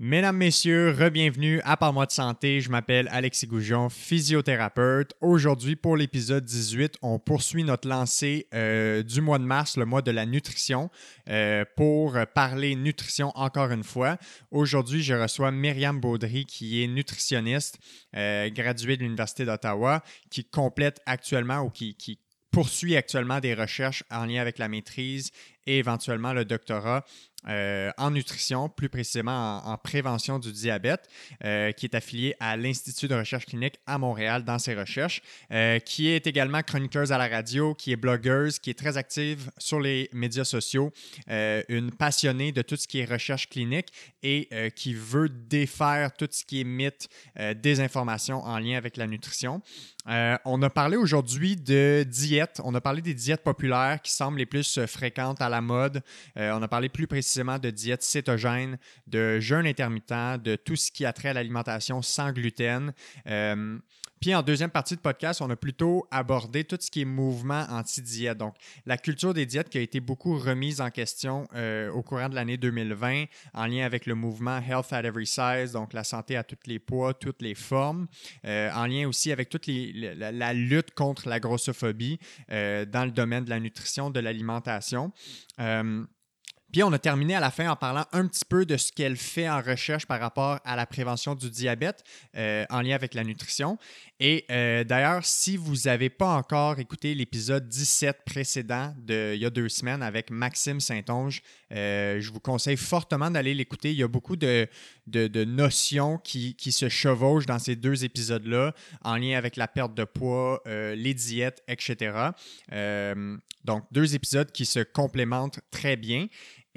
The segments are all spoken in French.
Mesdames, Messieurs, re-bienvenue à Parle-moi de santé. Je m'appelle Alexis Goujon, physiothérapeute. Aujourd'hui, pour l'épisode 18, on poursuit notre lancée euh, du mois de mars, le mois de la nutrition, euh, pour parler nutrition encore une fois. Aujourd'hui, je reçois Myriam Baudry, qui est nutritionniste, euh, graduée de l'Université d'Ottawa, qui complète actuellement ou qui, qui poursuit actuellement des recherches en lien avec la maîtrise et éventuellement le doctorat euh, en nutrition, plus précisément en, prévention du diabète, euh, qui est affilié à l'Institut de recherche clinique à Montréal dans ses recherches, euh, qui est également chroniqueuse à la radio, qui est blogueuse, qui est très active sur les médias sociaux, une passionnée de tout ce qui est recherche clinique et qui veut défaire tout ce qui est mythe, désinformation en lien avec la nutrition. on a parlé aujourd'hui de diète. On a parlé des diètes populaires qui semblent les plus fréquentes à la mode. on a parlé plus précisément de diète cétogène, de jeûne intermittent, de tout ce qui a trait à l'alimentation sans gluten. Euh, puis en deuxième partie de podcast, on a plutôt abordé tout ce qui est mouvement anti-diète. Donc, la culture des diètes qui a été beaucoup remise en question euh, au courant de l'année 2020 en lien avec le mouvement Health at Every Size, donc la santé à tous les poids, toutes les formes, euh, en lien aussi avec toute les, la, lutte contre la grossophobie dans le domaine de la nutrition, de l'alimentation. Puis on a terminé à la fin en parlant un petit peu de ce qu'elle fait en recherche par rapport à la prévention du diabète euh, en lien avec la nutrition. Et euh, d'ailleurs, si vous n'avez pas encore écouté l'épisode 17 précédent de il y a deux semaines avec Maxime Saint-Onge, euh, je vous conseille fortement d'aller l'écouter. Il y a beaucoup de, de, notions qui, qui, se chevauchent dans ces deux épisodes-là en lien avec la perte de poids, les diètes, etc. donc, deux épisodes qui se complémentent très bien.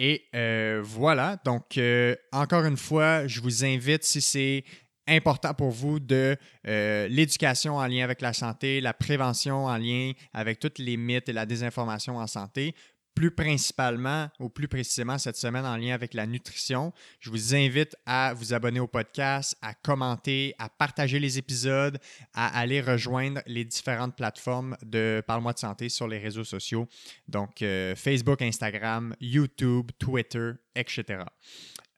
Et euh, voilà, donc euh, encore une fois, je vous invite, si c'est important pour vous, de euh, l'éducation en lien avec la santé, la prévention en lien avec toutes les mythes et la désinformation en santé, plus principalement ou plus précisément cette semaine en lien avec la nutrition. Je vous invite à vous abonner au podcast, à commenter, à partager les épisodes, à aller rejoindre les différentes plateformes de Parle-moi de santé sur les réseaux sociaux, donc euh, Facebook, Instagram, YouTube, Twitter, etc.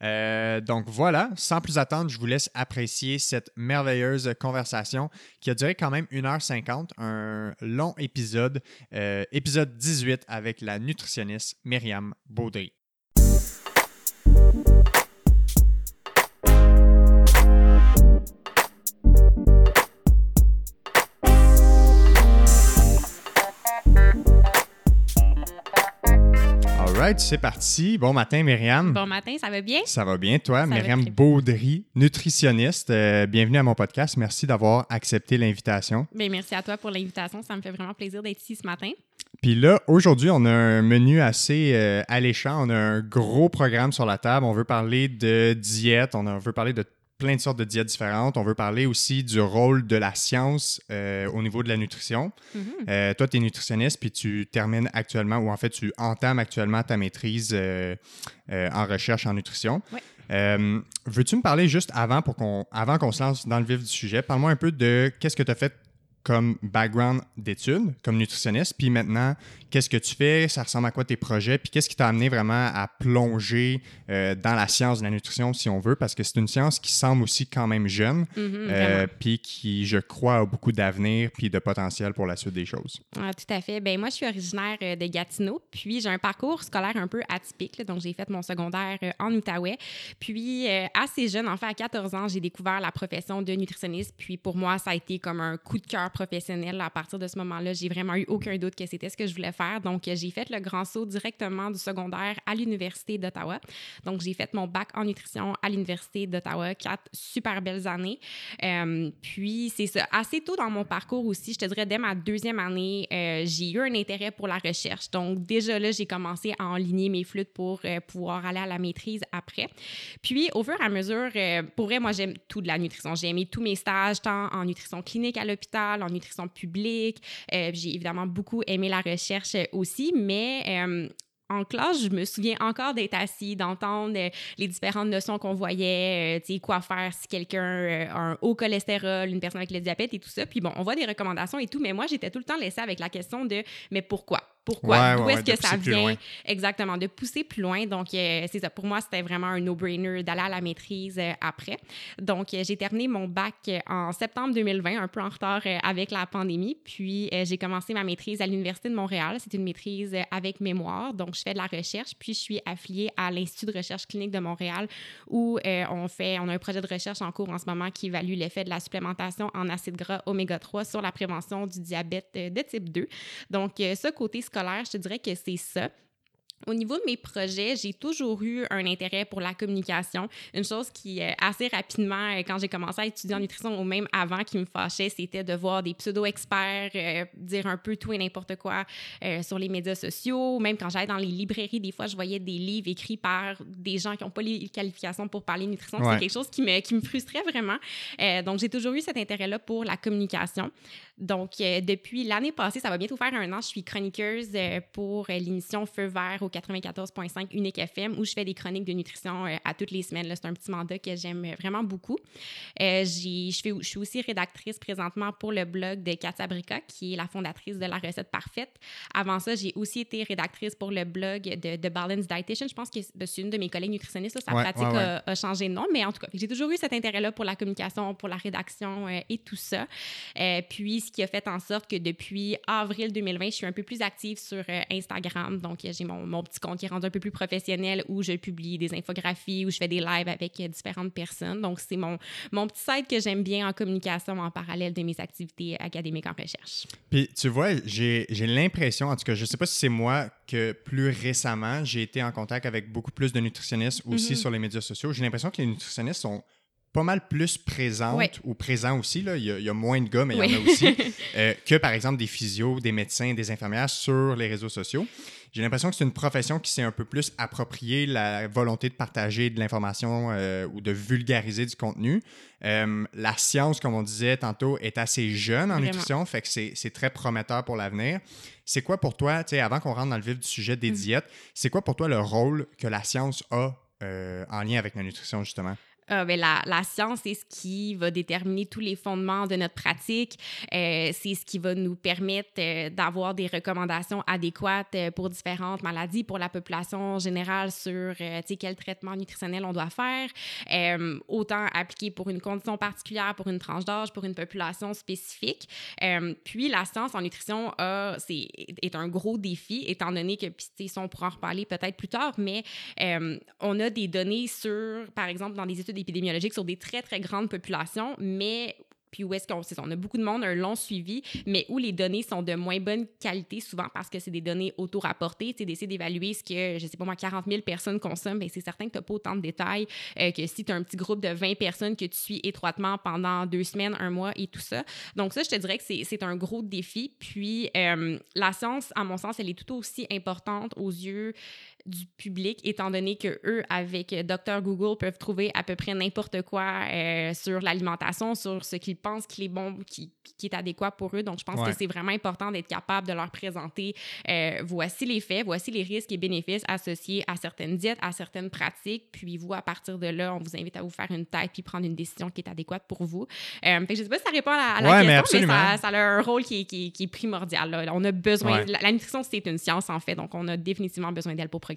Euh, donc voilà, sans plus attendre, je vous laisse apprécier cette merveilleuse conversation qui a duré quand même 1h50, un long épisode, euh, épisode 18 avec la nutritionniste Myriam Baudry. C'est parti. Bon matin, Myriam. Bon matin, ça va bien? Ça va bien, toi? Myriam Baudry, nutritionniste. Euh, bienvenue à mon podcast. Merci d'avoir accepté l'invitation. Bien, merci à toi pour l'invitation. Ça me fait vraiment plaisir d'être ici ce matin. Puis là, aujourd'hui, on a un menu assez euh, alléchant. On a un gros programme sur la table. On veut parler de diète, on, on veut parler de plein de sortes de diètes différentes. On veut parler aussi du rôle de la science euh, au niveau de la nutrition. Mm-hmm. Euh, toi, tu es nutritionniste, puis tu termines actuellement, ou en fait, tu entames actuellement ta maîtrise euh, en recherche en nutrition. Veux-tu me parler juste avant, pour qu'on, avant qu'on se lance dans le vif du sujet, parle-moi un peu de qu'est-ce que tu as fait comme background d'études, comme nutritionniste, puis maintenant, qu'est-ce que tu fais, ça ressemble à quoi tes projets, puis qu'est-ce qui t'a amené vraiment à plonger euh, dans la science de la nutrition, si on veut, parce que c'est une science qui semble aussi quand même jeune, mm-hmm, euh, puis qui, je crois, a beaucoup d'avenir puis de potentiel pour la suite des choses. Ah, tout à fait. Ben moi, je suis originaire euh, de Gatineau, puis j'ai un parcours scolaire un peu atypique, donc j'ai fait mon secondaire en Outaouais, puis assez jeune, en fait, à 14 ans, j'ai découvert la profession de nutritionniste, puis pour moi, ça a été comme un coup de cœur professionnel. À partir de ce moment-là, j'ai vraiment eu aucun doute que c'était ce que je voulais faire donc, j'ai fait le grand saut directement du secondaire à l'Université d'Ottawa. Donc, j'ai fait mon bac en nutrition à l'Université d'Ottawa, quatre super belles années. Euh, puis, c'est ça. Assez tôt dans mon parcours aussi, je te dirais, dès ma deuxième année, euh, j'ai eu un intérêt pour la recherche. Donc, déjà là, j'ai commencé à enligner mes flûtes pour euh, pouvoir aller à la maîtrise après. Puis, au fur et à mesure, pour vrai, moi, j'aime tout de la nutrition. J'ai aimé tous mes stages, tant en nutrition clinique à l'hôpital, en nutrition publique. j'ai évidemment beaucoup aimé la recherche aussi, mais euh, en classe, je me souviens encore d'être assis, d'entendre euh, les différentes notions qu'on voyait, euh, quoi faire si quelqu'un a un haut cholestérol, une personne avec le diabète et tout ça. Puis bon, on voit des recommandations et tout, mais moi, j'étais tout le temps laissée avec la question de mais pourquoi? Pourquoi, Ouais, d'où ouais, est-ce que ça vient? Exactement, de pousser plus loin. Donc, euh, c'est ça. Pour moi, c'était vraiment un no-brainer d'aller à la maîtrise euh, après. Donc, euh, j'ai terminé mon bac en septembre 2020, un peu en retard avec la pandémie. Puis, j'ai commencé ma maîtrise à l'Université de Montréal. C'est une maîtrise avec mémoire. Donc, je fais de la recherche. Puis, je suis affiliée à l'Institut de recherche clinique de Montréal où on fait, on a un projet de recherche en cours en ce moment qui évalue l'effet de la supplémentation en acide gras oméga 3 sur la prévention du diabète de type 2. Donc, ce côté je te dirais que c'est ça. Au niveau de mes projets, j'ai toujours eu un intérêt pour la communication. Une chose qui, euh, assez rapidement, euh, quand j'ai commencé à étudier en nutrition, ou même avant, qui me fâchait, c'était de voir des pseudo-experts euh, dire un peu tout et n'importe quoi euh, sur les médias sociaux. Même quand j'allais dans les librairies, des fois, je voyais des livres écrits par des gens qui n'ont pas les qualifications pour parler nutrition. Ouais. C'est quelque chose qui me, qui me frustrait vraiment. Euh, donc, j'ai toujours eu cet intérêt-là pour la communication. Donc, depuis l'année passée, ça va bientôt faire un an, je suis chroniqueuse pour l'émission Feu vert au 94.5 Unique FM où je fais des chroniques de nutrition euh, à toutes les semaines. C'est un petit mandat que j'aime vraiment beaucoup. Euh, je, fais, je suis aussi rédactrice présentement pour le blog de Katia Brica, qui est la fondatrice de La Recette Parfaite. Avant ça, j'ai aussi été rédactrice pour le blog de The Balance Dietitian. Je pense que c'est une de mes collègues nutritionnistes. sa Ouais, pratique ouais, ouais. A, a changé de nom, mais en tout cas, j'ai toujours eu cet intérêt-là pour la communication, pour la rédaction euh, et tout ça. Euh, puis, ce qui a fait en sorte que depuis avril 2020, je suis un peu plus active sur euh, Instagram. Donc, j'ai mon, mon petit compte qui est rendu un peu plus professionnel où je publie des infographies, où je fais des lives avec euh, différentes personnes. Donc, c'est mon, mon petit site que j'aime bien en communication en parallèle de mes activités académiques en recherche. Puis tu vois, j'ai l'impression, en tout cas, je sais pas si c'est moi que plus récemment, j'ai été en contact avec beaucoup plus de nutritionnistes aussi Mhm. sur les médias sociaux. J'ai l'impression que les nutritionnistes sont pas mal plus présentes Ouais. ou présents aussi. Là. Il, y a, il y a moins de gars, mais il y en a aussi. euh, que par exemple des physios, des médecins, des infirmières sur les réseaux sociaux. J'ai l'impression que c'est une profession qui s'est un peu plus appropriée la volonté de partager de l'information euh, ou de vulgariser du contenu. Euh, la science, comme on disait tantôt, est assez jeune en Vraiment. nutrition, fait que c'est très prometteur pour l'avenir. C'est quoi pour toi, tu sais, avant qu'on rentre dans le vif du sujet des Mm. diètes, c'est quoi pour toi le rôle que la science a euh, en lien avec la nutrition, justement? Ah, ben, la, la science, c'est ce qui va déterminer tous les fondements de notre pratique. Euh, c'est ce qui va nous permettre euh, d'avoir des recommandations adéquates euh, pour différentes maladies, pour la population générale sur quel traitement nutritionnel on doit faire, autant appliqué pour une condition particulière, pour une tranche d'âge, pour une population spécifique. Puis la science en nutrition a, est un gros défi, étant donné que, puis on pourra en reparler peut-être plus tard, mais on a des données sur, par exemple, dans des études épidémiologiques sur des très, très grandes populations, mais puis où est-ce qu'on on a beaucoup de monde, un long suivi, mais où les données sont de moins bonne qualité souvent parce que c'est des données auto-rapportées, tu d'essayer d'évaluer ce que, je sais pas moi, 40 000 personnes consomment, bien, c'est certain que tu n'as pas autant de détails euh, que si tu as un petit groupe de 20 personnes que tu suis étroitement pendant deux semaines, un mois et tout ça. Donc ça, je te dirais que c'est un gros défi. Puis euh, la science, à mon sens, elle est tout aussi importante aux yeux du public, étant donné que eux, avec Dr Google, peuvent trouver à peu près n'importe quoi euh, sur l'alimentation, sur ce qu'ils pensent qui est bon, qui, qui est adéquat pour eux. Donc, je pense Ouais. que c'est vraiment important d'être capable de leur présenter euh, voici les faits, voici les risques et bénéfices associés à certaines diètes, à certaines pratiques. Puis vous, à partir de là, on vous invite à vous faire une tête puis prendre une décision qui est adéquate pour vous. Euh, fait que je sais pas si ça répond à la, à la Ouais, mais question, mais, absolument. ça, ça a un rôle qui est, qui qui est primordial. là. On a besoin. Ouais. La, la nutrition, c'est une science, en fait. Donc, on a définitivement besoin d'elle pour progresser.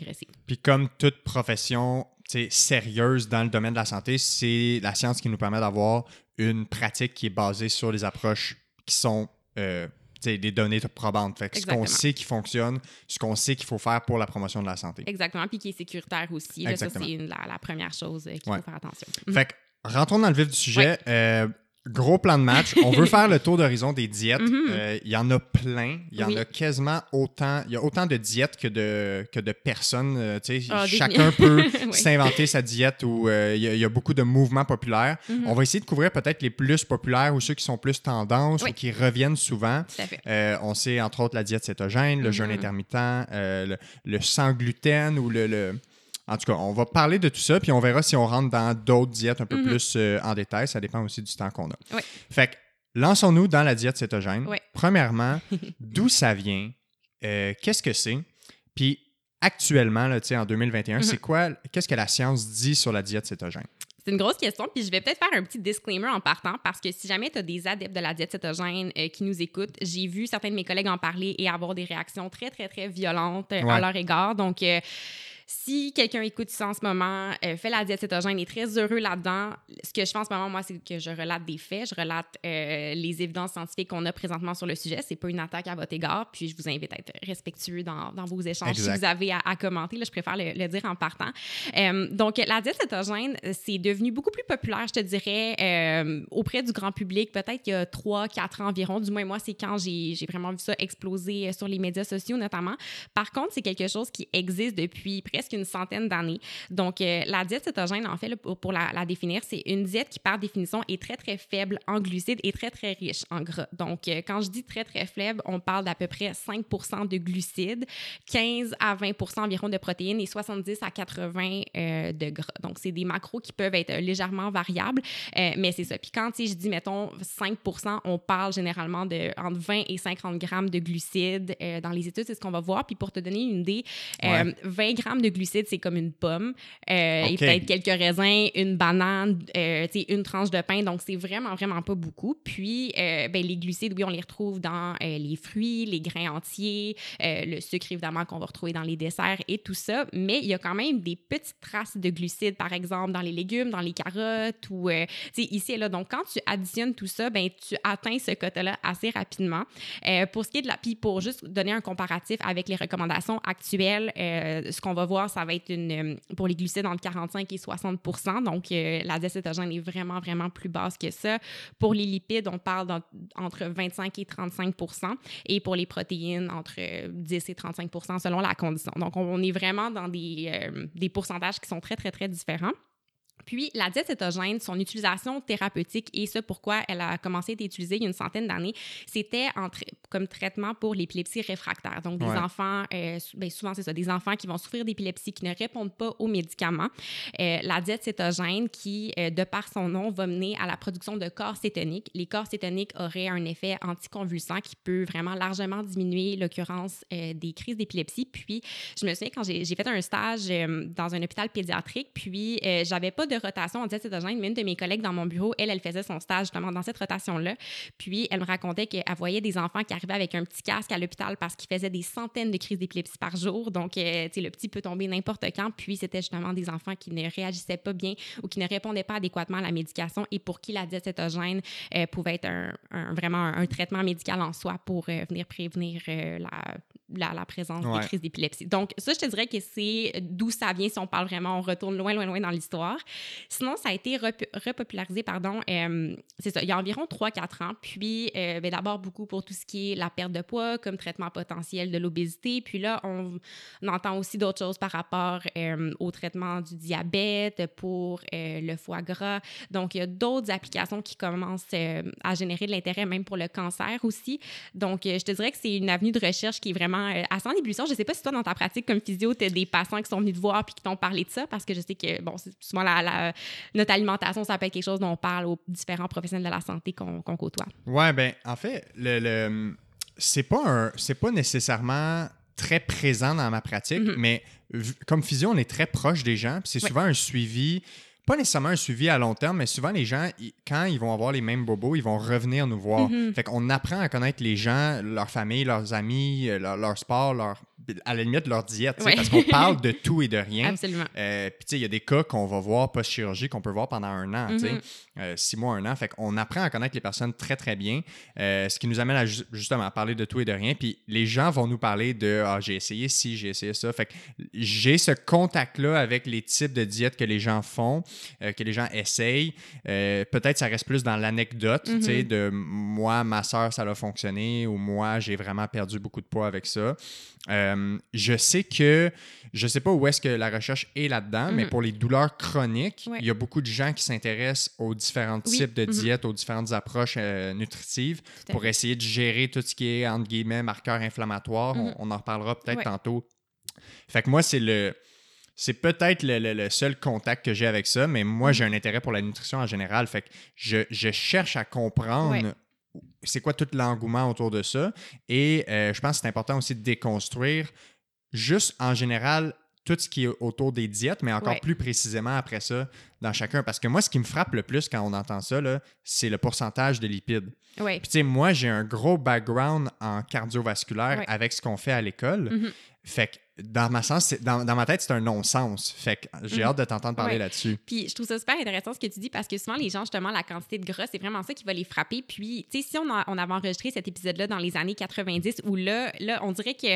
Puis comme toute profession sérieuse dans le domaine de la santé, c'est la science qui nous permet d'avoir une pratique qui est basée sur les approches qui sont euh, des données probantes. Fait que ce qu'on sait qui fonctionne, ce qu'on sait qu'il faut faire pour la promotion de la santé. Exactement. Puis qui est sécuritaire aussi. Là, ça, c'est la, la première chose euh, qu'il Ouais. faut faire attention. Fait que rentrons dans le vif du sujet. Euh, gros plan de match. On veut faire le tour d'horizon des diètes. Mhm. Euh, Il y en a plein. Il y en a quasiment autant. Il y a autant de diètes que de, que de personnes. euh, tu sais, Ah, chacun peut Oui. s'inventer sa diète ou euh, il y, a- il y a beaucoup de mouvements populaires. Mhm. On va essayer de couvrir peut-être les plus populaires ou ceux qui sont plus tendance Oui. ou qui reviennent souvent. Euh, on sait entre autres la diète cétogène, le Mhm. jeûne intermittent, euh, le, le sans gluten ou le, le- En tout cas, on va parler de tout ça, puis on verra si on rentre dans d'autres diètes un peu Mhm. plus euh, en détail. Ça dépend aussi du temps qu'on a. Oui. Fait que, lançons-nous dans la diète cétogène. Oui. Premièrement, d'où ça vient? Euh, Qu'est-ce que c'est? Puis actuellement, là, en 2021, Mhm. c'est quoi? Qu'est-ce que la science dit sur la diète cétogène? C'est une grosse question, puis je vais peut-être faire un petit disclaimer en partant parce que si jamais tu as des adeptes de la diète cétogène euh, qui nous écoutent, j'ai vu certains de mes collègues en parler et avoir des réactions très, très, très violentes à leur égard. Donc, euh, si quelqu'un écoute ça en ce moment, euh, fait la diète cétogène, est très heureux là-dedans, ce que je fais en ce moment, moi, c'est que je relate des faits, je relate euh, les évidences scientifiques qu'on a présentement sur le sujet. C'est pas une attaque à votre égard, puis je vous invite à être respectueux dans, dans vos échanges. Si vous avez à, commenter, là, je préfère le, dire en partant. Euh, donc, la diète cétogène, c'est devenu beaucoup plus populaire, je te dirais, auprès du grand public, peut-être il y a 3-4 ans environ. Du moins, moi, c'est quand j'ai vraiment vu ça exploser sur les médias sociaux, notamment. Par contre, c'est quelque chose qui existe depuis presque une centaine d'années. Donc, euh, la diète cétogène, en fait, pour, la, définir, c'est une diète qui, par définition, est très, très faible en glucides et très, très riche en gras. Donc, euh, quand je dis très, très faible, on parle d'à peu près 5% de glucides, 15 à 20 environ de protéines et 70 à 80 euh, de gras. Donc, c'est des macros qui peuvent être légèrement variables, mais c'est ça. Puis quand je dis, mettons, 5 on parle généralement de entre 20 et 50 grammes de glucides. dans les études, c'est ce qu'on va voir. Puis pour te donner une idée, 20 grammes de glucides, c'est comme une pomme. Euh, et peut-être quelques raisins, une banane, euh, une tranche de pain. Donc, c'est vraiment, vraiment pas beaucoup. Puis, euh, ben, les glucides, oui, on les retrouve dans les fruits, les grains entiers, le sucre, évidemment, qu'on va retrouver dans les desserts et tout ça. Mais il y a quand même des petites traces de glucides, par exemple, dans les légumes, dans les carottes ou ici et là. Donc, quand tu additionnes tout ça, ben, tu atteins ce quota-là assez rapidement. pour ce qui est de la... Puis, pour juste donner un comparatif avec les recommandations actuelles, ce qu'on va voir ça va être une, euh, pour les glucides entre 45 et 60% Donc, euh, la diète cétogène est vraiment, vraiment plus basse que ça. Pour les lipides, on parle entre 25 et 35% et pour les protéines, entre 10 et 35% selon la condition. Donc, on est vraiment dans des, euh, des pourcentages qui sont très, très, très différents. Puis, la diète cétogène, son utilisation thérapeutique et ce pourquoi elle a commencé à être utilisée il y a une centaine d'années, c'était comme traitement pour l'épilepsie réfractaire. Donc, des enfants, euh, ben, souvent c'est ça, des enfants qui vont souffrir d'épilepsie, qui ne répondent pas aux médicaments. Euh, la diète cétogène, qui, euh, de par son nom, va mener à la production de corps cétoniques. Les corps cétoniques auraient un effet anticonvulsant qui peut vraiment largement diminuer l'occurrence des crises d'épilepsie. Puis, je me souviens quand j'ai fait un stage dans un hôpital pédiatrique, puis j'avais pas de rotation en diète cétogène, mais une de mes collègues dans mon bureau, elle, elle faisait son stage justement dans cette rotation-là. Puis elle me racontait qu'elle voyait des enfants qui arrivaient avec un petit casque à l'hôpital parce qu'ils faisaient des centaines de crises d'épilepsie par jour. Donc, euh, le petit peut tomber n'importe quand. Puis c'était justement des enfants qui ne réagissaient pas bien ou qui ne répondaient pas adéquatement à la médication et pour qui la diète cétogène euh, pouvait être un, vraiment un, traitement médical en soi pour euh, venir prévenir la, la, présence des crises d'épilepsie. Donc, ça, je te dirais que c'est d'où ça vient si on parle vraiment, on retourne loin, loin, loin dans l'histoire. Sinon, ça a été repopularisé, pardon, euh, c'est ça, il y a environ 3-4 ans. Puis, euh, ben, d'abord, beaucoup pour tout ce qui est la perte de poids comme traitement potentiel de l'obésité. Puis là, on, entend aussi d'autres choses par rapport euh, au traitement du diabète, pour le foie gras. Donc, il y a d'autres applications qui commencent à générer de l'intérêt, même pour le cancer aussi. Donc, je te dirais que c'est une avenue de recherche qui est vraiment assez en ébullition. Je ne sais pas si toi, dans ta pratique comme physio, tu as des patients qui sont venus te voir puis qui t'ont parlé de ça, parce que je sais que, bon, souvent la, la, notre alimentation, ça peut être quelque chose dont on parle aux différents professionnels de la santé qu'on côtoie. Oui, ben en fait, le, le c'est pas pas nécessairement très présent dans ma pratique, mm-hmm. mais comme physio, on est très proche des gens, c'est souvent un suivi pas nécessairement un suivi à long terme, mais souvent les gens, quand ils vont avoir les mêmes bobos, ils vont revenir nous voir. Mm-hmm. Fait qu'on apprend à connaître les gens, leur famille, leurs amis, euh, leur, leur sport, leur, à la limite leur diète, parce qu'on parle de tout et de rien. Absolument. Euh, puis, tu sais, il y a des cas qu'on va voir post-chirurgie qu'on peut voir pendant un an, mm-hmm. Euh, six mois, un an. Fait qu'on apprend à connaître les personnes très, très bien, euh, ce qui nous amène à justement à parler de tout et de rien. Puis, les gens vont nous parler de Ah, j'ai essayé ci, j'ai essayé ça. Fait que j'ai ce contact-là avec les types de diètes que les gens font, que les gens essayent. Peut-être ça reste plus dans l'anecdote, tu sais, mm-hmm. de moi, ma soeur, ça a fonctionné, ou moi, j'ai vraiment perdu beaucoup de poids avec ça. Euh, je sais que, je sais pas où est-ce que la recherche est là-dedans, mais mhm. pour les douleurs chroniques, il y a beaucoup de gens qui s'intéressent aux différents types de mhm. diètes, aux différentes approches euh, nutritives pour essayer de gérer tout ce qui est, entre guillemets, marqueurs inflammatoires. Mhm. on, en reparlera peut-être tantôt. Fait que moi, c'est le... C'est peut-être le, seul contact que j'ai avec ça, mais moi, j'ai un intérêt pour la nutrition en général. Fait que je, je cherche à comprendre c'est quoi tout l'engouement autour de ça. Et euh, je pense que c'est important aussi de déconstruire juste en général tout ce qui est autour des diètes, mais encore Ouais. plus précisément après ça dans chacun. Parce que moi, ce qui me frappe le plus quand on entend ça, c'est le pourcentage de lipides. Oui. Puis tu sais, moi, j'ai un gros background en cardiovasculaire Ouais. avec ce qu'on fait à l'école. Mhm. Fait que dans ma, dans, dans ma tête, c'est un non-sens. Fait que j'ai Mhm. hâte de t'entendre parler Ouais. là-dessus. Puis je trouve ça super intéressant ce que tu dis parce que souvent les gens, justement, la quantité de gras, c'est vraiment ça qui va les frapper. Puis, tu sais, si on, a- on avait enregistré cet épisode-là dans les années 90, où là, là on dirait que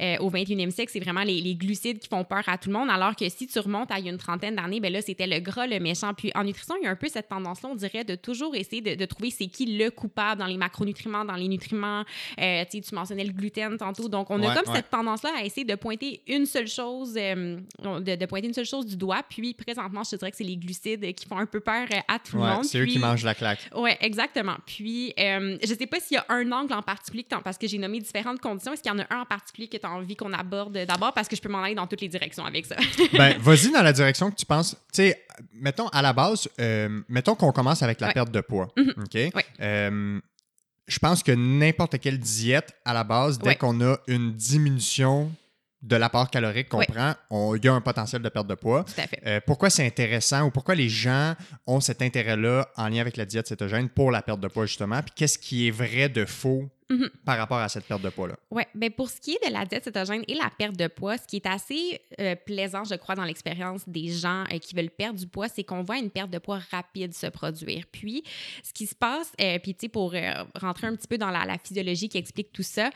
euh, au 21e siècle, c'est vraiment les, les glucides qui font peur à tout le monde, alors que si tu remontes à une trentaine d'années, ben là, c'était le gras, le méchant. Puis en nutrition, il y a un peu cette tendance-là, on dirait, de toujours essayer de, de trouver c'est qui le coupable dans les macronutriments, dans les nutriments. Euh, tu sais, tu mentionnais le gluten tantôt. Donc, on a comme ouais. cette tendance-là à essayer de pointer une seule chose, euh, de, de pointer une seule chose du doigt. Puis présentement, je te dirais que c'est les glucides qui font un peu peur euh, à tout le monde. c'est eux qui mangent la claque. Oui, exactement. Puis, euh, je sais pas s'il y a un angle en particulier, que parce que j'ai nommé différentes conditions. Est-ce qu'il y en a un en particulier que tu as envie qu'on aborde d'abord? Parce que je peux m'en aller dans toutes les directions avec ça. ben, vas-y dans la direction que tu penses. Tu sais, mettons à la base, euh, mettons qu'on commence avec la Ouais. perte de poids. Mhm. OK? Ouais. Je pense que n'importe quelle diète, à la base, dès Ouais. qu'on a une diminution de l'apport calorique qu'on prend, on- il y a un potentiel de perte de poids. Tout à fait. Euh, pourquoi c'est intéressant ou pourquoi les gens ont cet intérêt-là en lien avec la diète cétogène pour la perte de poids, justement? Puis qu'est-ce qui est vrai de faux Mhm. par rapport à cette perte de poids-là? Oui, ben pour ce qui est de la diète cétogène et la perte de poids, ce qui est assez euh, plaisant, je crois, dans l'expérience des gens euh, qui veulent perdre du poids, c'est qu'on voit une perte de poids rapide se produire. Puis, ce qui se passe, euh, puis tu sais, pour euh, rentrer un petit peu dans la, la physiologie qui explique tout ça,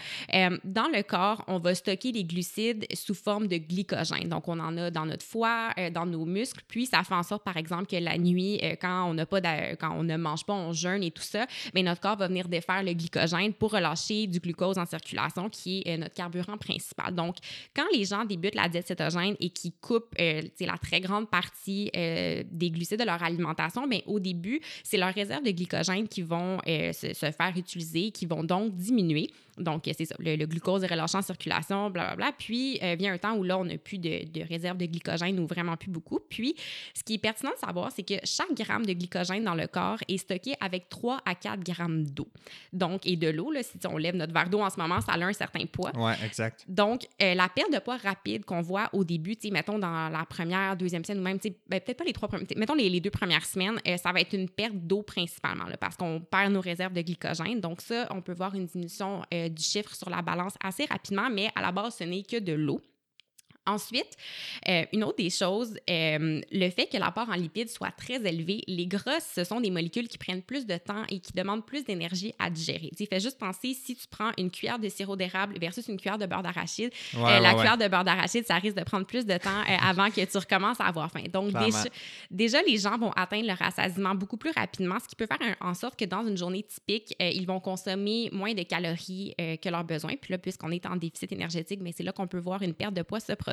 dans le corps, on va stocker les glucides sous forme de glycogène. Donc, on en a dans notre foie, dans nos muscles, puis ça fait en sorte, par exemple, que la nuit, quand on n'a pas, quand on ne mange pas, on jeûne et tout ça, mais notre corps va venir défaire le glycogène pour relâcher du glucose en circulation, qui est euh, notre carburant principal. Donc, quand les gens débutent la diète cétogène et qui coupent euh, la très grande partie euh, des glucides de leur alimentation, mais au début, c'est leurs réserves de glycogène qui vont se, faire utiliser, qui vont donc diminuer. Donc, c'est ça, le, le glucose est relâché en circulation, blablabla. Puis, euh, vient un temps où là, on n'a plus de, de réserve de glycogène ou vraiment plus beaucoup. Puis, ce qui est pertinent de savoir, c'est que chaque gramme de glycogène dans le corps est stocké avec 3 à 4 grammes d'eau. Donc, et de l'eau, si on lève notre verre d'eau en ce moment, ça a un certain poids. Ouais, exact. Donc, euh, la perte de poids rapide qu'on voit au début, mettons dans la première, deuxième semaine, ou même, ben, peut-être pas les trois premières, mettons les, les deux premières semaines, euh, ça va être une perte d'eau principalement, là, parce qu'on perd nos réserves de glycogène. Donc, ça, on peut voir une diminution euh, du chiffre sur la balance assez rapidement, mais à la base, ce n'est que de l'eau. Ensuite, euh, une autre des choses, euh, le fait que l'apport en lipides soit très élevé, les gras, ce sont des molécules qui prennent plus de temps et qui demandent plus d'énergie à digérer. Tu fais juste penser si tu prends une cuillère de sirop d'érable versus une cuillère de beurre d'arachide, Ouais, euh, ouais, la ouais. cuillère de beurre d'arachide, ça risque de prendre plus de temps avant que tu recommences à avoir faim. Donc, déjà, déjà, les gens vont atteindre le rassasiement beaucoup plus rapidement, ce qui peut faire un- en sorte que dans une journée typique, ils vont consommer moins de calories que leurs besoins. Puis là, puisqu'on est en déficit énergétique, mais c'est là qu'on peut voir une perte de poids se produire.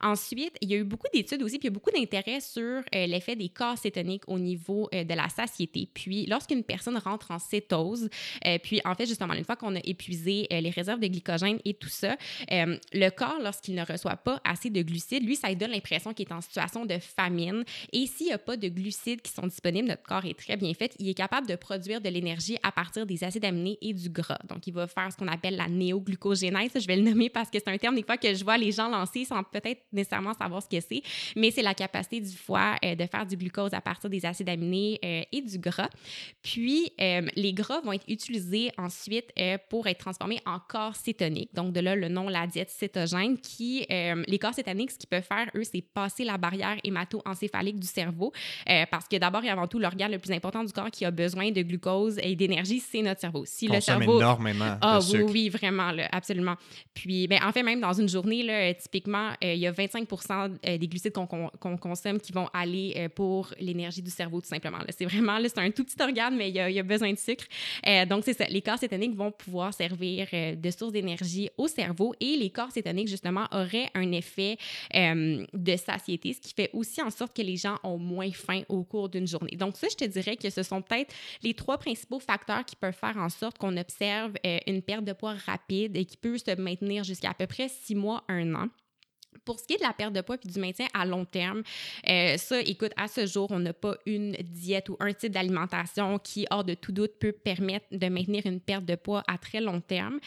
Ensuite, il y a eu beaucoup d'études aussi, puis il y a beaucoup d'intérêt sur euh, l'effet des corps cétoniques au niveau euh, de la satiété. Puis, lorsqu'une personne rentre en cétose, euh, puis en fait, justement, une fois qu'on a épuisé les réserves de glycogène et tout ça, le corps, lorsqu'il ne reçoit pas assez de glucides, lui, ça lui donne l'impression qu'il est en situation de famine. Et s'il n'y a pas de glucides qui sont disponibles, notre corps est très bien fait, il est capable de produire de l'énergie à partir des acides aminés et du gras. Donc, il va faire ce qu'on appelle la néoglucogénèse. Je vais le nommer parce que c'est un terme des fois que je vois les gens lancer sans peut-être nécessairement savoir ce que c'est, mais c'est la capacité du foie euh, de faire du glucose à partir des acides aminés euh, et du gras. Puis, euh, les gras vont être utilisés ensuite pour être transformés en corps cétoniques. Donc, de là, le nom, la diète cétogène, qui, les corps cétoniques, ce qu'ils peuvent faire, eux, c'est passer la barrière hémato-encéphalique du cerveau. parce que d'abord et avant tout, l'organe le plus important du corps qui a besoin de glucose et d'énergie, c'est notre cerveau. Si le Consomme cerveau. énormément Ah oui, oui, vraiment, là, absolument. Puis, ben, en fait, même dans une journée, là, typiquement, euh, il y a 25% euh, des glucides qu'on consomme qui vont aller euh, pour l'énergie du cerveau, tout simplement. C'est vraiment, c'est un tout petit organe, mais il y a, besoin de sucre. Donc, c'est ça. Les corps cétoniques vont pouvoir servir de source d'énergie au cerveau et les corps cétoniques, justement, auraient un effet de satiété, ce qui fait aussi en sorte que les gens ont moins faim au cours d'une journée. Donc, ça, je te dirais que ce sont peut-être les trois principaux facteurs qui peuvent faire en sorte qu'on observe une perte de poids rapide et qui peut se maintenir jusqu'à à peu près six mois, un an. Pour ce qui est de la perte de poids puis du maintien à long terme, euh, ça, écoute, à ce jour, on n'a pas une diète ou un type d'alimentation qui, hors de tout doute, peut permettre de maintenir une perte de poids à très long terme.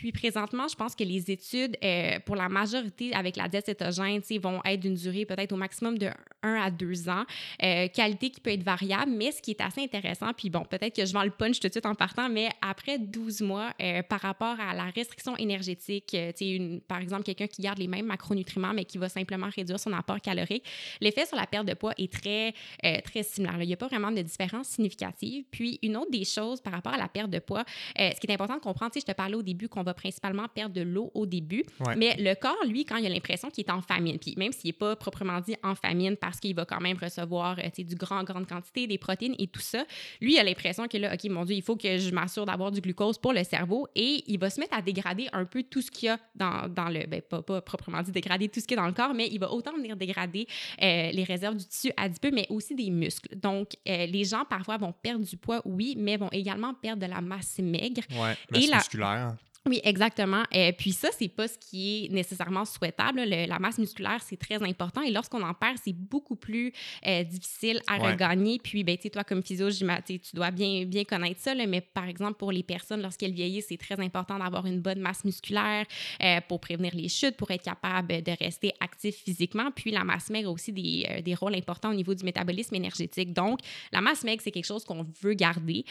Puis présentement, je pense que les études, euh, pour la majorité avec la diète cétogène, vont être d'une durée peut-être au maximum de 1 à 2 ans. Euh, qualité qui peut être variable, mais ce qui est assez intéressant, puis bon, peut-être que je vends le punch tout de suite en partant, mais après 12 mois, euh, par rapport à la restriction énergétique, une, par exemple, quelqu'un qui garde les mêmes macronutriments, mais qui va simplement réduire son apport calorique, l'effet sur la perte de poids est très, très similaire. Il n'y a pas vraiment de différence significative. Puis une autre des choses par rapport à la perte de poids, ce qui est important de comprendre, je te parlais au début qu'on va principalement perdre de l'eau au début. Mais le corps, lui, quand il a l'impression qu'il est en famine, puis même s'il n'est pas proprement dit en famine parce qu'il va quand même recevoir euh, du grand, grande quantité, des protéines et tout ça, lui, il a l'impression que là, OK, mon Dieu, il faut que je m'assure d'avoir du glucose pour le cerveau et il va se mettre à dégrader un peu tout ce qu'il y a dans, dans le, ben, pas, pas, proprement dit dégrader tout ce qu'il y a dans le corps, mais il va autant venir dégrader euh, les réserves du tissu adipeux, mais aussi des muscles. Donc, euh, les gens parfois vont perdre du poids, oui, mais vont également perdre de la masse maigre. Ouais, masse et musculaire. Oui, exactement. Et puis ça, c'est pas ce qui est nécessairement souhaitable. la masse musculaire, c'est très important. Et lorsqu'on en perd, c'est beaucoup plus euh, difficile à regagner. Puis, ben, tu sais, toi, comme physio, tu dois bien, bien connaître ça. mais par exemple, pour les personnes, lorsqu'elles vieillissent, c'est très important d'avoir une bonne masse musculaire euh, pour prévenir les chutes, pour être capable de rester actif physiquement. Puis, la masse maigre a aussi des, euh, des rôles importants au niveau du métabolisme énergétique. Donc, la masse maigre, c'est quelque chose qu'on veut garder.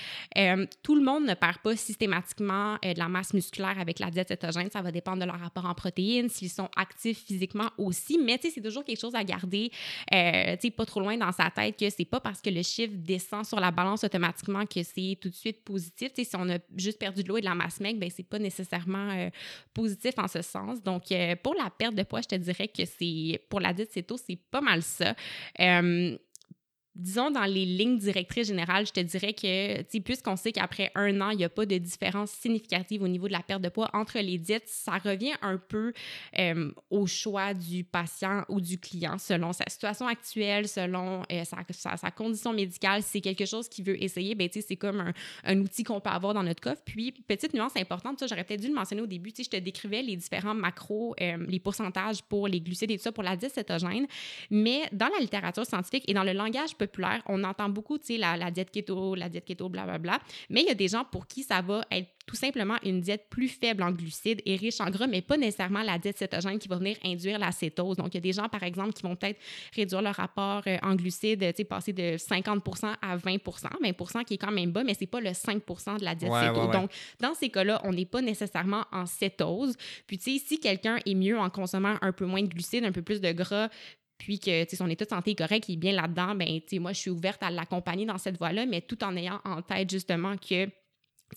tout le monde ne perd pas systématiquement de la masse musculaire avec la diète cétogène. Ça va dépendre de leur rapport en protéines, s'ils sont actifs physiquement aussi. Mais c'est toujours quelque chose à garder, euh, pas trop loin dans sa tête que c'est pas parce que le chiffre descend sur la balance automatiquement que c'est tout de suite positif. Si on a juste perdu de l'eau et de la masse maigre, ben c'est pas nécessairement euh, positif en ce sens. Donc, euh, pour la perte de poids, je te dirais que c'est pour la diète céto, c'est pas mal ça disons, dans les lignes directrices générales, je te dirais que, puisqu'on sait qu'après un an, il n'y a pas de différence significative au niveau de la perte de poids entre les diètes, ça revient un peu euh, au choix du patient ou du client selon sa situation actuelle, selon euh, sa, condition médicale. Si c'est quelque chose qu'il veut essayer, ben, c'est comme un, outil qu'on peut avoir dans notre coffre. Puis, petite nuance importante, j'aurais peut-être dû le mentionner au début, je te décrivais les différents macros, euh, les pourcentages pour les glucides et tout ça pour la diète cétogène, mais dans la littérature scientifique et dans le langage on entend beaucoup, tu sais, la, la, diète keto, la diète keto, blablabla. Mais il y a des gens pour qui ça va être tout simplement une diète plus faible en glucides et riche en gras, mais pas nécessairement la diète cétogène qui va venir induire la cétose. Donc, il y a des gens, par exemple, qui vont peut-être réduire leur rapport euh, en glucides, tu sais, passer de 50% à 20% 20% qui est quand même bas, mais c'est pas le 5% de la diète cétose. Donc, dans ces cas-là, on n'est pas nécessairement en cétose. Puis, tu sais, si quelqu'un est mieux en consommant un peu moins de glucides, un peu plus de gras, puis que son état de santé est correct, il est bien là-dedans, ben, moi, je suis ouverte à l'accompagner dans cette voie-là, mais tout en ayant en tête justement que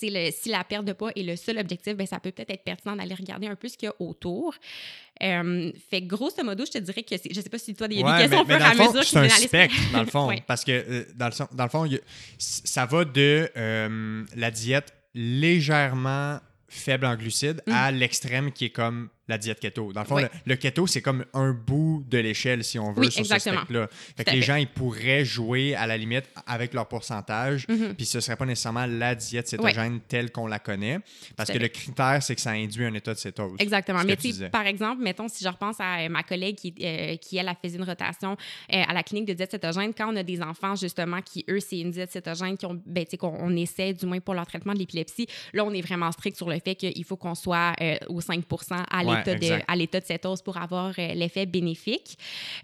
le, si la perte de poids est le seul objectif, ben, ça peut peut-être être pertinent d'aller regarder un peu ce qu'il y a autour. Euh, fait grosso modo, je te dirais que je sais pas si toi, il y a des questions au fur et à mesure C'est un spectre, dans le fond. Parce que euh, dans, le, dans le fond, ça va de euh, la diète légèrement faible en glucides mm. à l'extrême qui est comme la diète keto. Dans le fond, le, keto, c'est comme un bout de l'échelle, si on veut, sur ce spectre-là. Fait que les gens, ils pourraient jouer à la limite avec leur pourcentage, mm-hmm. puis ce serait pas nécessairement la diète cétogène telle qu'on la connaît, parce que le critère, c'est que ça induit un état de cétose. Exactement. Mais par exemple, mettons, si je repense à euh, ma collègue qui, euh, qui elle, a fait une rotation euh, à la clinique de diète cétogène, quand on a des enfants, justement, qui, eux, c'est une diète cétogène, ben, qu'on on essaie, du moins pour leur traitement de l'épilepsie, là, on est vraiment strict sur le fait qu'il faut qu'on soit au 5% à à l'état de cétose pour avoir euh, l'effet bénéfique.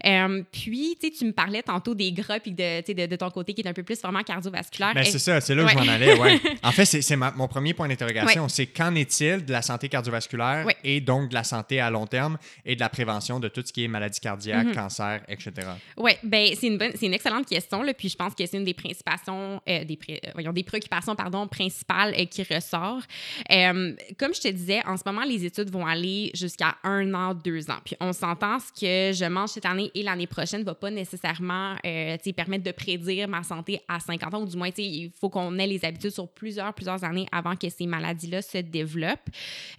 Euh, puis, tu me parlais tantôt des gras puis de, de, de, ton côté qui est un peu plus vraiment cardiovasculaire. Ben, c'est ça, c'est là où je m'en allais. Ouais. en fait, c'est mon premier point d'interrogation. C'est qu'en est-il de la santé cardiovasculaire et donc de la santé à long terme et de la prévention de tout ce qui est maladie cardiaque, mm-hmm. cancer, etc. Oui, ben, c'est une, excellente question. Là, puis je pense que c'est une des préoccupations, euh, des, voyons, des préoccupations pardon, principales qui ressort. comme je te disais, en ce moment, les études vont aller jusqu'à un an, deux ans. Puis on s'entend ce que je mange cette année et l'année prochaine ne va pas nécessairement euh, permettre de prédire ma santé à 50 ans, ou du moins, il faut qu'on ait les habitudes sur plusieurs, plusieurs années avant que ces maladies-là se développent.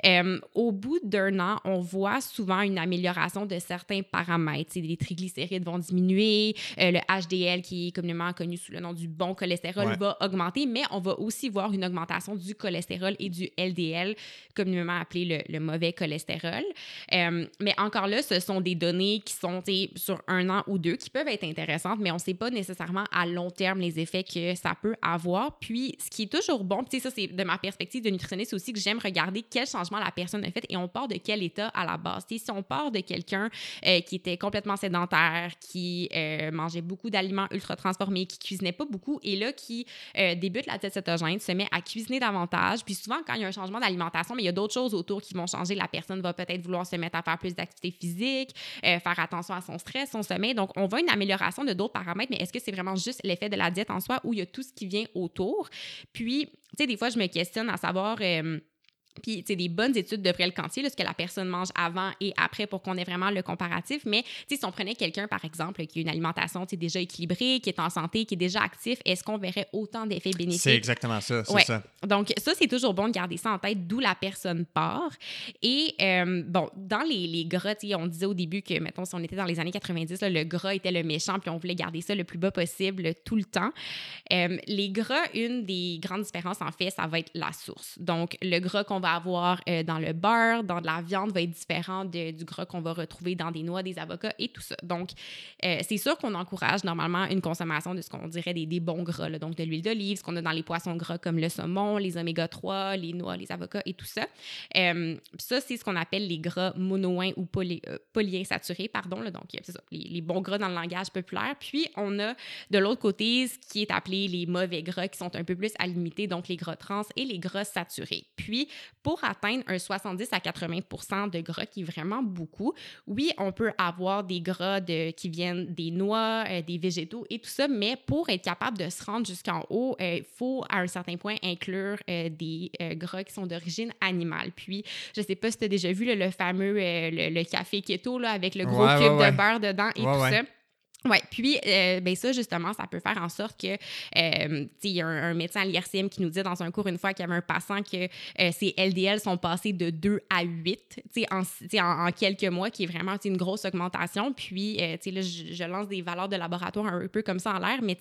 Euh, au bout d'un an, on voit souvent une amélioration de certains paramètres. les triglycérides vont diminuer, euh, le HDL, qui est communément connu sous le nom du bon cholestérol, va augmenter, mais on va aussi voir une augmentation du cholestérol et du LDL, communément appelé le, le mauvais cholestérol Euh, mais encore là, ce sont des données qui sont sur un an ou deux qui peuvent être intéressantes, mais on ne sait pas nécessairement à long terme les effets que ça peut avoir. Puis, ce qui est toujours bon, ça, c'est de ma perspective de nutritionniste aussi que j'aime regarder quel changement la personne a fait et on part de quel état à la base. si on part de quelqu'un euh, qui était complètement sédentaire, qui euh, mangeait beaucoup d'aliments ultra transformés, qui cuisinait pas beaucoup et là, qui débute la tête cétogène, se met à cuisiner davantage. Puis souvent, quand il y a un changement d'alimentation, mais il y a d'autres choses autour qui vont changer. La personne va peut-être vouloir se mettre à faire plus d'activité physique, euh, faire attention à son stress, son sommeil. Donc, on voit une amélioration de d'autres paramètres, mais est-ce que c'est vraiment juste l'effet de la diète en soi ou il y a tout ce qui vient autour? Puis, tu sais, des fois, je me questionne à savoir... Euh, puis, tu des bonnes études devraient le quantifier, ce que la personne mange avant et après pour qu'on ait vraiment le comparatif. Mais, si on prenait quelqu'un, par exemple, qui a une alimentation, déjà équilibrée, qui est en santé, qui est déjà actif, est-ce qu'on verrait autant d'effets bénéfiques? C'est exactement ça, c'est ça. Donc, ça, c'est toujours bon de garder ça en tête, d'où la personne part. Et, euh, bon, dans les, les gras, on disait au début que, mettons, si on était dans les années 90, le gras était le méchant, puis on voulait garder ça le plus bas possible tout le temps. Euh, les gras, une des grandes différences, en fait, ça va être la source. Donc, le gras qu'on va avoir euh, dans le beurre, dans de la viande, va être différent du gras qu'on va retrouver dans des noix, des avocats et tout ça. Donc, euh, c'est sûr qu'on encourage normalement une consommation de ce qu'on dirait des, bons gras, donc de l'huile d'olive, ce qu'on a dans les poissons gras comme le saumon, les oméga 3, les noix, les avocats et tout ça. Euh, ça, c'est ce qu'on appelle les gras monoïns ou poly, polyinsaturés, pardon. Donc, c'est ça, les, les, bons gras dans le langage populaire. Puis, on a de l'autre côté ce qui est appelé les mauvais gras qui sont un peu plus à limiter, donc les gras trans et les gras saturés. Puis, pour atteindre un 70 à 80% de gras, qui est vraiment beaucoup, oui, on peut avoir des gras de, qui viennent des noix, euh, des végétaux et tout ça, mais pour être capable de se rendre jusqu'en haut, euh, il faut à un certain point inclure euh, des gras qui sont d'origine animale. Puis, je sais pas si tu as déjà vu le fameux le, café keto là, avec le gros cube de beurre dedans et tout ça. Oui, puis euh, ben ça, justement, ça peut faire en sorte que, euh, il y a un, médecin à l'IRCM qui nous dit dans un cours une fois qu'il y avait un patient que euh, ses LDL sont passés de 2 à 8 en, en, en, quelques mois, qui est vraiment une grosse augmentation. Puis, là, je, lance des valeurs de laboratoire un peu comme ça en l'air, mais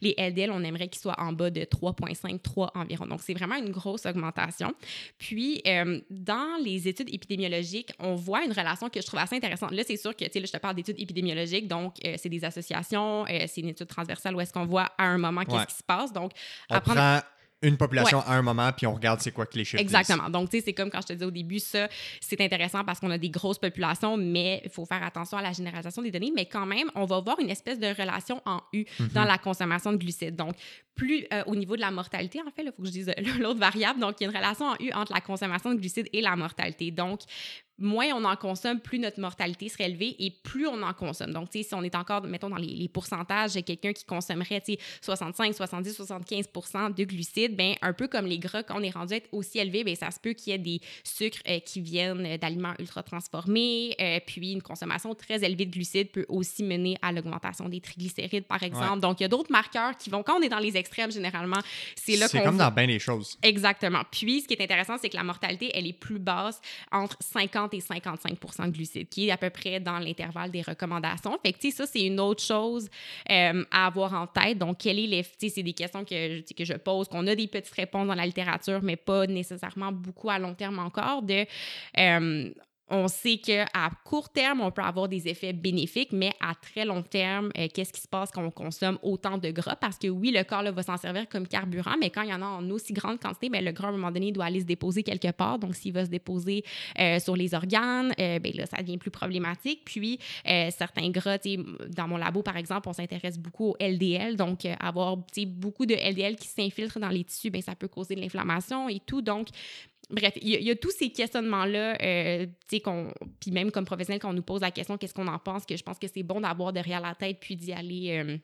les LDL, on aimerait qu'ils soient en bas de 3,5, 3 environ. Donc, c'est vraiment une grosse augmentation. Puis, dans les études épidémiologiques, on voit une relation que je trouve assez intéressante. Là, c'est sûr que, là, je te parle d'études épidémiologiques, donc c'est des associations. Euh, c'est une étude transversale où est-ce qu'on voit à un moment qu'est-ce qui se passe. Donc, on prend une population à un moment, puis on regarde c'est quoi que les chiffres Exactement. Donc, tu sais, c'est comme quand je te disais au début, ça, c'est intéressant parce qu'on a des grosses populations, mais il faut faire attention à la généralisation des données. Mais quand même, on va voir une espèce de relation en U mhm. dans la consommation de glucides. Donc, plus euh, au niveau de la mortalité, en fait, il faut que je dise l'autre variable. Donc, il y a une relation en U entre la consommation de glucides et la mortalité. Donc, moins on en consomme, plus notre mortalité serait élevée et plus on en consomme. Donc, si on est encore, mettons, dans les, les pourcentages, quelqu'un qui consommerait 65, 70, 75% de glucides, ben un peu comme les gras, quand on est rendu à être aussi élevé, ben ça se peut qu'il y ait des sucres euh, qui viennent d'aliments ultra transformés. Euh, puis, une consommation très élevée de glucides peut aussi mener à l'augmentation des triglycérides, par exemple. Donc, il y a d'autres marqueurs qui vont, quand on est dans les extrêmes, généralement, c'est là qu'on. C'est comme dans bien les choses. Exactement. Puis, ce qui est intéressant, c'est que la mortalité, elle est plus basse entre 50 et 55% de glucides, qui est à peu près dans l'intervalle des recommandations. Fait que, ça, c'est une autre chose euh, à avoir en tête. Donc, quel est l'effet? C'est des questions que, que je pose, qu'on a des petites réponses dans la littérature, mais pas nécessairement beaucoup à long terme encore, de euh, on sait qu'à court terme, on peut avoir des effets bénéfiques, mais à très long terme, euh, qu'est-ce qui se passe quand on consomme autant de gras? Parce que oui, le corps va s'en servir comme carburant, mais quand il y en a en aussi grande quantité, bien, le gras, à un moment donné, doit aller se déposer quelque part. Donc, s'il va se déposer euh, sur les organes, euh, bien, ça devient plus problématique. Puis, certains gras, dans mon labo, par exemple, on s'intéresse beaucoup au LDL. Donc, avoir beaucoup de LDL qui s'infiltrent dans les tissus, bien, ça peut causer de l'inflammation et tout. Donc, Bref, il y, a tous ces questionnements-là, euh, puis même comme professionnel, quand on nous pose la question qu'est-ce qu'on en pense, que je pense que c'est bon d'avoir derrière la tête, puis d'y aller. Euh,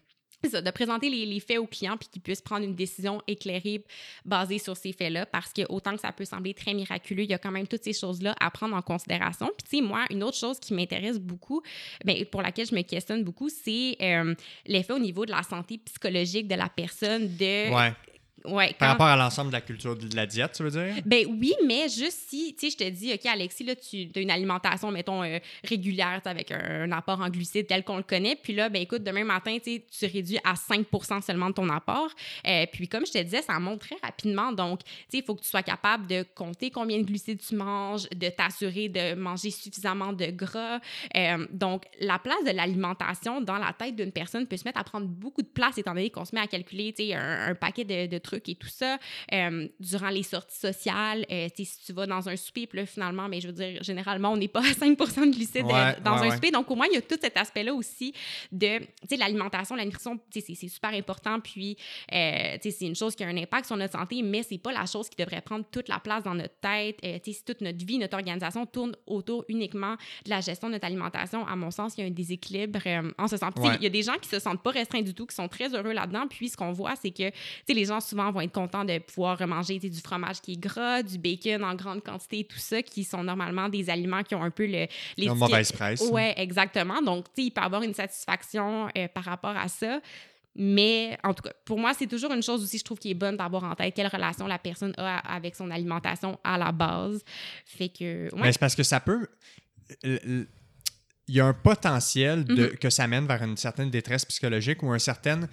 de présenter les, faits aux clients puis qu'ils puissent prendre une décision éclairée basée sur ces faits-là parce que autant que ça peut sembler très miraculeux, il y a quand même toutes ces choses-là à prendre en considération. Puis tu sais, moi, une autre chose qui m'intéresse beaucoup, bien, pour laquelle je me questionne beaucoup, c'est euh, l'effet au niveau de la santé psychologique de la personne de Ouais, Par quand- rapport à l'ensemble de la culture de la diète, tu veux dire? Ben oui, mais juste si, tu sais, je te dis, OK, Alexis, là, tu as une alimentation, mettons, euh, régulière, avec un, un apport en glucides tel qu'on le connaît. Puis là, ben écoute, demain matin, tu réduis à 5% seulement de ton apport. Euh, puis comme je te disais, ça monte très rapidement. Donc, tu sais, il faut que tu sois capable de compter combien de glucides tu manges, de t'assurer de manger suffisamment de gras. Euh, donc, la place de l'alimentation dans la tête d'une personne peut se mettre à prendre beaucoup de place étant donné qu'on se met à calculer, tu sais, un, un paquet de, de trucs et tout ça. Euh, durant les sorties sociales, euh, si tu vas dans un souper, puis là, finalement, mais je veux dire, généralement, on n'est pas à 5 de glucides euh, Ouais, dans ouais, un ouais. souper. Donc, au moins, il y a tout cet aspect-là aussi de, tu sais, l'alimentation, la nutrition, tu sais, c'est- super important. Puis, euh, tu sais, c'est une chose qui a un impact sur notre santé, mais c'est pas la chose qui devrait prendre toute la place dans notre tête. Euh, tu sais, si toute notre vie, notre organisation tourne autour uniquement de la gestion de notre alimentation, à mon sens, il y a un déséquilibre en ce sens. Il y a des gens qui se sentent pas restreints du tout, qui sont très heureux là-dedans. Puis, ce qu'on voit, c'est que tu sais, les gens souvent vont être contents de pouvoir manger du fromage qui est gras, du bacon en grande quantité, tout ça, qui sont normalement des aliments qui ont un peu le, les mauvaise presse. Ouais, exactement. Donc, tu sais, il peut y avoir une satisfaction euh, par rapport à ça. Mais en tout cas, pour moi, c'est toujours une chose aussi, je trouve, qui est bonne d'avoir en tête quelle relation la personne a avec son alimentation à la base. Fait que, ouais. Mais c'est parce que ça peut. Il y a un potentiel de, Mhm. que ça mène vers une certaine détresse psychologique ou un certain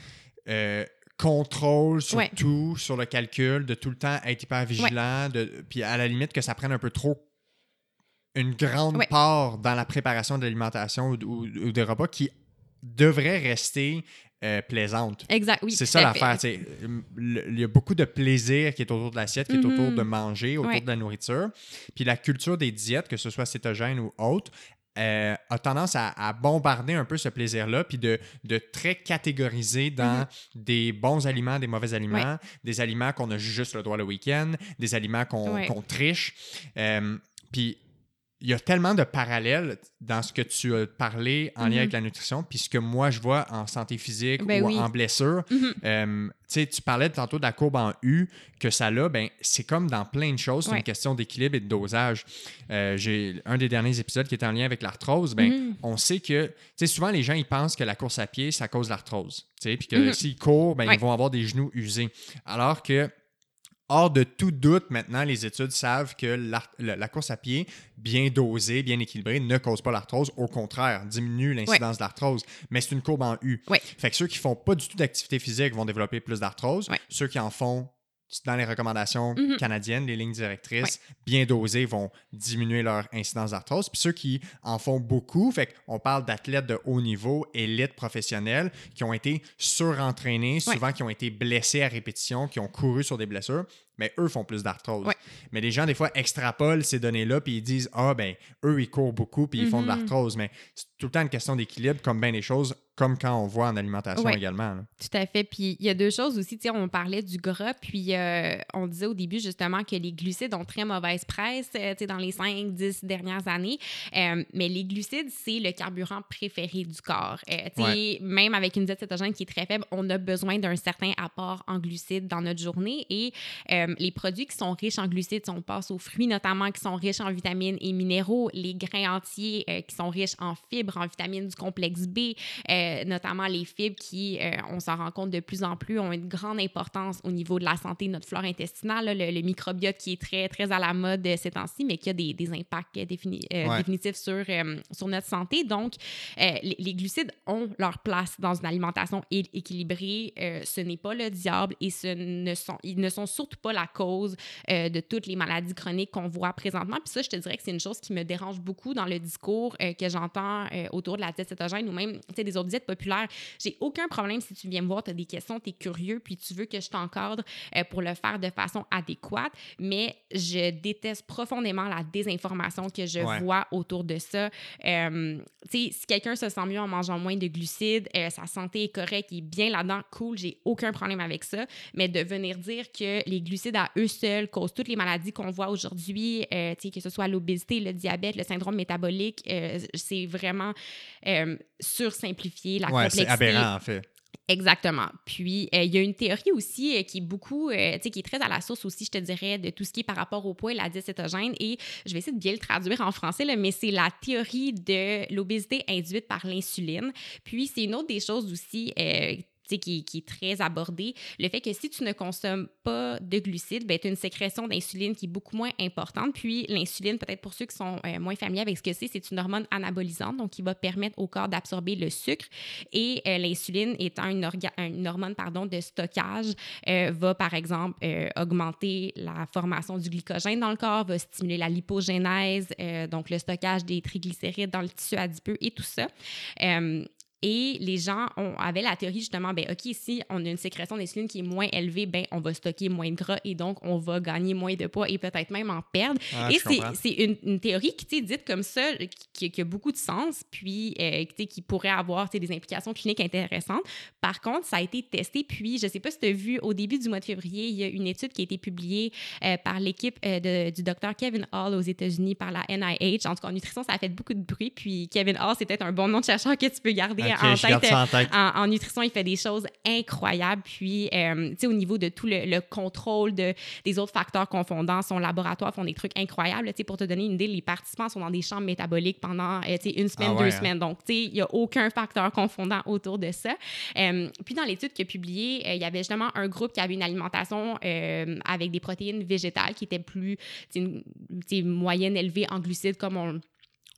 euh, contrôle sur Ouais. tout, sur le calcul, de tout le temps être hyper vigilant, de, puis à la limite que ça prenne un peu trop une grande Ouais. part dans la préparation de l'alimentation ou, ou- ou des repas qui devrait rester euh, plaisante. Exact, oui. c'est ça l'affaire. Il y a beaucoup de plaisir qui est autour de l'assiette, qui est autour de manger, autour Ouais. de la nourriture. Puis la culture des diètes, que ce soit cétogène ou autre, euh, a tendance à, à bombarder un peu ce plaisir-là, puis de, de très catégoriser dans Mhm. des bons aliments, des mauvais aliments, des aliments qu'on a juste le droit le week-end, des aliments qu'on triche. Euh, puis il y a tellement de parallèles dans ce que tu as parlé en lien Mhm. avec la nutrition, puis ce que moi je vois en santé physique Ben ou oui. en blessure. Mhm. Euh, tu sais, tu parlais tantôt de la courbe en U, que ça a, ben, c'est comme dans plein de choses, c'est Ouais. une question d'équilibre et de dosage. Euh, J'ai un des derniers épisodes qui est en lien avec l'arthrose, ben, Mhm. on sait que, tu sais, souvent les gens, ils pensent que la course à pied, ça cause l'arthrose, tu sais, puis que s'ils courent, ben, Ouais. ils vont avoir des genoux usés. Alors que, hors de tout doute, maintenant, les études savent que la, la course à pied, bien dosée, bien équilibrée, ne cause pas l'arthrose. Au contraire, diminue l'incidence de l'arthrose. Mais c'est une courbe en U. Ouais. Fait que ceux qui font pas du tout d'activité physique vont développer plus d'arthrose. Ceux qui en font dans les recommandations Mhm. canadiennes, les lignes directrices bien dosées vont diminuer leur incidence d'arthrose. Puis ceux qui en font beaucoup, fait qu'on parle d'athlètes de haut niveau, élites professionnels, qui ont été surentraînés, souvent qui ont été blessés à répétition, qui ont couru sur des blessures, mais eux font plus d'arthrose. Mais les gens, des fois, extrapolent ces données-là, puis ils disent Ah, ben, eux, ils courent beaucoup, puis ils font de Mhm. l'arthrose. Mais c'est tout le temps une question d'équilibre, comme bien les choses, comme quand on voit en alimentation Ouais. également. là. Tout à fait. Puis il y a deux choses aussi. On parlait du gras, puis euh, on disait au début justement que les glucides ont très mauvaise presse euh, tu sais, dans les 5-10 dernières années. Euh, mais les glucides, c'est le carburant préféré du corps. Euh, tu sais, Même avec une diète cétogène qui est très faible, on a besoin d'un certain apport en glucides dans notre journée. Et les produits qui sont riches en glucides, si on passe aux fruits notamment, qui sont riches en vitamines et minéraux, les grains entiers qui sont riches en fibres, en vitamines du complexe B, euh, notamment les fibres qui, euh, on s'en rend compte de plus en plus, ont une grande importance au niveau de la santé de notre flore intestinale, là, le, le microbiote qui est très, très à la mode euh, ces temps-ci, mais qui a des, des impacts défini- Ouais. définitifs sur, sur notre santé. Donc, les, les glucides ont leur place dans une alimentation équilibrée. Ce n'est pas le diable et ce ne sont, ils ne sont surtout pas la cause de toutes les maladies chroniques qu'on voit présentement. Puis ça, je te dirais que c'est une chose qui me dérange beaucoup dans le discours que j'entends autour de la diète cétogène ou même des autres diètes populaires. J'ai aucun problème si tu viens me voir, tu as des questions, tu es curieux, puis tu veux que je t'encadre euh, pour le faire de façon adéquate, mais je déteste profondément la désinformation que je Ouais. vois autour de ça. Euh, tu sais, si quelqu'un se sent mieux en mangeant moins de glucides, euh, sa santé est correcte, il est bien là-dedans, cool, j'ai aucun problème avec ça. Mais de venir dire que les glucides à eux seuls causent toutes les maladies qu'on voit aujourd'hui, euh, que ce soit l'obésité, le diabète, le syndrome métabolique, euh, c'est vraiment euh, sursimplifier la Ouais, c'est complexité. aberrant, en fait. Exactement. Puis, euh, il y a une théorie aussi euh, qui est beaucoup, euh, tu sais, qui est très à la source aussi, je te dirais, de tout ce qui est par rapport au poids et la diète cétogène. Et je vais essayer de bien le traduire en français, là, mais c'est la théorie de l'obésité induite par l'insuline. Puis, c'est une autre des choses aussi. Qui, qui, est très abordé, le fait que si tu ne consommes pas de glucides, ben, tu as une sécrétion d'insuline qui est beaucoup moins importante. Puis l'insuline, peut-être pour ceux qui sont euh, moins familiers avec ce que c'est, c'est une hormone anabolisante, donc qui va permettre au corps d'absorber le sucre. Et euh, l'insuline étant une, une, hormone pardon, de stockage, euh, va par exemple augmenter la formation du glycogène dans le corps, va stimuler la lipogénèse, donc le stockage des triglycérides dans le tissu adipeux et tout ça. Et les gens ont, avaient la théorie justement, ben OK, si on a une sécrétion d'insuline qui est moins élevée, ben on va stocker moins de gras et donc on va gagner moins de poids et peut-être même en perdre. Ah, et c'est une, une, théorie qui, est dite comme ça, qui, qui, a beaucoup de sens, puis euh, qui pourrait avoir des implications cliniques intéressantes. Par contre, ça a été testé, puis je sais pas si tu as vu, au début du mois de février, il y a une étude qui a été publiée euh, par l'équipe euh, du docteur Kevin Hall aux États-Unis par la NIH. En tout cas, en nutrition, ça a fait beaucoup de bruit, puis Kevin Hall, c'est peut-être un bon nom de chercheur que tu peux garder en, nutrition, il fait des choses incroyables. Puis, euh, tu sais, au niveau de tout le, contrôle de, des autres facteurs confondants, son laboratoire font des trucs incroyables. Tu sais, pour te donner une idée, les participants sont dans des champs métaboliques pendant, euh, tu sais, une semaine, ah deux hein? semaines. Donc, tu sais, il n'y a aucun facteur confondant autour de ça. Euh, puis, dans l'étude qu'il a publiée, il y avait justement un groupe qui avait une alimentation avec des protéines végétales qui étaient plus, tu sais, moyenne élevée en glucides, comme on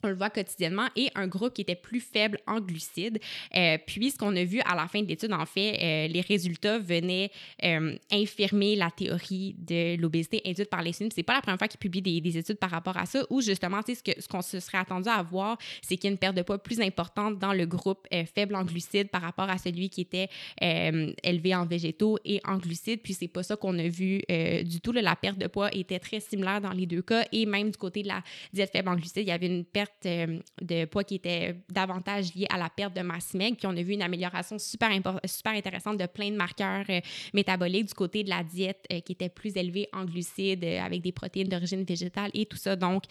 on le voit quotidiennement, et un groupe qui était plus faible en glucides. Euh, puis, ce qu'on a vu à la fin de l'étude, en fait, euh, les résultats venaient euh, infirmer la théorie de l'obésité induite par l'insuline. C'est pas la première fois qu'ils publient des, études par rapport à ça, où justement, ce qu'on ce qu'on se serait attendu à voir, c'est qu'il y a une perte de poids plus importante dans le groupe faible en glucides par rapport à celui qui était élevé en végétaux et en glucides. Puis, c'est pas ça qu'on a vu du tout. la perte de poids était très similaire dans les deux cas, et même du côté de la diète faible en glucides, il y avait une perte euh, de poids qui était davantage lié à la perte de masse maigre, puis on a vu une amélioration super, super intéressante de plein de marqueurs euh, métaboliques du côté de la diète euh, qui était plus élevée en glucides avec des protéines d'origine végétale et tout ça. Donc,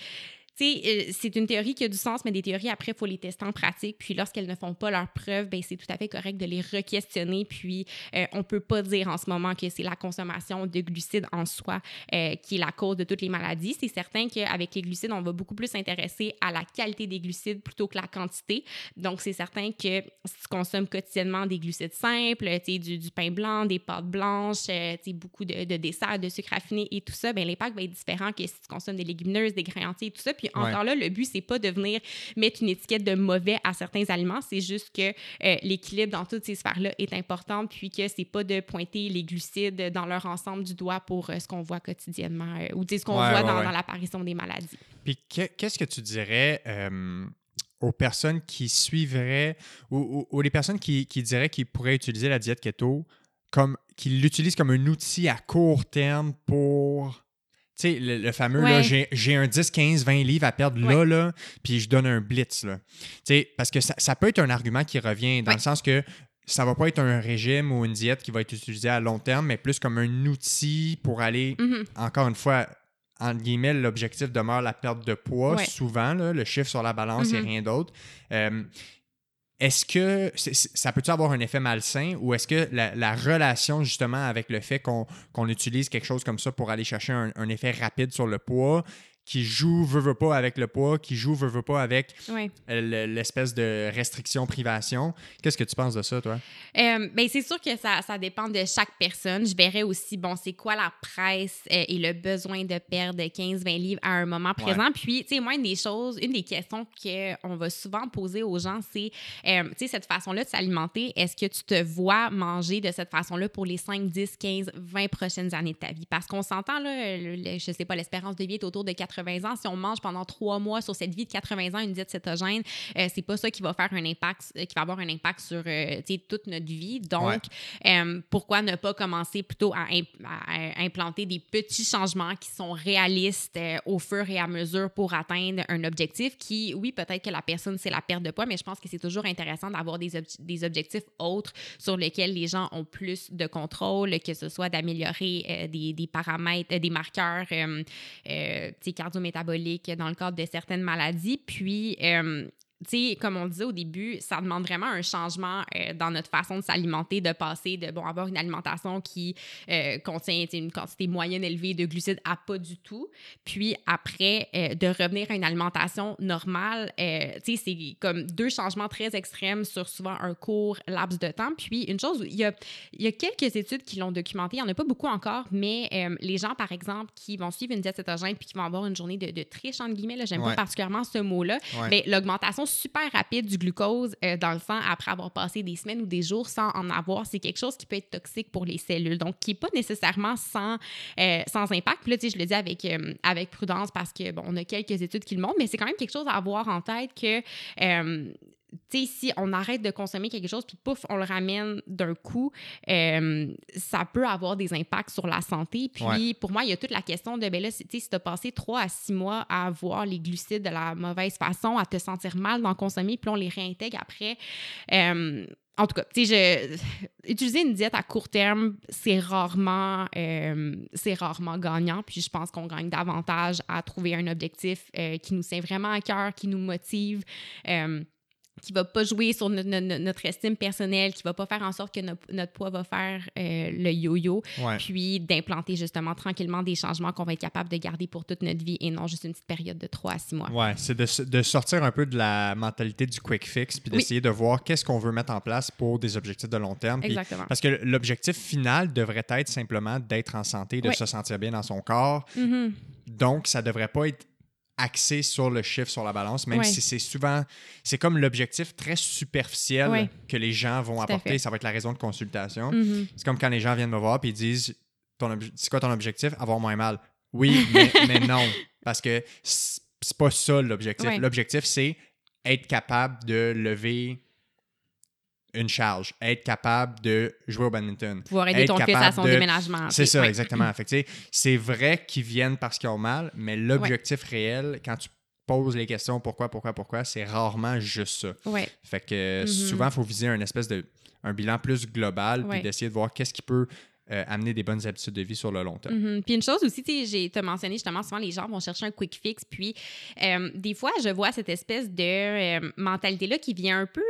euh, c'est une théorie qui a du sens, mais des théories, après, il faut les tester en pratique. Puis lorsqu'elles ne font pas leurs preuves, ben, c'est tout à fait correct de les re-questionner. Puis euh, on ne peut pas dire en ce moment que c'est la consommation de glucides en soi euh, qui est la cause de toutes les maladies. C'est certain qu'avec les glucides, on va beaucoup plus s'intéresser à la qualité des glucides plutôt que la quantité. Donc, c'est certain que si tu consommes quotidiennement des glucides simples, du, du pain blanc, des pâtes blanches, beaucoup de, de desserts, de sucre raffiné et tout ça, ben, l'impact va être différent que si tu consommes des légumineuses, des grains entiers et tout ça. Encore là, le but, c'est pas de venir mettre une étiquette de mauvais à certains aliments, c'est juste que euh, l'équilibre dans toutes ces sphères-là est important, puis que c'est pas de pointer les glucides dans leur ensemble du doigt pour euh, ce qu'on voit quotidiennement euh, ou ce qu'on voit dans, l'apparition des maladies. Puis qu'est-ce que tu dirais aux personnes qui suivraient ou, ou, les personnes qui, qui diraient qu'ils pourraient utiliser la diète keto comme qu'ils l'utilisent comme un outil à court terme pour tu sais, le, fameux, j'ai un 10, 15, 20 livres à perdre là, là, puis je donne un blitz, là. Tu sais, parce que ça, peut être un argument qui revient dans le sens que ça va pas être un régime ou une diète qui va être utilisée à long terme, mais plus comme un outil pour aller, mm-hmm. encore une fois, entre guillemets, l'objectif demeure la perte de poids, souvent, là, le chiffre sur la balance et mm-hmm. rien d'autre. Euh, est-ce que ça peut-tu avoir un effet malsain ou est-ce que la, relation justement avec le fait qu'on utilise quelque chose comme ça pour aller chercher un, effet rapide sur le poids, qui joue, veut, veut pas avec le poids, qui joue, veut, veut pas avec euh, l'espèce de restriction-privation. Qu'est-ce que tu penses de ça, toi? Euh, ben, c'est sûr que ça, ça, dépend de chaque personne. Je verrais aussi, bon, c'est quoi la presse euh, et le besoin de perdre 15-20 livres à un moment présent. Puis, tu sais, moi, une des choses, une des questions qu'on va souvent poser aux gens, c'est, tu sais, cette façon-là de s'alimenter, est-ce que tu te vois manger de cette façon-là pour les 5, 10, 15, 20 prochaines années de ta vie? Parce qu'on s'entend, là, je sais pas, l'espérance de vie est autour de 80 ans, si on mange pendant trois mois sur cette vie de 80 ans une diète cétogène, euh, c'est pas ça qui va faire un impact, euh, qui va avoir un impact sur euh, toute notre vie. Donc, pourquoi ne pas commencer plutôt à, implanter des petits changements qui sont réalistes au fur et à mesure pour atteindre un objectif qui, oui, peut-être que la personne, c'est la perte de poids, mais je pense que c'est toujours intéressant d'avoir des, des objectifs autres sur lesquels les gens ont plus de contrôle, que ce soit d'améliorer des, des, paramètres, des marqueurs euh, cardio-métabolique dans le cadre de certaines maladies. Puis, euh, tu sais, comme on disait au début, ça demande vraiment un changement euh, dans notre façon de s'alimenter, de passer de, bon, avoir une alimentation qui euh, contient une quantité moyenne élevée de glucides à pas du tout. Puis après, euh, de revenir à une alimentation normale, tu sais, c'est comme deux changements très extrêmes sur souvent un court laps de temps. Puis une chose, il y a, il y a quelques études qui l'ont documenté, il n'y en a pas beaucoup encore, mais les gens, par exemple, qui vont suivre une diète cétogène puis qui vont avoir une journée de, de triche, entre guillemets, j'aime pas particulièrement ce mot-là, mais l'augmentation super rapide du glucose euh, dans le sang après avoir passé des semaines ou des jours sans en avoir, c'est quelque chose qui peut être toxique pour les cellules. Donc, qui n'est pas nécessairement sans, euh, sans impact. Puis là, tu sais, je le dis avec, euh, avec prudence parce que, bon, on a quelques études qui le montrent, mais c'est quand même quelque chose à avoir en tête que tu sais, si on arrête de consommer quelque chose, puis pouf, on le ramène d'un coup, euh, ça peut avoir des impacts sur la santé. Puis pour moi, il y a toute la question de, ben là, tu sais, si tu as passé trois à six mois à avoir les glucides de la mauvaise façon, à te sentir mal d'en consommer, puis on les réintègre après. Euh, en tout cas, tu sais, utiliser une diète à court terme, c'est rarement, euh, c'est rarement gagnant. Puis je pense qu'on gagne davantage à trouver un objectif qui nous tient vraiment à cœur, qui nous motive qui va pas jouer sur notre, estime personnelle, qui va pas faire en sorte que notre, poids va faire euh, le yo-yo, puis d'implanter justement tranquillement des changements qu'on va être capable de garder pour toute notre vie et non juste une petite période de 3 à 6 mois. Ouais, c'est de, sortir un peu de la mentalité du quick fix, puis d'essayer de voir qu'est-ce qu'on veut mettre en place pour des objectifs de long terme. Exactement. Parce que l'objectif final devrait être simplement d'être en santé, de se sentir bien dans son corps. Mm-hmm. Donc, ça devrait pas être axé sur le chiffre, sur la balance, même si c'est souvent, c'est comme l'objectif très superficiel que les gens vont apporter. Ça va être la raison de consultation. Mm-hmm. C'est comme quand les gens viennent me voir et ils disent C'est quoi ton objectif? Avoir moins mal. Oui, mais, non. Parce que c'est pas ça l'objectif. L'objectif, c'est être capable de lever une charge, être capable de jouer au badminton. Pouvoir aider ton fils à son déménagement. C'est ça, exactement. c'est vrai qu'ils viennent parce qu'ils ont mal, mais l'objectif réel, quand tu poses les questions pourquoi, pourquoi, pourquoi, c'est rarement juste ça. Fait que mm-hmm. souvent, il faut viser un espèce de un bilan plus global puis d'essayer de voir qu'est-ce qui peut euh, amener des bonnes habitudes de vie sur le long terme. Mm-hmm. Puis une chose aussi, tu sais, mentionné justement, souvent les gens vont chercher un quick fix. Puis euh, des fois, je vois cette espèce de euh, mentalité-là qui vient un peu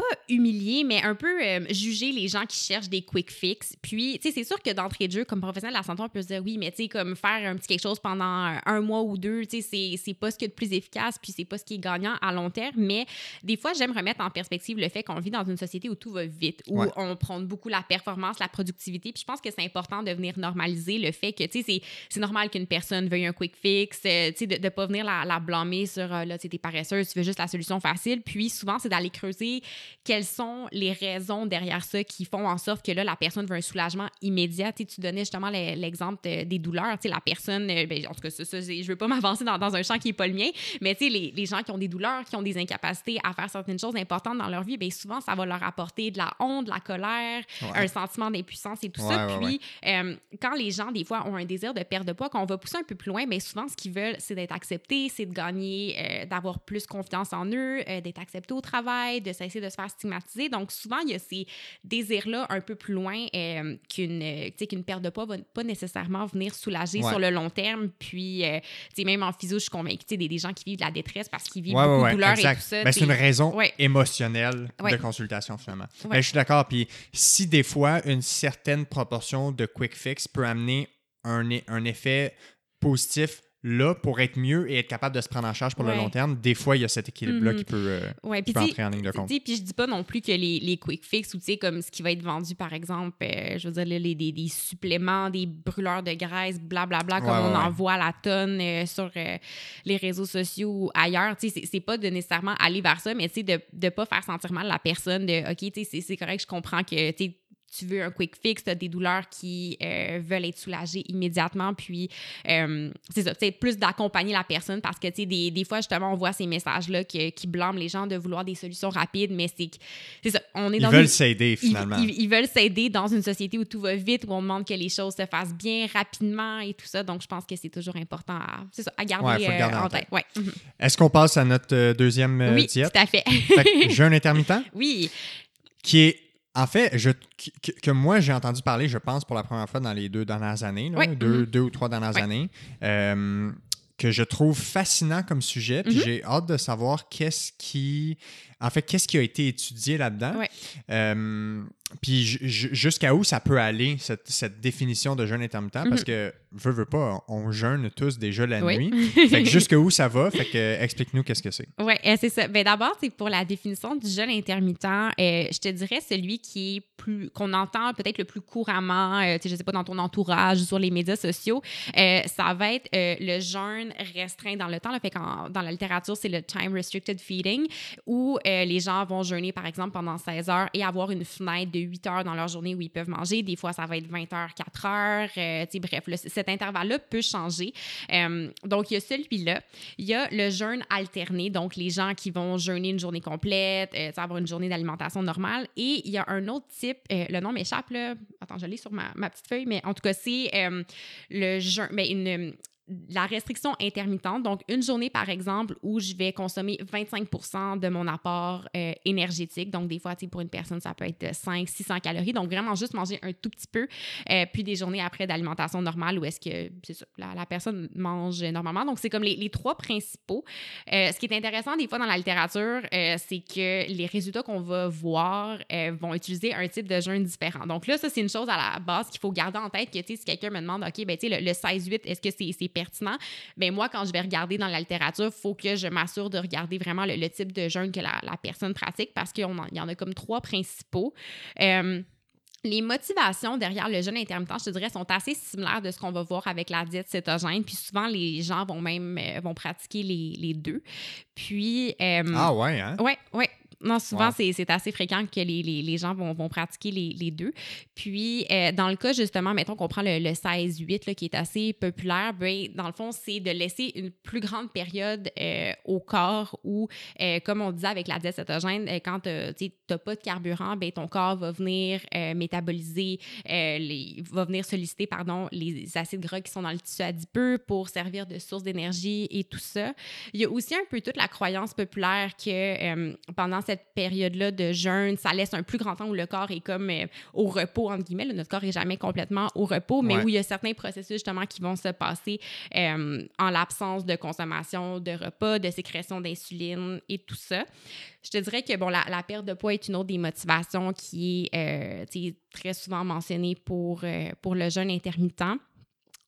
pas humilier, mais un peu euh, juger les gens qui cherchent des quick fix. Puis, tu sais, c'est sûr que d'entrée de jeu, comme professionnel de la santé, on peut se dire oui, mais tu sais, comme faire un petit quelque chose pendant un mois ou deux, tu sais, c'est pas ce qui est le plus efficace, puis c'est pas ce qui est gagnant à long terme. Mais des fois, j'aime remettre en perspective le fait qu'on vit dans une société où tout va vite, où on prend beaucoup la performance, la productivité. Puis je pense que c'est important de venir normaliser le fait que, tu sais, c'est normal qu'une personne veuille un quick fix, euh, tu sais, de, de pas venir la, blâmer sur, euh, là, tu sais, t'es paresseuse, tu veux juste la solution facile. Puis souvent, c'est d'aller creuser quelles sont les raisons derrière ça qui font en sorte que là, la personne veut un soulagement immédiat. Tu, tu donnais justement l'exemple des douleurs. Tu sais, la personne, euh, ben, en tout cas, ça, ça, je ne veux pas m'avancer dans, dans, un champ qui n'est pas le mien, mais tu sais, les, les, gens qui ont des douleurs, qui ont des incapacités à faire certaines choses importantes dans leur vie, bien, souvent, ça va leur apporter de la honte, de la colère, un sentiment d'impuissance et tout ça. Puis, euh, quand les gens, des fois, ont un désir de perdre de poids, qu'on va pousser un peu plus loin, mais souvent, ce qu'ils veulent, c'est d'être acceptés, c'est de gagner, euh, d'avoir plus confiance en eux, d'être accepté au travail, de cesser de se faire stigmatiser. Donc, souvent, il y a ces désirs-là un peu plus loin euh, qu'une euh, qu'une perte de poids va pas nécessairement venir soulager sur le long terme. Puis, euh, même en physio, je suis convaincue des, des gens qui vivent de la détresse parce qu'ils vivent beaucoup de douleur et tout ça. Ben, c'est une raison émotionnelle de consultation, finalement. Ben, je suis d'accord. Puis, si des fois, une certaine proportion de quick fix peut amener un, un effet positif là pour être mieux et être capable de se prendre en charge pour le long terme, des fois, il y a cet équilibre-là qui mm-hmm. peut, euh, entrer en ligne de compte. Puis je dis pas non plus que les, les quick fix ou comme ce qui va être vendu, par exemple, euh, je veux dire, les, des, des, suppléments, des brûleurs de graisse, blablabla, comme on en voit à la tonne euh, sur les réseaux sociaux ou ailleurs. C'est pas de nécessairement aller vers ça, mais de ne pas faire sentir mal la personne de OK, c'est correct, je comprends que tu veux un quick fix, tu as des douleurs qui euh, veulent être soulagées immédiatement. Puis, euh, c'est ça, c'est plus d'accompagner la personne parce que, tu sais, des, des, fois, justement, on voit ces messages-là qui, qui, blâment les gens de vouloir des solutions rapides, mais c'est c'est ça, on est ils dans. Ils veulent s'aider, finalement. Ils, veulent s'aider dans une société où tout va vite, où on demande que les choses se fassent bien, rapidement et tout ça. Donc, je pense que c'est toujours important à, ça, à garder, euh, en tête. Ouais. Mhm. Est-ce qu'on passe à notre deuxième oui, diète? tout à fait. fait jeûne intermittent? Oui. Qui est en fait, je, que, moi, j'ai entendu parler, je pense, pour la première fois dans les deux dernières années, deux, deux, ou trois dernières années, euh, que je trouve fascinant comme sujet. Puis Mhm. j'ai hâte de savoir qu'est-ce qui. En fait, qu'est-ce qui a été étudié là-dedans? Ouais. Euh, puis ju- ju- jusqu'à où ça peut aller, cette, cette définition de jeûne intermittent, parce Mhm. que, veux, veux pas, on jeûne tous déjà la Oui. nuit. fait que jusqu'à où ça va, fait que euh, explique-nous qu'est-ce que c'est. Oui, c'est ça. Ben, D'abord, c'est pour la définition du jeûne intermittent, euh, je te dirais celui qui est plus qu'on entend peut-être le plus couramment, euh, je sais pas, dans ton entourage, sur les médias sociaux, euh, ça va être euh, le jeûne restreint dans le temps. Là, fait dans la littérature, c'est le time restricted feeding, où euh, les gens vont jeûner, par exemple, pendant 16 heures et avoir une fenêtre de 8 heures dans leur journée où ils peuvent manger. Des fois, ça va être 20 heures, 4 heures. euh, bref, cet intervalle-là peut changer. Euh, donc, il y a celui-là. Il y a le jeûne alterné, donc les gens qui vont jeûner une journée complète, euh, avoir une journée d'alimentation normale. Et il y a un autre type, le nom m'échappe, là. Attends, je l'ai sur ma, ma petite feuille, mais en tout cas, c'est le jeûne, mais une la restriction intermittente, donc une journée par exemple où je vais consommer 25% de mon apport euh, énergétique. Donc, des fois, pour une personne, ça peut être 500-600 calories. Donc, vraiment juste manger un tout petit peu. Euh, puis des journées après d'alimentation normale où est-ce que c'est ça, la, la personne mange normalement. Donc, c'est comme les, les trois principaux. Euh, ce qui est intéressant des fois dans la littérature, euh, c'est que les résultats qu'on va voir euh, vont utiliser un type de jeûne différent. Donc là, ça, c'est une chose à la base qu'il faut garder en tête que, si quelqu'un me demande, OK, ben, le, le 16-8, est-ce que c'est c'est pertinent? Ben moi, quand je vais regarder dans la littérature, il faut que je m'assure de regarder vraiment le, le type de jeûne que la, la personne pratique parce qu'il y en a comme trois principaux. Euh, les motivations derrière le jeûne intermittent, je te dirais, sont assez similaires de ce qu'on va voir avec la diète cétogène. Puis souvent, les gens vont même euh, vont pratiquer les, les deux. Puis. euh, Ah ouais, hein? Ouais, ouais. Non, souvent, Wow. c'est- assez fréquent que les, les- les gens vont, vont pratiquer les, les deux. Puis, euh, dans le cas, justement, mettons qu'on prend le, le 16-8, là, qui est assez populaire, ben, dans le fond, c'est de laisser une plus grande période euh, au corps où, euh, comme on disait avec la diète cétogène, quand tu n'as pas de carburant, ben, ton corps va venir métaboliser, les, va venir solliciter pardon, les acides gras qui sont dans le tissu adipeux pour servir de source d'énergie et tout ça. Il y a aussi un peu toute la croyance populaire que pendant cette période-là de jeûne, ça laisse un plus grand temps où le corps est comme euh, au repos, entre guillemets. là. notre corps est jamais complètement au repos, mais Ouais. où il y a certains processus justement qui vont se passer euh, en l'absence de consommation de repas, de sécrétion d'insuline et tout ça. Je te dirais que bon, la, la perte de poids est une autre des motivations qui est euh, très souvent mentionnée pour, pour le jeûne intermittent.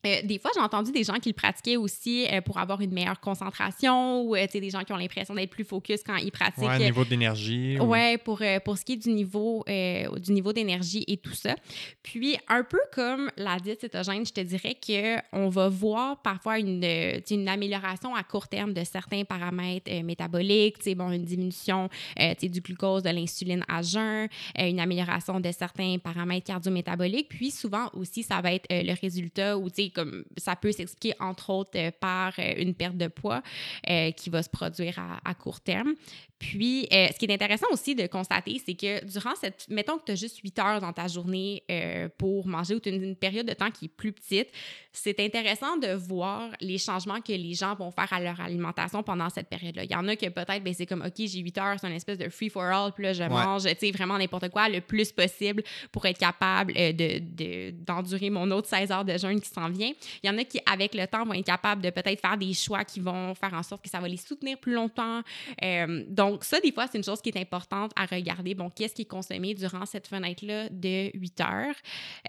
Euh, des fois, j'ai entendu des gens qui le pratiquaient aussi euh, pour avoir une meilleure concentration ou euh, des gens qui ont l'impression d'être plus focus quand ils pratiquent. Ouais, niveau d'énergie. ou- Ouais, pour, euh, pour ce qui est du niveau, euh, du niveau d'énergie et tout ça. Puis, un peu comme la diète cétogène, je te dirais qu'on va voir parfois une, euh, une amélioration à court terme de certains paramètres euh, métaboliques, bon, une diminution euh, du glucose, de l'insuline à jeun, euh, une amélioration de certains paramètres cardiométaboliques. Puis, souvent aussi, ça va être euh, le résultat sais, comme ça peut s'expliquer entre autres euh, par euh, une perte de poids euh, qui va se produire à, à court terme. Puis, euh, ce qui est intéressant aussi de constater, c'est que durant cette. Mettons que tu as juste 8 heures dans ta journée euh, pour manger ou tu as une, une période de temps qui est plus petite, c'est intéressant de voir les changements que les gens vont faire à leur alimentation pendant cette période-là. Il y en a que peut-être, ben, c'est comme, OK, j'ai 8 heures, c'est une espèce de free for all, puis là, je mange, tu sais, vraiment n'importe quoi le plus possible pour être capable euh, de, de- d'endurer mon autre 16 heures de jeûne qui s'en vient. Il y en a qui, avec le temps, vont être capables de peut-être faire des choix qui vont faire en sorte que ça va les soutenir plus longtemps. Euh, donc, ça, des fois, c'est une chose qui est importante à regarder. Bon, qu'est-ce qui est consommé durant cette fenêtre-là de 8 heures?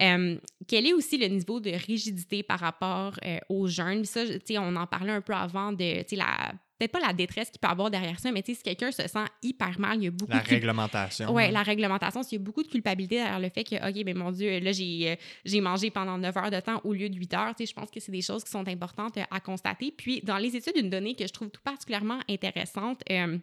Euh, quel est aussi le niveau de rigidité par rapport euh, au jeûne? Puis Ça, tu sais, on en parlait un peu avant de, tu sais, la peut-être pas la détresse qu'il peut avoir derrière ça, mais tu sais, si quelqu'un se sent hyper mal, il y a beaucoup La de réglementation. Ouais, là. la réglementation, s'il y a beaucoup de culpabilité derrière le fait que, OK, ben mon Dieu, là, j'ai euh, j'ai mangé pendant 9 heures de temps au lieu de 8 heures. Tu sais, je pense que c'est des choses qui sont importantes euh, à constater. Puis, dans les études, une donnée que je trouve tout particulièrement intéressante, euh,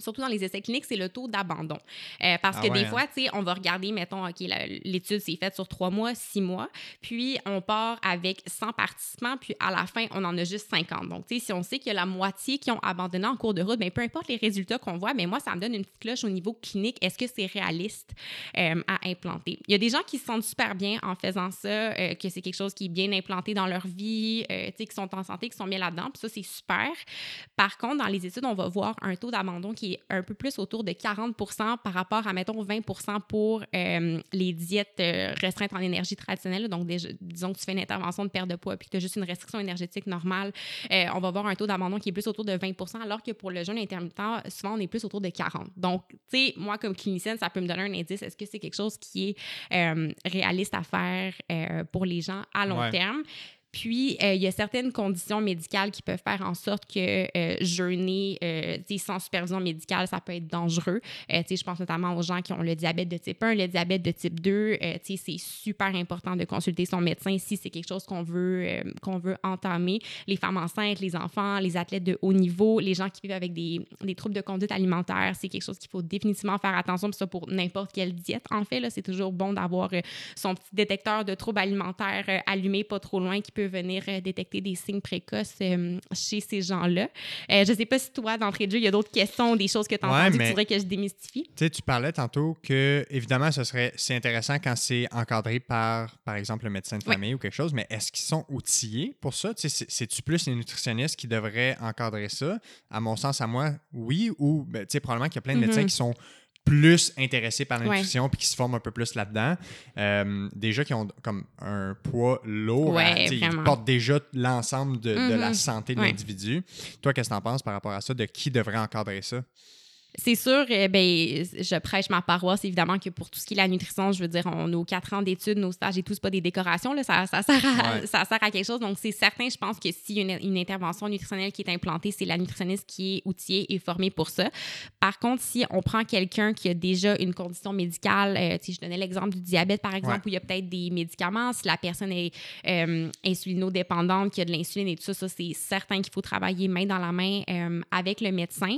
Surtout dans les essais cliniques, c'est le taux d'abandon. Euh, parce Ah que ouais, des hein? fois, tu sais, on va regarder, mettons, OK, l'étude s'est faite sur trois mois, six mois, puis on part avec 100 participants, puis à la fin, on en a juste 50. Donc, tu sais, si on sait qu'il y a la moitié qui ont abandonné en cours de route, bien, peu importe les résultats qu'on voit, mais moi, ça me donne une petite cloche au niveau clinique. Est-ce que c'est réaliste euh, à implanter? Il y a des gens qui se sentent super bien en faisant ça, euh, que c'est quelque chose qui est bien implanté dans leur vie, tu sais, qui sont en santé, qui sont bien là-dedans, puis ça, c'est super. Par contre, dans les études, on va voir un taux d'abandon qui est un peu plus autour de 40% par rapport à, mettons, 20% pour euh, les diètes euh, restreintes en énergie traditionnelle. Donc, disons que tu fais une intervention de perte de poids puis que tu as juste une restriction énergétique normale, euh, on va voir un taux d'abandon qui est plus autour de 20% alors que pour le jeûne intermittent, souvent, on est plus autour de 40 Donc, tu sais, moi, comme clinicienne, ça peut me donner un indice. Est-ce que c'est quelque chose qui est réaliste à faire pour les gens à long terme? Puis, euh, il y a certaines conditions médicales qui peuvent faire en sorte que euh, jeûner euh, sans supervision médicale, ça peut être dangereux. je pense notamment aux gens qui ont le diabète de type 1, le diabète de type 2. c'est super important de consulter son médecin si c'est quelque chose qu'on veut, qu'on veut entamer. Les femmes enceintes, les enfants, les athlètes de haut niveau, les gens qui vivent avec des, des troubles de conduite alimentaire, c'est quelque chose qu'il faut définitivement faire attention. Puis ça, pour n'importe quelle diète, en fait, c'est toujours bon d'avoir son petit détecteur de troubles alimentaires allumé pas trop loin qui peut venir euh, détecter des signes précoces euh, chez ces gens-là. Euh, je ne sais pas si toi, d'entrée de jeu, il y a d'autres questions, des choses que tu as entendues que tu voudrais que je démystifie? Tu sais, tu parlais tantôt que, évidemment, ce serait c'est intéressant quand c'est encadré par, par exemple, le médecin de famille ou quelque chose, mais est-ce qu'ils sont outillés pour ça? Tu sais, c'est-tu plus les nutritionnistes qui devraient encadrer ça? À mon sens, à moi, oui, ou, ben, tu sais, probablement qu'il y a plein de médecins mm-hmm. qui sont plus intéressés par la nutrition puis qui se forment un peu plus là-dedans. Euh, déjà qui ont comme un poids lourd, hein, ils portent déjà l'ensemble de, de, la mm-hmm. santé de l'individu. Toi, qu'est-ce que tu en penses par rapport à ça, de qui devrait encadrer ça? C'est sûr, eh ben, je prêche ma paroisse, évidemment, que pour tout ce qui est la nutrition, je veux dire, on, nos quatre ans d'études, nos stages et tout, c'est pas des décorations, là, ça, ça, sert à, ça sert à quelque chose. Donc, c'est certain, je pense que y a une, intervention nutritionnelle qui est implantée, c'est la nutritionniste qui est outillée et formée pour ça. Par contre, si on prend quelqu'un qui a déjà une condition médicale, euh, si je donnais l'exemple du diabète, par exemple, où il y a peut-être des médicaments, si la personne est euh, insulinodépendante, qui a de l'insuline et tout ça, ça c'est certain qu'il faut travailler main dans la main euh, avec le médecin.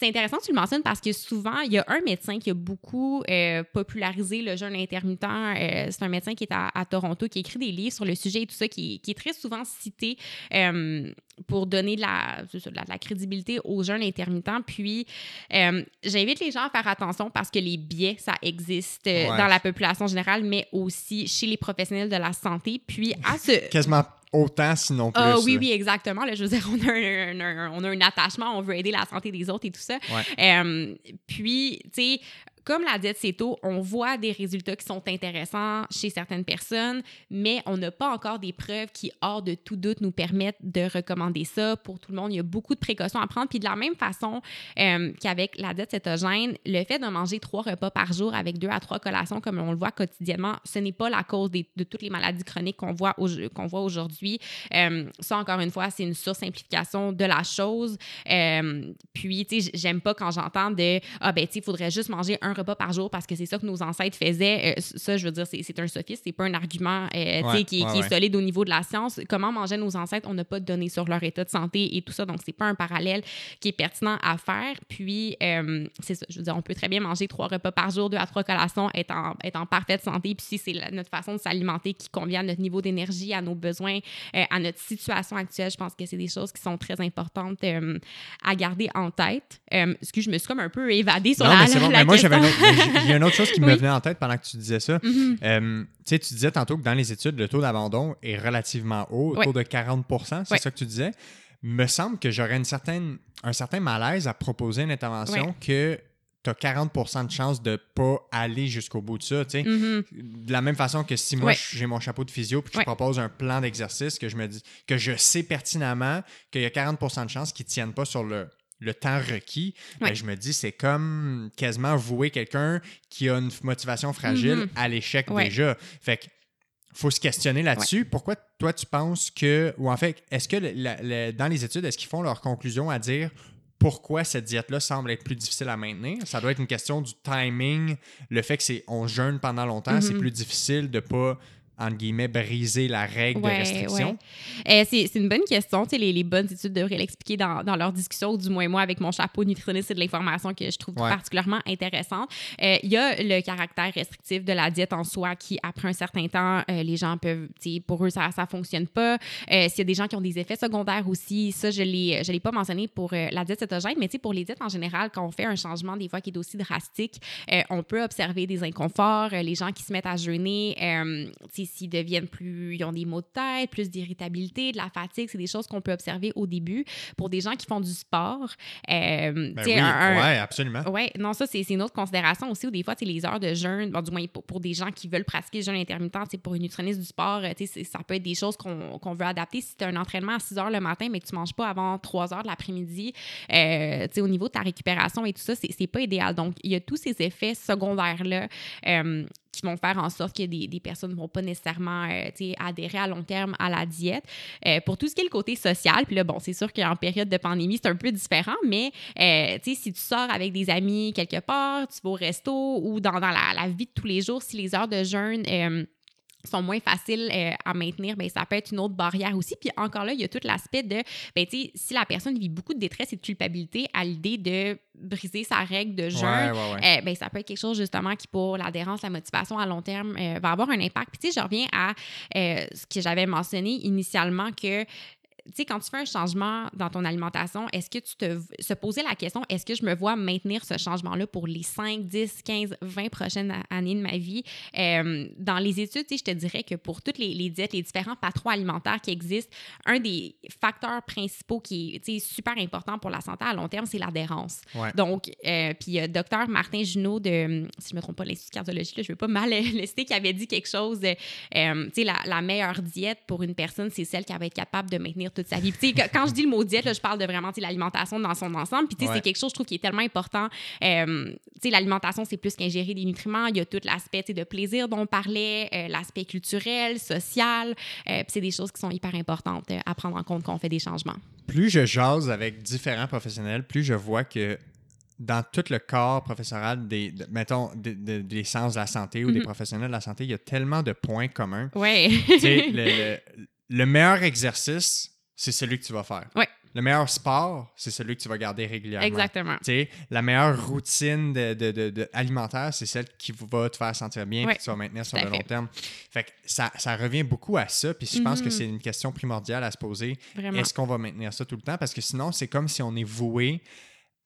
C'est intéressant que tu le mentionnes parce que souvent, il y a un médecin qui a beaucoup euh, popularisé le jeûne intermittent. Euh, c'est un médecin qui est à, Toronto, qui écrit des livres sur le sujet et tout ça, qui, est très souvent cité euh, pour donner de la, la, crédibilité au jeûne intermittent. Puis, j'invite les gens à faire attention parce que les biais, ça existe dans la population générale, mais aussi chez les professionnels de la santé. Puis, à ce... Quasiment autant, sinon ah plus. oui, oui, exactement. je veux dire, on a un, on a un attachement, on veut aider la santé des autres et tout ça. Euh, puis, tu sais, comme la diète CETO, on voit des résultats qui sont intéressants chez certaines personnes, mais on n'a pas encore des preuves qui, hors de tout doute, nous permettent de recommander ça pour tout le monde. Il y a beaucoup de précautions à prendre. Puis de la même façon euh, qu'avec la diète cétogène, le fait de manger trois repas par jour avec deux à trois collations, comme on le voit quotidiennement, ce n'est pas la cause de toutes les maladies chroniques qu'on voit, voit aujourd'hui. Euh, ça, encore une fois, c'est une sursimplification de la chose. Euh, puis, tu sais, j'aime pas quand j'entends de Ah, ben, tu sais, il faudrait juste manger un repas par jour parce que c'est ça que nos ancêtres faisaient. Euh, ça, je veux dire, c'est un sophiste, c'est pas un argument euh, qui, est solide au niveau de la science. Comment mangeaient nos ancêtres, on n'a pas de données sur leur état de santé et tout ça, donc c'est pas un parallèle qui est pertinent à faire. Puis, euh, c'est ça, je veux dire, on peut très bien manger trois repas par jour, deux à trois collations, être en, être en parfaite santé. Puis si c'est notre façon de s'alimenter qui convient à notre niveau d'énergie, à nos besoins, à notre situation actuelle, je pense que c'est des choses qui sont très importantes à garder en tête. que je me suis comme un peu évadée sur la, mais la, moi, j'avais il y a une autre chose qui me venait en tête pendant que tu disais ça. Mm-hmm. Euh, tu disais tantôt que dans les études, le taux d'abandon est relativement haut, autour de 40% c'est ça que tu disais. Me semble que j'aurais une certaine, un certain malaise à proposer une intervention que tu as 40% de chance de pas aller jusqu'au bout de ça. Mm-hmm. De la même façon que si moi j'ai mon chapeau de physio puis que je propose un plan d'exercice que je me dis que je sais pertinemment qu'il y a 40% de chance qu'ils ne tiennent pas sur le, le temps requis, ben, je me dis, c'est comme quasiment vouer quelqu'un qui a une motivation fragile mm-hmm. à l'échec déjà. Fait que faut se questionner là-dessus. Pourquoi toi, tu penses que, ou en fait, est-ce que dans les études, est-ce qu'ils font leur conclusion à dire pourquoi cette diète-là semble être plus difficile à maintenir? Ça doit être une question du timing, le fait que c'est on jeûne pendant longtemps, c'est mm-hmm. plus difficile de pas entre guillemets, briser la règle de restriction? Euh, c'est une bonne question. Les, les, bonnes études devraient l'expliquer dans, dans leur discussion, ou du moins moi, avec mon chapeau nutritionniste, c'est de l'information que je trouve particulièrement intéressante. Euh, il y a le caractère restrictif de la diète en soi qui, après un certain temps, euh, les gens peuvent, pour eux, ça ne fonctionne pas. S'il y a des gens qui ont des effets secondaires aussi, ça, je ne l'ai pas mentionné pour la diète cétogène, mais pour les diètes en général, quand on fait un changement, des fois, qui est aussi drastique, on peut observer des inconforts, les gens qui se mettent à jeûner, s'ils deviennent plus, ils ont des maux de tête, plus d'irritabilité, de la fatigue, c'est des choses qu'on peut observer au début. Pour des gens qui font du sport, euh, Ben oui, un- ouais, absolument. oui, non, ça, c'est c'est une autre considération aussi, où des fois, les heures de jeûne, bon, du moins pour, pour des gens qui veulent pratiquer le jeûne intermittent, sais, pour une nutritionniste du sport, euh, c'est- ça peut être des choses qu'on veut adapter. Si tu as un entraînement à 6 heures le matin, mais que tu manges pas avant 3 heures de l'après-midi, euh, au niveau de ta récupération et tout ça, c'est c'est pas idéal. Donc, il y a tous ces effets secondaires-là. euh, qui vont faire en sorte que des, des personnes ne vont pas nécessairement euh, adhérer à long terme à la diète. Euh, pour tout ce qui est le côté social, puis là, bon, c'est sûr qu'en période de pandémie, c'est un peu différent, mais euh, si tu sors avec des amis quelque part, tu vas au resto ou dans, dans la, la vie de tous les jours, si les heures de jeûne sont moins faciles euh, à maintenir, ben ça peut être une autre barrière aussi. Puis encore là, il y a tout l'aspect de, ben tu sais, si la personne vit beaucoup de détresse et de culpabilité à l'idée de briser sa règle de jeûne, Ouais, ouais, ouais. euh, ben, ça peut être quelque chose justement qui, pour l'adhérence, la motivation à long terme, euh, va avoir un impact. Puis, tu sais, je reviens à ce que j'avais mentionné initialement que. Tu sais, quand tu fais un changement dans ton alimentation, est-ce que tu te se poser la question, est-ce que je me vois maintenir ce changement-là pour les 5, 10, 15, 20 prochaines années de ma vie? Euh, dans les études, tu sais, je te dirais que pour toutes les, les diètes, les différents patrons alimentaires qui existent, un des facteurs principaux qui est super important pour la santé à long terme, c'est l'adhérence. Ouais. Donc, euh, puis euh, docteur Martin Junot de, si je ne me trompe pas, l'Institut de cardiologie, là, je ne veux pas mal le citer, qui avait dit quelque chose, euh, tu sais, la, la meilleure diète pour une personne, c'est celle qui va être capable de maintenir toute sa vie. Puis, quand je dis le mot diète, là, je parle de vraiment, l'alimentation dans son ensemble. Puis, Ouais. c'est quelque chose, je trouve, qui est tellement important. Euh, l'alimentation, c'est plus qu'ingérer des nutriments. Il y a tout l'aspect, de plaisir dont on parlait, euh, l'aspect culturel, social. Euh, puis, c'est des choses qui sont hyper importantes euh, à prendre en compte quand on fait des changements. plus je jase avec différents professionnels, plus je vois que dans tout le corps professoral des, de- mettons, des, des- des sciences de la santé ou des Mhm. professionnels de la santé, il y a tellement de points communs. Oui. Le, le- le meilleur exercice, c'est celui que tu vas faire. Ouais. Le meilleur sport, c'est celui que tu vas garder régulièrement. Exactement. Tu sais, la meilleure routine de, de- de- de- alimentaire, c'est celle qui va te faire sentir bien et que tu vas maintenir sur le long terme. Fait que ça, ça revient beaucoup à ça. Puis je pense que Mhm. c'est une question primordiale à se poser. Est-ce qu'on va maintenir ça tout le temps? Parce que sinon, c'est comme si on est voué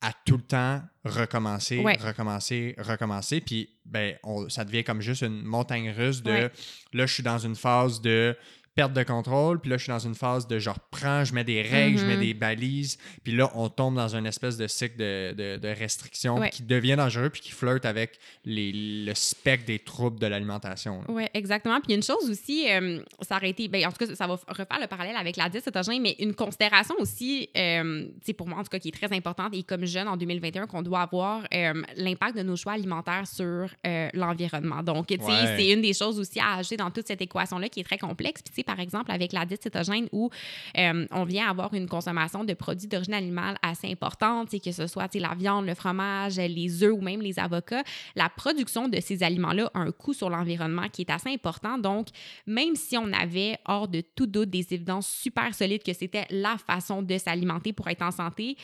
à tout le temps recommencer, Ouais. recommencer, recommencer. Puis ben, on- ça devient comme juste une montagne russe de Ouais. là, je suis dans une phase de perte de contrôle, puis là, je suis dans une phase de je reprends, je mets des règles, je mets Mhm. des balises, puis là, on tombe dans une espèce de cycle de, de, de restriction Ouais. qui devient dangereux, puis qui flirte avec les, le spectre des troubles de l'alimentation. Oui, exactement. Puis il y a une chose aussi, euh, ça aurait été, ben, en tout cas, ça va refaire le parallèle avec la diète cétogène, mais une considération aussi, euh, pour moi, en tout cas, qui est très importante et comme jeune en 2021, qu'on doit avoir euh, l'impact de nos choix alimentaires sur euh, l'environnement. Donc, tu sais, Ouais. c'est une des choses aussi à ajouter dans toute cette équation-là qui est très complexe. Puis, par exemple, avec la diète cétogène où euh, on vient avoir une consommation de produits d'origine animale assez importante, que ce soit la viande, le fromage, les œufs ou même les avocats, la production de ces aliments-là a un coût sur l'environnement qui est assez important. Donc, même si on avait hors de tout doute des évidences super solides que c'était la façon de s'alimenter pour être en santé,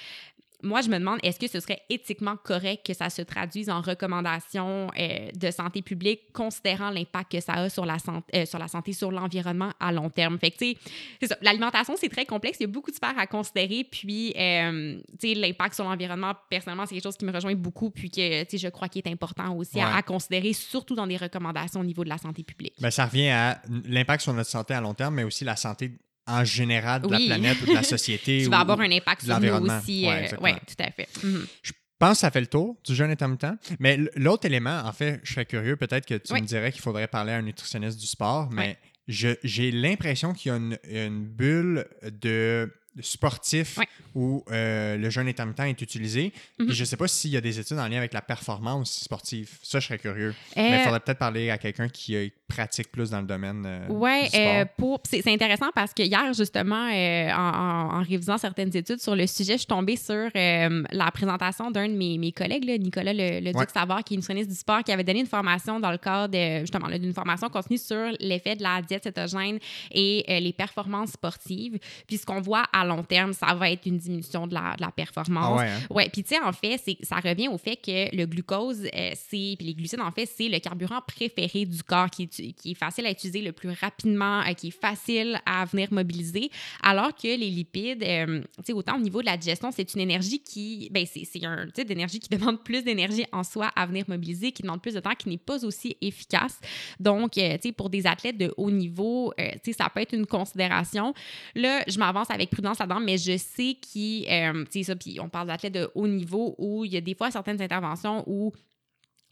moi, je me demande, est-ce que ce serait éthiquement correct que ça se traduise en recommandations euh, de santé publique, considérant l'impact que ça a sur la, santé, sur la santé, sur l'environnement à long terme? Fait que, tu sais, c'est ça. L'alimentation, c'est très complexe. Il y a beaucoup de sphères à considérer. Puis, euh, tu sais, l'impact sur l'environnement, personnellement, c'est quelque chose qui me rejoint beaucoup. Puis que, tu sais, je crois qu'il est important aussi à- Ouais. à, considérer, surtout dans des recommandations au niveau de la santé publique. Ben, ça revient à l'impact sur notre santé à long terme, mais aussi la santé en général de Oui. la planète ou de la société. qui ou- va avoir un impact sur nous aussi. Euh, exactement. ouais, tout à fait. Mhm. Je pense que ça fait le tour du jeûne intermittent. Mais l'autre élément, en fait, je serais curieux, peut-être que tu Oui. me dirais qu'il faudrait parler à un nutritionniste du sport, mais j'ai l'impression qu'il y a une, une bulle de sportifs Ouais. où euh, le jeûne intermittent est utilisé. Mhm. Puis je ne sais pas s'il y a des études en lien avec la performance sportive. Ça, je serais curieux. Mais il Euh, faudrait peut-être parler à quelqu'un qui euh, pratique plus dans le domaine euh, euh, pour c'est intéressant parce que hier justement euh, en, en- en révisant certaines études sur le sujet, je suis tombée sur euh, la présentation d'un de mes, mes collègues, là, Nicolas le, le Ouais. Duc Savard, qui est nutritionniste du sport, qui avait donné une formation dans le cadre de, justement d'une formation continue sur l'effet de la diète cétogène et euh, les performances sportives. Puis ce qu'on voit à long terme, ça va être une diminution de la, de la performance. Ah ouais, hein? Ouais, puis tu sais, en fait, ça revient au fait que le glucose, euh, c'est, puis les glucides, en fait, c'est le carburant préféré du corps qui est, qui est facile à utiliser le plus rapidement, euh, qui est facile à venir mobiliser, alors que les lipides, euh, tu sais, autant au niveau de la digestion, c'est une énergie qui, ben, c'est, c'est un type d'énergie qui demande plus d'énergie en soi à venir mobiliser, qui demande plus de temps, qui n'est pas aussi efficace. Donc, tu sais, pour des athlètes de haut niveau, tu sais, ça peut être une considération. Là, je m'avance avec prudence là-dedans, mais je sais qu'il, euh, ça, on parle d'athlètes de haut niveau où il y a des fois certaines interventions où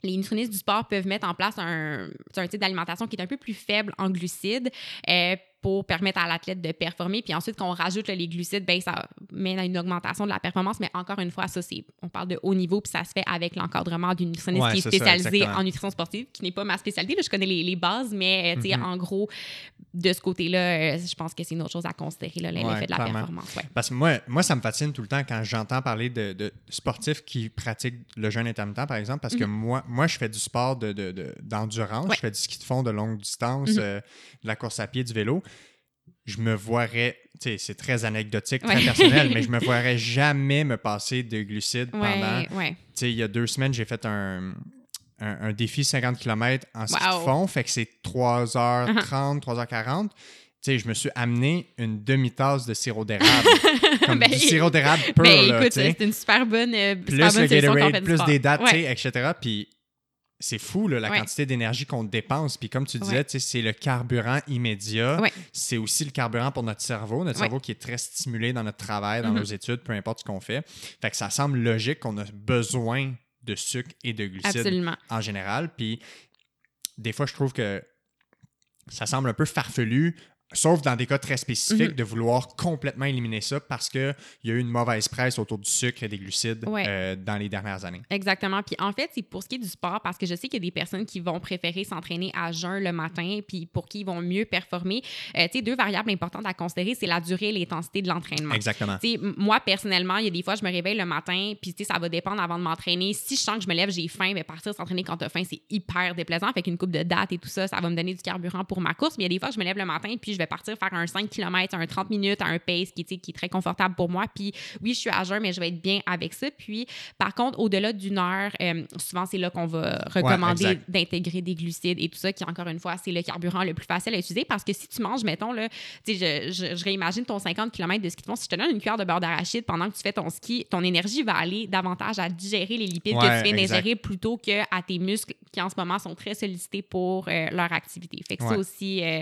les nutritionnistes du sport peuvent mettre en place un, un type d'alimentation qui est un peu plus faible en glucides euh, pour permettre à l'athlète de performer. Puis ensuite, qu'on rajoute là, les glucides, ben, ça mène à une augmentation de la performance. Mais encore une fois, ça, c'est, on parle de haut niveau, puis ça se fait avec l'encadrement d'une nutritionniste Ouais, qui est ça, spécialisée en nutrition sportive, qui n'est pas ma spécialité. Là, je connais les, les bases, mais euh, Mhm. en gros, de ce côté-là, euh, je pense que c'est une autre chose à considérer, l'effet Ouais, de la clairement. performance. Ouais. Parce que moi, moi, ça me fascine tout le temps quand j'entends parler de, de sportifs qui pratiquent le jeûne intermittent, par exemple, parce que moi, moi, je fais du sport de, de- de- d'endurance. Ouais. je fais du ski de fond de longue distance, Mhm. euh, de la course à pied, du vélo. Je me voirais, tu sais, c'est très anecdotique, très Ouais. personnel, mais je me voirais jamais me passer de glucides pendant. Ouais. Tu sais, il y a deux semaines, j'ai fait un, un, un défi 50 km en ski Wow. de fond, fait que c'est 3h30, 3h40. Tu sais, je me suis amené une demi-tasse de sirop d'érable. comme Ben, du sirop d'érable pur, Ben, écoute, tu sais. c'est une super bonne, euh, super Plus bonne le Gatorade, plus des dates, tu Ouais. sais, etc. Puis c'est fou, là, la Ouais. quantité d'énergie qu'on dépense. Puis comme tu disais, Ouais. c'est le carburant immédiat. Ouais. C'est aussi le carburant pour notre cerveau. Notre cerveau qui est très stimulé dans notre travail, dans Mhm. nos études, peu importe ce qu'on fait. Fait que ça semble logique qu'on a besoin de sucre et de glucides Absolument. en général. Puis des fois, je trouve que ça semble un peu farfelu, sauf dans des cas très spécifiques, Mhm. de vouloir complètement éliminer ça parce qu'il y a eu une mauvaise presse autour du sucre et des glucides Ouais. euh, dans les dernières années. Exactement. Puis en fait, c'est pour ce qui est du sport, parce que je sais qu'il y a des personnes qui vont préférer s'entraîner à jeun le matin, puis pour qui ils vont mieux performer. Euh, tu sais, deux variables importantes à considérer, c'est la durée et l'intensité de l'entraînement. Exactement. Tu sais, m- moi, personnellement, il y a des fois, je me réveille le matin, puis tu sais, ça va dépendre avant de m'entraîner. Si je sens que je me lève, j'ai faim, mais partir s'entraîner quand t'as faim, c'est hyper déplaisant. Fait qu'une coupe de dates et tout ça, ça va me donner du carburant pour ma course. Mais il y a des fois, je me lève le matin, puis je vais partir faire un 5 km, un 30 minutes, à un pace qui, qui est très confortable pour moi. Puis oui, je suis à jeun, mais je vais être bien avec ça. Puis par contre, au-delà d'une heure, euh, souvent, c'est là qu'on va recommander d'intégrer des glucides et tout ça, qui, encore une fois, c'est le carburant le plus facile à utiliser parce que si tu manges, mettons, là, tu sais, je, je, je réimagine ton 50 km de ski de fond. Si je te donne une cuillère de beurre d'arachide pendant que tu fais ton ski, ton énergie va aller davantage à digérer les lipides que tu viens d'ingérer plutôt que à tes muscles qui, en ce moment, sont très sollicités pour euh, leur activité. Fait que Ouais. ça aussi, euh,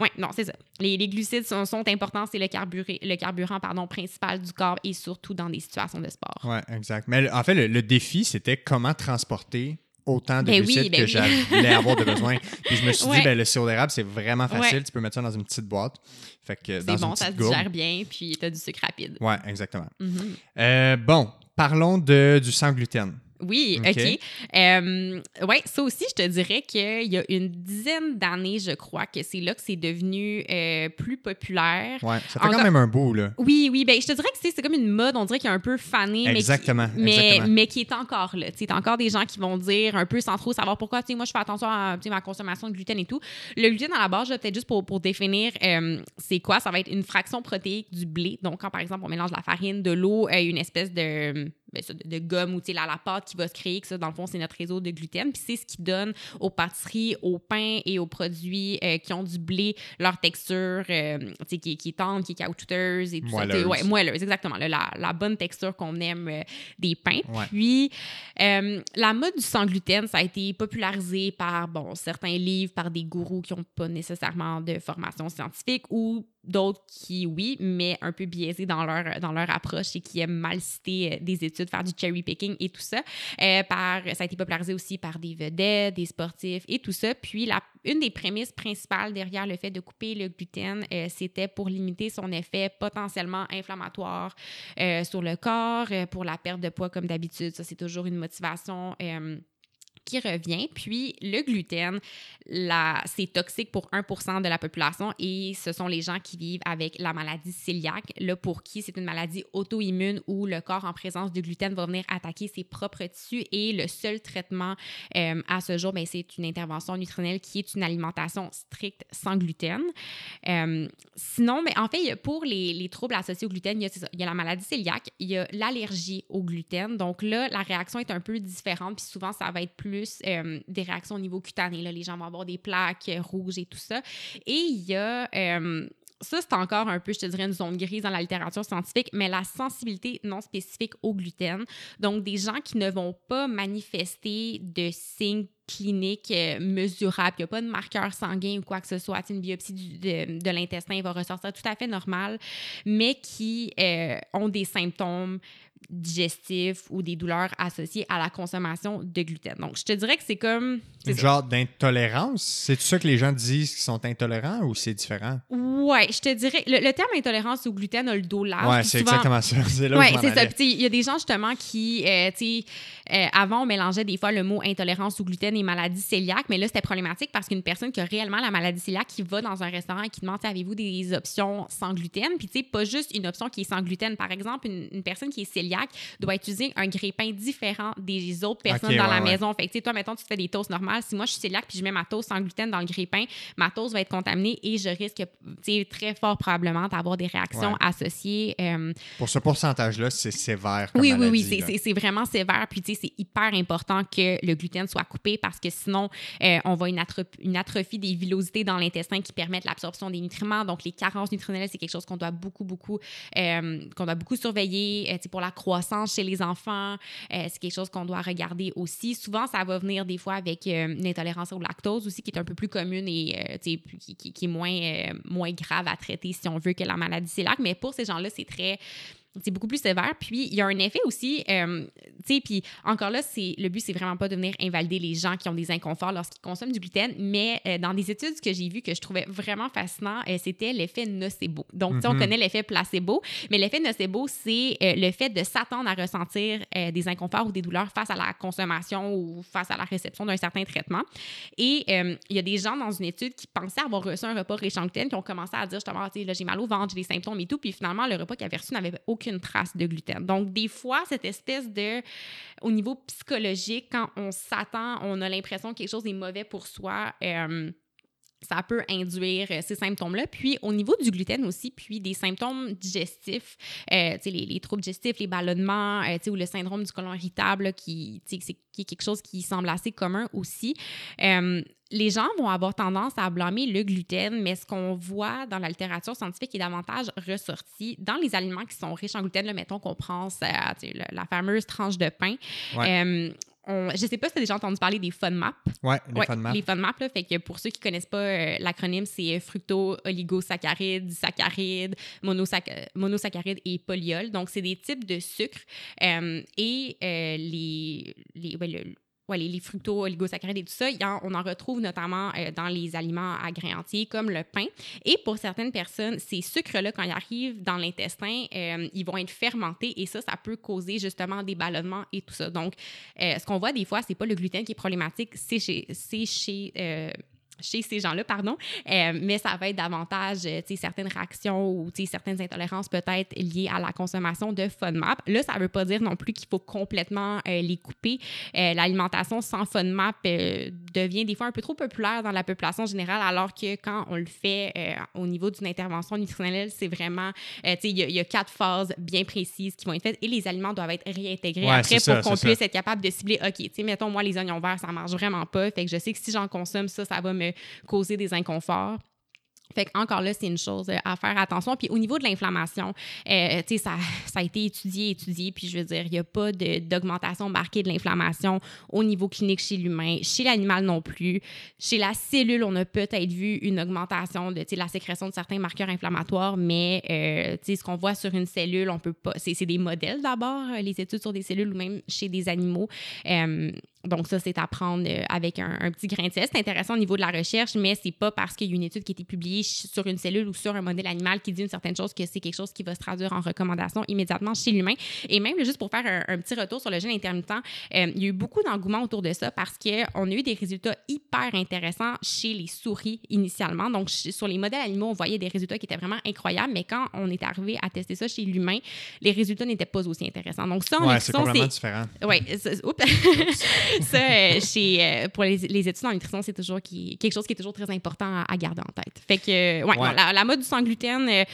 ouais, non, c'est ça. Les, les glucides sont, sont importants. C'est le, carburé, le carburant pardon, principal du corps et surtout dans des situations de sport. Ouais, exact. Mais en fait, le, le défi, c'était comment transporter autant de Ben oui, glucides ben que oui. j'allais avoir de besoin. Puis je me suis dit, ben, le sirop d'érable, c'est vraiment facile. Ouais. Tu peux mettre ça dans une petite boîte. Fait que C'est bon, ça se digère bien, puis tu as du sucre rapide. Ouais, exactement. Mhm. Euh, bon, parlons de, du sans gluten. Oui, OK. Euh, oui, ça aussi, je te dirais qu'il y a une dizaine d'années, je crois, que c'est là que c'est devenu euh, plus populaire. Ouais, ça fait quand même un bout, là. Oui, oui, ben je te dirais que c'est c'est comme une mode, on dirait qu'il y a un peu fané, mais qui- Exactement, mais, exactement. mais qui est encore là. Tu encore des gens qui vont dire un peu sans trop savoir pourquoi, tu sais, moi je fais attention à ma consommation de gluten et tout. Le gluten à la base, peut-être juste pour, pour définir euh, c'est quoi, ça va être une fraction protéique du blé. Donc quand par exemple on mélange la farine, de l'eau, euh, une espèce de ben, ça, de, de gomme ou la, la pâte qui va se créer, que ça, dans le fond, c'est notre réseau de gluten. Puis c'est ce qui donne aux pâtisseries, aux pains et aux produits euh, qui ont du blé leur texture, euh, qui, est- qui est tendre, qui est caoutchouteuse et tout ça. Moelleuse. Sais, Ouais, moelleuse, exactement. là, la, la bonne texture qu'on aime euh, des pains. Ouais. Puis, la mode du sans gluten, ça a été popularisé par, bon, certains livres, par des gourous qui n'ont pas nécessairement de formation scientifique ou d'autres qui, oui, mais un peu biaisés dans leur, approche et qui aiment mal citer euh, des études, faire du cherry picking et tout ça. Euh, par, ça a été popularisé aussi par des vedettes, des sportifs et tout ça. Puis, la, une des prémices principales derrière le fait de couper le gluten, euh, c'était pour limiter son effet potentiellement inflammatoire sur le corps, pour la perte de poids comme d'habitude. Ça, c'est toujours une motivation. Qui revient. Puis le gluten, c'est toxique pour 1% de la population et ce sont les gens qui vivent avec la maladie cœliaque, là pour qui c'est une maladie auto-immune où le corps en présence de gluten va venir attaquer ses propres tissus et le seul traitement euh, à ce jour, ben, c'est une intervention nutritionnelle qui est une alimentation stricte sans gluten. Euh, sinon, mais en fait, pour les, les, troubles associés au gluten, il y, a, il y a la maladie cœliaque, il y a l'allergie au gluten. Donc là, la réaction est un peu différente, puis souvent, ça va être plus euh, des réactions au niveau cutané. Là, les gens vont avoir des plaques rouges et tout ça. Et il y a euh, ça, c'est encore un peu, je te dirais, une zone grise dans la littérature scientifique, mais la sensibilité non spécifique au gluten. Donc, des gens qui ne vont pas manifester de signes cliniques euh, mesurables, il n'y a pas de marqueur sanguin ou quoi que ce soit, une biopsie de, l'intestin va ressortir tout à fait normal, mais qui euh, ont des symptômes digestifs ou des douleurs associées à la consommation de gluten. Donc, je te dirais que c'est comme... Un genre d'intolérance? C'est ça que les gens disent qu'ils sont intolérants ou c'est différent? Ouais, je te dirais... Le, terme intolérance au gluten a le dos large. Ouais, c'est exactement ça. C'est là ouais, c'est ça. Il y a des gens justement qui, euh, tu sais, euh, avant, on mélangeait des fois le mot intolérance au gluten et maladie cœliaque, mais là, c'était problématique parce qu'une personne qui a réellement la maladie cœliaque qui va dans un restaurant et qui demande avez-vous des options sans gluten? Puis, tu sais, pas juste une option qui est sans gluten. Par exemple, une, une personne qui est cœliaque doit utiliser un grille-pain différent des autres personnes dans la maison. Fait que, toi, mettons, tu fais des toasts normales. Si moi, je suis cœliaque puis je mets ma toast sans gluten dans le grille-pain, ma toast va être contaminée et je risque, très fort probablement d'avoir des réactions associées. Euh, Pour ce pourcentage-là, c'est sévère. oui, oui, oui, c'est vraiment sévère. Puis, tu sais, c'est hyper important que le gluten soit coupé parce que sinon, euh, on va une, une atrophie des villosités dans l'intestin qui permettent l'absorption des nutriments. Donc, les carences nutritionnelles, c'est quelque chose qu'on doit beaucoup, beaucoup, euh, qu'on doit beaucoup surveiller. pour la croissance chez les enfants, euh, c'est quelque chose qu'on doit regarder aussi. Souvent, ça va venir des fois avec euh, une intolérance au lactose aussi, qui est un peu plus commune et euh, qui, est moins, moins grave à traiter si on veut que la maladie cœliaque. Mais pour ces gens-là, c'est très c'est beaucoup plus sévère. Puis il y a un effet aussi, euh, tu sais, puis encore là, c'est le but, c'est vraiment pas de venir invalider les gens qui ont des inconforts lorsqu'ils consomment du gluten, mais euh, dans des études que j'ai vues que je trouvais vraiment fascinant, euh, c'était l'effet nocebo. Donc, on mhm. connaît l'effet placebo, mais l'effet nocebo, c'est le fait de s'attendre à ressentir des inconforts ou des douleurs face à la consommation ou face à la réception d'un certain traitement. Et il y a des gens dans une étude qui pensaient avoir reçu un repas riche en gluten, qui ont commencé à dire justement, ah, là, j'ai mal au ventre, j'ai des symptômes et tout, puis finalement, le repas qu'ils avaient reçu n'avait aucun une trace de gluten. Donc, des fois, cette espèce de, au niveau psychologique, quand on s'attend, on a l'impression que quelque chose est mauvais pour soi. Euh, ça peut induire euh, ces symptômes-là. Puis au niveau du gluten aussi, puis des symptômes digestifs, euh, les, les, troubles digestifs, les ballonnements, euh, ou le syndrome du côlon irritable, qui, qui, est quelque chose qui semble assez commun aussi. Euh, les gens vont avoir tendance à blâmer le gluten, mais ce qu'on voit dans la littérature scientifique est davantage ressorti dans les aliments qui sont riches en gluten. Là, mettons qu'on pense à la fameuse tranche de pain. Ouais je je sais pas si tu as déjà entendu parler des FODMAP. Oui, les ouais. Les FODMAP, là, fait que pour ceux qui connaissent pas euh, l'acronyme, c'est fructo-oligosaccharides, saccharides, monosaccharides et polyol. Donc, c'est des types de sucres euh, et euh, les, les le, Ouais, les, fructo-oligosaccharides et tout ça, on en retrouve notamment euh, dans les aliments à grains entiers comme le pain. Et pour certaines personnes, ces sucres-là, quand ils arrivent dans l'intestin, euh, ils vont être fermentés et ça, ça peut causer justement des ballonnements et tout ça. Donc, euh, ce qu'on voit des fois, c'est pas le gluten qui est problématique, c'est chez, chez chez ces gens-là, pardon, euh, mais ça va être davantage euh, certaines réactions ou certaines intolérances peut-être liées à la consommation de FODMAP. Là, ça ne veut pas dire non plus qu'il faut complètement euh, les couper. L'alimentation sans FODMAP devient des fois un peu trop populaire dans la population générale, alors que quand on le fait au niveau d'une intervention nutritionnelle, c'est vraiment, il y, a quatre phases bien précises qui vont être faites et les aliments doivent être réintégrés après pour qu'on puisse être capable de cibler, OK, mettons, moi, les oignons verts, ça marche vraiment pas, fait que je sais que si j'en consomme ça, ça va me causer des inconforts. Fait encore là, c'est une chose euh, à faire attention. Puis au niveau de l'inflammation, euh, ça, ça, a été étudié, étudié, puis je veux dire, il n'y a pas d'augmentation marquée de l'inflammation au niveau clinique chez l'humain, chez l'animal non plus. Chez la cellule, on a peut-être vu une augmentation de la sécrétion de certains marqueurs inflammatoires, mais euh, ce qu'on voit sur une cellule, on peut pas. C'est des modèles d'abord, les études sur des cellules ou même chez des animaux donc, ça, c'est à prendre euh, avec un, petit grain de sel. C'est intéressant au niveau de la recherche, mais c'est pas parce qu'il y a une étude qui a été publiée sur une cellule ou sur un modèle animal qui dit une certaine chose que c'est quelque chose qui va se traduire en recommandation immédiatement chez l'humain. Et même, juste pour faire un, petit retour sur le jeûne intermittent, euh, il y a eu beaucoup d'engouement autour de ça parce qu'on a eu des résultats hyper intéressants chez les souris initialement. Donc, sur les modèles animaux, on voyait des résultats qui étaient vraiment incroyables, mais quand on est arrivé à tester ça chez l'humain, les résultats n'étaient pas aussi intéressants. Donc, ça, ouais, c'est complètement différent. Oui, ça, euh, chez, euh, pour les, études en nutrition, c'est toujours qui, quelque chose qui est toujours très important à, garder en tête. Fait que, ouais, la, mode du sans gluten, euh,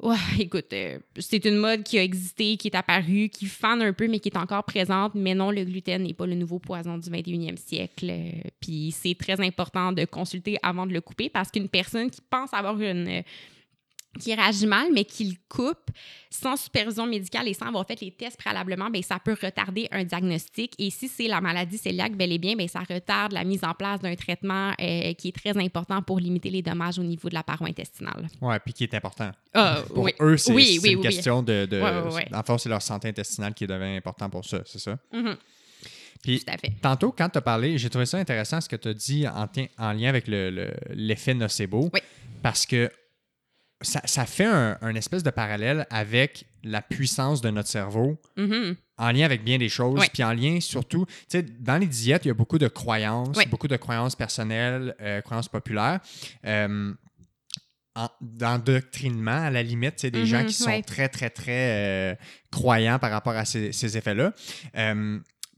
Ouais, écoute, c'est une mode qui a existé, qui est apparue, qui fane un peu, mais qui est encore présente. Mais non, le gluten n'est pas le nouveau poison du 21e siècle. Puis c'est très important de consulter avant de le couper parce qu'une personne qui pense avoir une qui réagit mal, mais qui le coupe sans supervision médicale et sans avoir fait les tests préalablement, bien, ça peut retarder un diagnostic. Et si c'est la maladie cœliaque, bel et bien, bien, ça retarde la mise en place d'un traitement euh, qui est très important pour limiter les dommages au niveau de la paroi intestinale. Oui, puis qui est important. Ah, pour eux, c'est une question de. de en c'est leur santé intestinale qui devient important pour ça, c'est ça? Mm-hmm. Puis, Tout à fait. Tantôt, quand tu as parlé, j'ai trouvé ça intéressant ce que tu as dit en, en, lien avec l'effet le, nocebo. Oui. Parce que ça, fait un, espèce de parallèle avec la puissance de notre cerveau mm-hmm. en lien avec bien des choses, puis en lien surtout, tu sais, dans les diètes, il y a beaucoup de croyances, beaucoup de croyances personnelles, euh, croyances populaires. Euh, d'endoctrinement, à la limite, c'est des gens mm-hmm, qui sont très, très, très euh, croyants par rapport à ces, ces effets-là.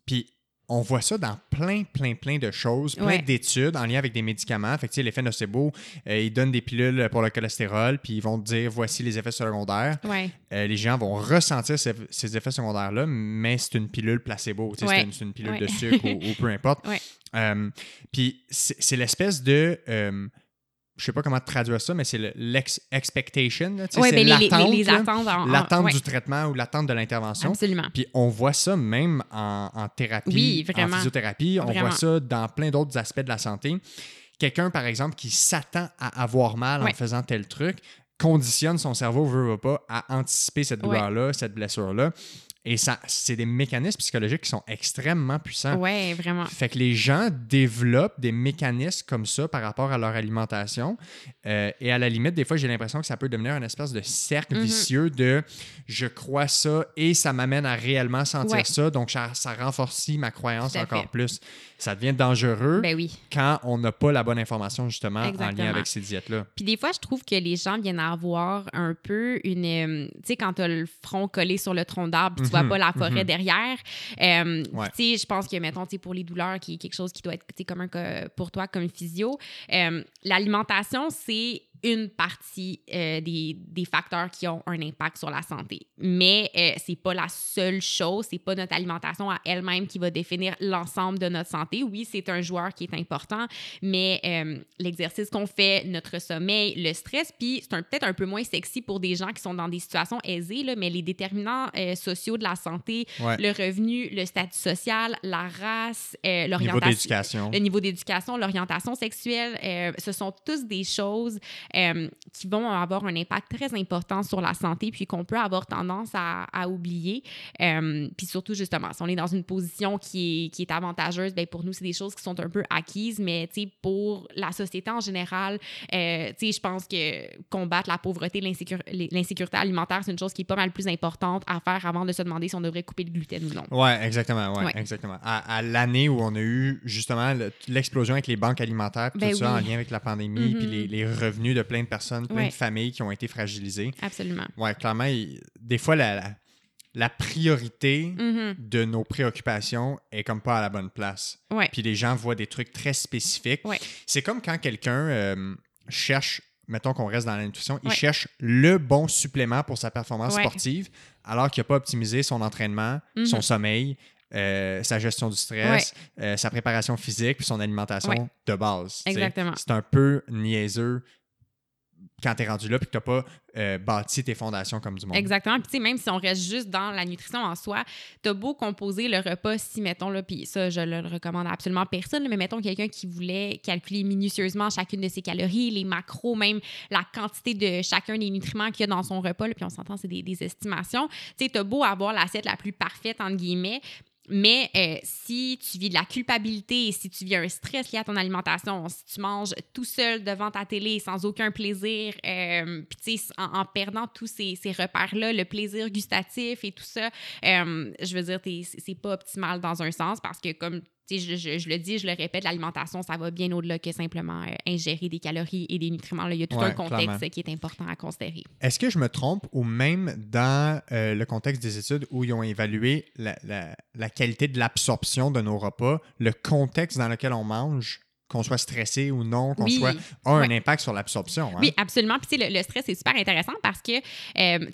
puis on voit ça dans plein, plein, plein de choses, plein d'études en lien avec des médicaments. Fait que, l'effet nocebo, euh, ils donnent des pilules pour le cholestérol, puis ils vont te dire voici les effets secondaires. Euh, les gens vont ressentir ces, effets secondaires-là, mais c'est une pilule placebo, c'est une, pilule de sucre ou, peu importe. Euh, puis c'est l'espèce de je sais pas comment traduire ça, mais c'est l'expectation. oui, c'est l'attente. Les, l'attente du traitement ou l'attente de l'intervention. Absolument. Puis on voit ça même en, thérapie, en physiothérapie. On voit ça dans plein d'autres aspects de la santé. Quelqu'un, par exemple, qui s'attend à avoir mal en faisant tel truc, conditionne son cerveau, veut, veut pas, à anticiper cette douleur-là, cette blessure-là. Et ça, c'est des mécanismes psychologiques qui sont extrêmement puissants. Oui, vraiment. Fait que les gens développent des mécanismes comme ça par rapport à leur alimentation. Euh, et à la limite, des fois, j'ai l'impression que ça peut devenir une espèce de cercle mhm. vicieux de je crois ça et ça m'amène à réellement sentir ça. Donc, ça, ça renforce ma croyance encore plus ça devient dangereux ben oui. quand on n'a pas la bonne information justement en lien avec ces diètes-là. Puis des fois, je trouve que les gens viennent avoir un peu une... Euh, tu sais, quand tu as le front collé sur le tronc d'arbre, tu vois mhm. pas la forêt mhm. derrière. Euh, tu sais, je pense que, mettons, pour les douleurs, qui est quelque chose qui doit être commun pour toi comme physio, euh, l'alimentation, c'est une partie euh, des, des, facteurs qui ont un impact sur la santé. Mais euh, c'est pas la seule chose, c'est pas notre alimentation à elle-même qui va définir l'ensemble de notre santé. Oui, c'est un joueur qui est important, mais euh, l'exercice qu'on fait, notre sommeil, le stress, puis c'est peut-être un peu moins sexy pour des gens qui sont dans des situations aisées, là, mais les déterminants sociaux de la santé, le revenu, le statut social, la race, l'orientation, le niveau d'éducation, l'orientation sexuelle, ce sont tous des choses euh, qui vont avoir un impact très important sur la santé, puis qu'on peut avoir tendance à, oublier. Euh, puis surtout, justement, si on est dans une position qui est, qui est avantageuse, bien, pour nous, c'est des choses qui sont un peu acquises, mais pour la société en général, euh, je pense que combattre la pauvreté, l'insécurité alimentaire, c'est une chose qui est pas mal plus importante à faire avant de se demander si on devrait couper le gluten ou non. Oui, exactement. Ouais, exactement. À, l'année où on a eu justement l'explosion avec les banques alimentaires, tout ben ça en lien avec la pandémie, puis mm-hmm. les, les revenus de plein de personnes, plein de familles qui ont été fragilisées. Absolument. Ouais, clairement, des fois, la, la, priorité mm-hmm. de nos préoccupations est comme pas à la bonne place. Ouais. Puis les gens voient des trucs très spécifiques. Ouais. C'est comme quand quelqu'un euh, cherche, mettons qu'on reste dans la nutrition, il cherche le bon supplément pour sa performance sportive, alors qu'il n'a pas optimisé son entraînement, mm-hmm. son sommeil, euh, sa gestion du stress, euh, sa préparation physique, puis son alimentation de base. Exactement. C'est un peu niaiseux quand tu es rendu là puis que tu pas euh, bâti tes fondations comme du monde. Exactement. Puis, même si on reste juste dans la nutrition en soi, tu as beau composer le repas si, mettons, là, puis ça, je le recommande à absolument personne, mais mettons quelqu'un qui voulait calculer minutieusement chacune de ses calories, les macros, même la quantité de chacun des nutriments qu'il y a dans son repas, puis on s'entend, c'est des, estimations. Tu as beau avoir l'assiette la plus parfaite, entre guillemets, mais euh, si tu vis de la culpabilité, si tu vis un stress lié à ton alimentation, si tu manges tout seul devant ta télé sans aucun plaisir, euh, puis en, en, perdant tous ces, ces repères-là, le plaisir gustatif et tout ça, euh, je veux dire, c'est pas optimal dans un sens parce que comme je, je, le dis, je le répète, l'alimentation, ça va bien au-delà que simplement euh, ingérer des calories et des nutriments. Là, il y a tout un contexte qui est important à considérer. Est-ce que je me trompe ou même dans euh, le contexte des études où ils ont évalué la, la qualité de l'absorption de nos repas, le contexte dans lequel on mange qu'on soit stressé ou non, qu'on soit a un impact sur l'absorption. Hein? Oui, absolument. Puis le, le, stress est super intéressant parce que euh,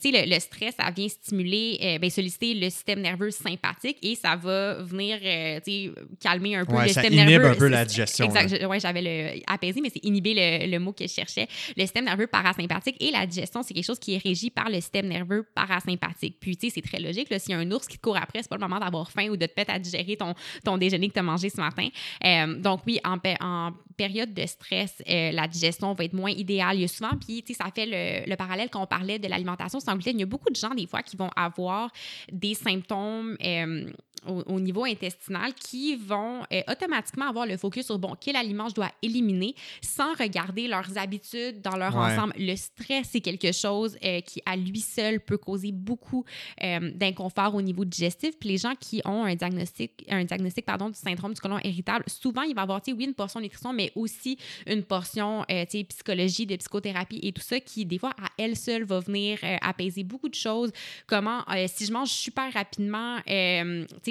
le, le, stress, ça vient stimuler, euh, ben, solliciter le système nerveux sympathique et ça va venir euh, calmer un peu le système nerveux. Ça inhibe un peu la digestion. Exact. Oui, j'avais le apaisé, mais c'est inhiber le, le, mot que je cherchais. Le système nerveux parasympathique et la digestion, c'est quelque chose qui est régi par le système nerveux parasympathique. Puis, tu sais, c'est très logique. S'il y a un ours qui te court après, c'est pas le moment d'avoir faim ou de te mettre à digérer ton, ton déjeuner que tu as mangé ce matin. donc, oui, en, en en période de stress, euh, la digestion va être moins idéale. Il y a souvent, puis ça fait le, le parallèle qu'on parlait de l'alimentation sans gluten. Il y a beaucoup de gens, des fois, qui vont avoir des symptômes euh, au, niveau intestinal qui vont euh, automatiquement avoir le focus sur, bon, quel aliment je dois éliminer sans regarder leurs habitudes dans leur ensemble. Le stress, c'est quelque chose euh, qui, à lui seul, peut causer beaucoup euh, d'inconfort au niveau digestif. Puis les gens qui ont un diagnostic, un diagnostic pardon, du syndrome du côlon irritable, souvent, il va avoir, oui, une portion nutrition, mais aussi une portion, psychologie, de psychothérapie et tout ça qui, des fois, à elle seule, va venir apaiser beaucoup de choses. Comment, si je mange super rapidement,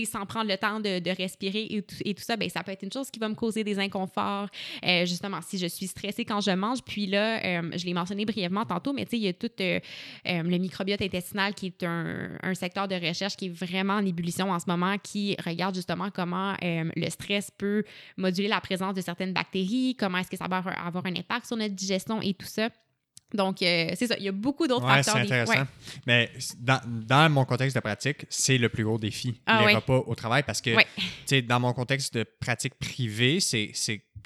sans prendre le temps de, respirer et tout, ça, ben, ça peut être une chose qui va me causer des inconforts. Euh, justement, si je suis stressée quand je mange, puis là, euh, je l'ai mentionné brièvement tantôt, mais tu sais, il y a tout euh, le microbiote intestinal qui est un, un, secteur de recherche qui est vraiment en ébullition en ce moment, qui regarde justement comment le stress peut moduler la présence de certaines bactéries, comment est-ce que ça va avoir un impact sur notre digestion et tout ça. Donc, euh, c'est ça. Il y a beaucoup d'autres ouais, facteurs. C'est intéressant. Mais dans, dans, mon contexte de pratique, c'est le plus gros défi, ah, les repas au travail, parce que dans mon contexte de pratique privée, c'est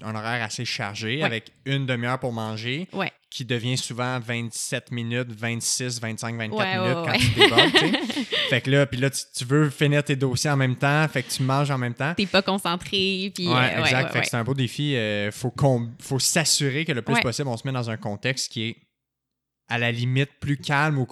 un horaire assez chargé avec une demi-heure pour manger qui devient souvent 27 minutes, 26, 25, 24 minutes quand tu débordes. fait que là, puis là, tu, veux finir tes dossiers en même temps, fait que tu manges en même temps. T'es pas concentré. Puis, ouais, exact. fait que c'est un beau défi. Il euh, faut, faut s'assurer que le plus possible, on se met dans un contexte qui est à la limite plus calme ou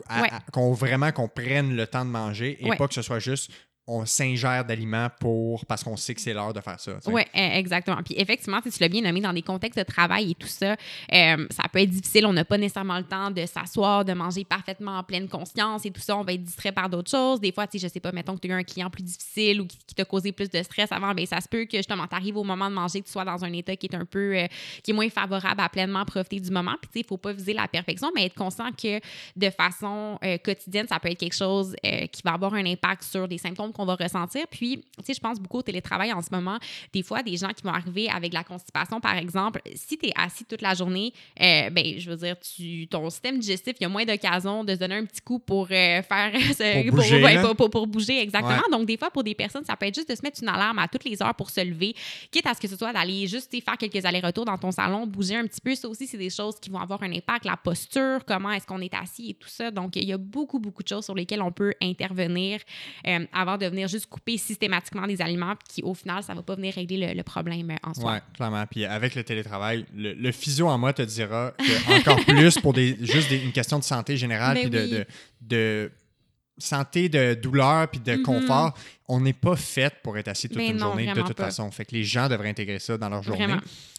qu'on vraiment qu'on prenne le temps de manger et pas que ce soit juste on s'ingère d'aliments pour parce qu'on sait que c'est l'heure de faire ça. Oui, e, exactement. Puis effectivement, tu l'as bien nommé dans des contextes de travail et tout ça, euh, ça peut être difficile. On n'a pas nécessairement le temps de s'asseoir, de manger parfaitement en pleine conscience et tout ça. On va être distrait par d'autres choses. Des fois, tu sais, je sais pas, mettons que tu as eu un client plus difficile ou qui, t'a causé plus de stress avant, bien, ça se peut que justement, tu arrives au moment de manger, que tu sois dans un état qui est un peu, euh, qui est moins favorable à pleinement profiter du moment. Puis tu sais, il faut pas viser la perfection, mais être conscient que de façon euh, quotidienne, ça peut être quelque chose qui va avoir un impact sur des symptômes qu'on va ressentir. Puis, tu sais, je pense beaucoup au télétravail en ce moment. Des fois, des gens qui vont arriver avec la constipation, par exemple, si tu es assis toute la journée, euh, ben, je veux dire, tu, ton système digestif, il y a moins d'occasions de se donner un petit coup pour euh, faire pour, bouger, pour, pour, bouger, exactement. Donc, des fois, pour des personnes, ça peut être juste de se mettre une alarme à toutes les heures pour se lever, quitte à ce que ce soit d'aller juste faire quelques allers-retours dans ton salon, bouger un petit peu. Ça aussi, c'est des choses qui vont avoir un impact. La posture, comment est-ce qu'on est assis et tout ça. Donc, il y a beaucoup, beaucoup de choses sur lesquelles on peut intervenir euh, avant de venir juste couper systématiquement des aliments, qui, au final, ça va pas venir régler le, problème en soi. Oui, clairement. Puis avec le télétravail, le, physio en moi te dira que encore plus pour des, juste une question de santé générale, puis de, de, santé, de douleur, puis de mm-hmm. confort, on n'est pas fait pour être assis toute une journée de toute façon. Fait que les gens devraient intégrer ça dans leur journée.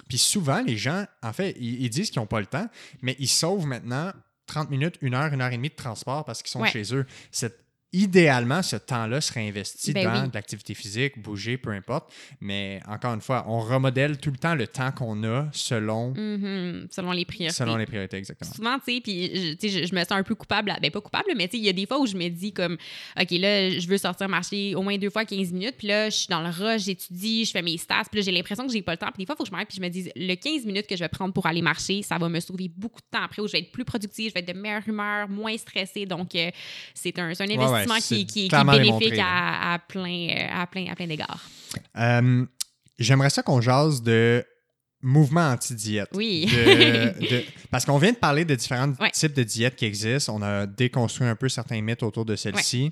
Puis souvent, les gens, en fait, ils, disent qu'ils n'ont pas le temps, mais ils sauvent maintenant 30 minutes, une heure, une heure et demie de transport parce qu'ils sont chez eux. Cette idéalement, ce temps-là serait investi ben dans de l'activité physique, bouger, peu importe. Mais encore une fois, on remodèle tout le temps le temps qu'on a selon... Mm-hmm. selon les priorités. Selon les priorités, exactement. Souvent, tu sais, puis je, je, me sens un peu coupable. Ben, pas coupable, mais tu sais, il y a des fois où je me dis comme, OK, là, je veux sortir marcher au moins deux fois 15 minutes, puis là, je suis dans le rush, j'étudie, je fais mes stats, puis là, j'ai l'impression que j'ai pas le temps. Puis des fois, il faut que je m'arrête, puis je me dise, le 15 minutes que je vais prendre pour aller marcher, ça va me sauver beaucoup de temps après, où je vais être plus productive, je vais être de meilleure humeur, moins stressée. Donc, euh, c'est un, un, investissement qui, qui, bénéfique à, plein, euh, à plein, à plein d'égards. Euh, j'aimerais ça qu'on jase de mouvement anti-diète. Oui. parce qu'on vient de parler de différents types de diètes qui existent. On a déconstruit un peu certains mythes autour de celle-ci.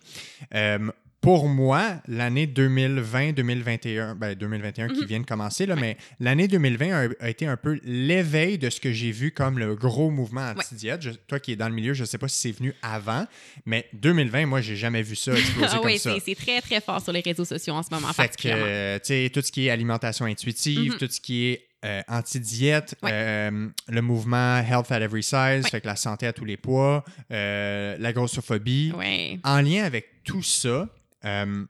Euh, pour moi, l'année 2020-2021, ben 2021 qui Mhm. vient de commencer, là, mais l'année 2020 a, a été un peu l'éveil de ce que j'ai vu comme le gros mouvement anti-diète. Toi qui es dans le milieu, je ne sais pas si c'est venu avant, mais 2020, moi, j'ai jamais vu ça exploser Ah comme oui, ça. c'est c'est très, très fort sur les réseaux sociaux en ce moment, Fait que, euh, tu sais, tout ce qui est alimentation intuitive, Mhm. tout ce qui est euh, anti-diète, Ouais. euh, le mouvement Health at Every Size, Ouais. fait que la santé à tous les poids, euh, la grossophobie. Ouais. En lien avec tout ça, euh,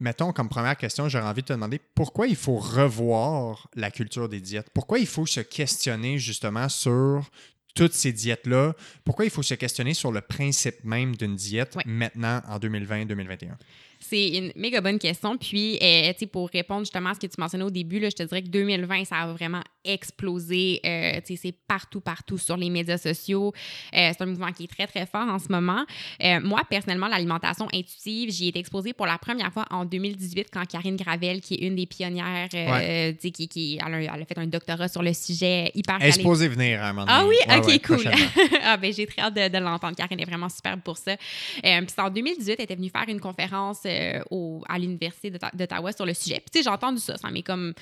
mettons comme première question, j'aurais envie de te demander pourquoi il faut revoir la culture des diètes? Pourquoi il faut se questionner justement sur toutes ces diètes-là? Pourquoi il faut se questionner sur le principe même d'une diète maintenant en 2020-2021? C'est une méga bonne question. Puis, euh, tu sais, pour répondre justement à ce que tu mentionnais au début, là, je te dirais que 2020, ça a vraiment explosé. Euh, tu sais, c'est partout, partout sur les médias sociaux. Euh, c'est un mouvement qui est très, très fort en ce moment. Moi, personnellement, l'alimentation intuitive, j'y ai été exposée pour la première fois en 2018 quand Karine Gravel, qui est une des pionnières, tu sais, qui, qui elle a, elle a fait un doctorat sur le sujet hyper Elle est calé- supposée venir à un moment ah oui, Ouais, ok, ouais, cool. ah ben j'ai très hâte de, de l'entendre. Karine est vraiment superbe pour ça. Puis en 2018, elle était venue faire une conférence euh, au, à l'université d'Ottawa sur le sujet. Puis tu sais, j'ai entendu ça, ça m'est comme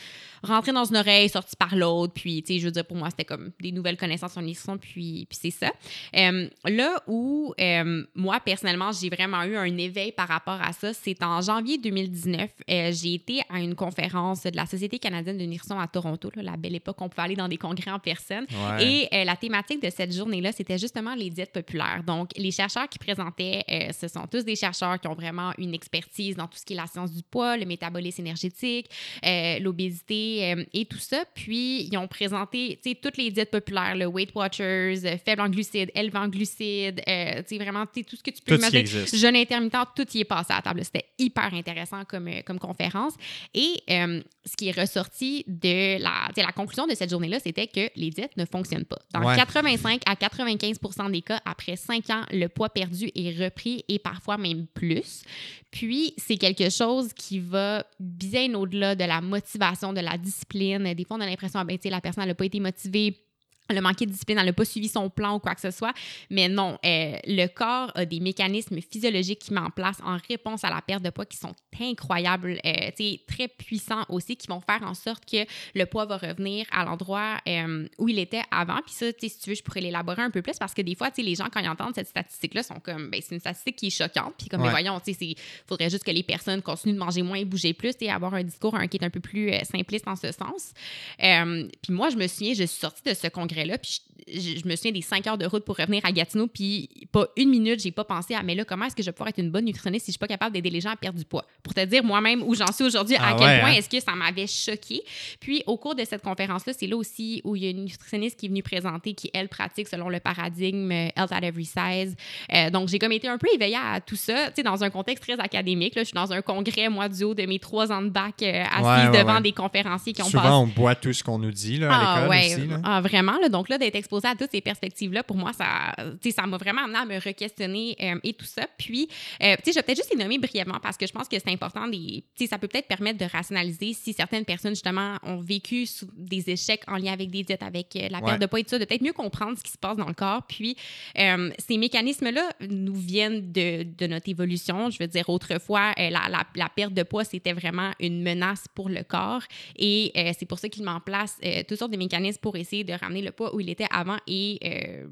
rentré dans une oreille, sorti par l'autre. Puis tu sais, je veux dire pour moi c'était comme des nouvelles connaissances sur nutrition. Puis puis c'est ça. Euh, là où euh, moi personnellement j'ai vraiment eu un éveil par rapport à ça, c'est en janvier 2019. euh, j'ai été à une conférence de la Société canadienne de nutrition à Toronto, là, la belle époque on pouvait aller dans des congrès en personne. Ouais. Et la thématique de cette journée-là, c'était justement les diètes populaires. Donc, les chercheurs qui présentaient, ce sont tous des chercheurs qui ont vraiment une expertise dans tout ce qui est la science du poids, le métabolisme énergétique, euh, l'obésité euh, et tout ça. Puis, ils ont présenté, toutes les diètes populaires, le Weight Watchers, euh, faible en glucides, élevé en glucides, sais, vraiment, tout ce que tu peux Tout imaginer. Jeûne intermittent, tout y est passé à la table. C'était hyper intéressant comme, comme conférence. Et ce qui est ressorti de la, conclusion de cette journée-là, c'était que les diètes ne fonctionnent pas. Dans Ouais. 85 à 95 des cas, après 5 ans, le poids perdu est repris et parfois même plus. Puis, c'est quelque chose qui va bien au-delà de la motivation, de la discipline. Des fois, on a l'impression, ah, ben, la personne n'a pas été motivée. Elle a manqué de discipline, elle n'a pas suivi son plan ou quoi que ce soit. Mais non, euh, le corps a des mécanismes physiologiques qui met en place en réponse à la perte de poids qui sont incroyables, euh, très puissants aussi, qui vont faire en sorte que le poids va revenir à l'endroit euh, où il était avant. Puis ça, si tu veux, je pourrais l'élaborer un peu plus parce que des fois, les gens, quand ils entendent cette statistique-là, sont comme, ben, c'est une statistique qui est choquante. Puis comme, Ouais. mais voyons, il faudrait juste que les personnes continuent de manger moins et bouger plus et avoir un discours un, qui est un peu plus euh, simpliste en ce sens. Puis moi, je me souviens, je suis sortie de ce congrès-là, puis je, je- je me souviens des cinq heures de route pour revenir à Gatineau, puis pas une minute, j'ai pas pensé à, mais là, comment est-ce que je vais pouvoir être une bonne nutritionniste si je suis pas capable d'aider les gens à perdre du poids? Pour te dire moi-même où j'en suis aujourd'hui, Ah à quel ouais, point hein? est-ce que ça m'avait choqué. Puis au cours de cette conférence-là, c'est là aussi où il y a une nutritionniste qui est venue présenter, qui, elle, pratique selon le paradigme euh, Health at Every Size. Euh, donc, j'ai comme été un peu éveillée à tout ça, tu sais, dans un contexte très académique. Là, je suis dans un congrès, moi, du haut de mes trois ans de bac, euh, assise Ouais, ouais, devant des conférenciers qui ont Souvent, passé on boit tout ce qu'on nous dit là, à ah, l'école ouais, aussi. là. ah, vraiment. Là, donc là, d'être exposé à toutes ces perspectives-là, pour moi, ça ça m'a vraiment amené à me re-questionner euh, et tout ça. Puis, euh, je vais peut-être juste les nommer brièvement parce que je pense que c'est important. Des, ça peut peut-être permettre de rationaliser si certaines personnes, justement, ont vécu des échecs en lien avec des diètes, avec euh, la perte Ouais. de poids et tout ça, de peut-être mieux comprendre ce qui se passe dans le corps. Puis, euh, ces mécanismes-là nous viennent de, de notre évolution. Je veux dire, autrefois, la, la- la perte de poids, c'était vraiment une menace pour le corps. Et c'est pour ça qu'ils mettent en place toutes sortes de mécanismes pour essayer de ramener le poids où il était avant et euh,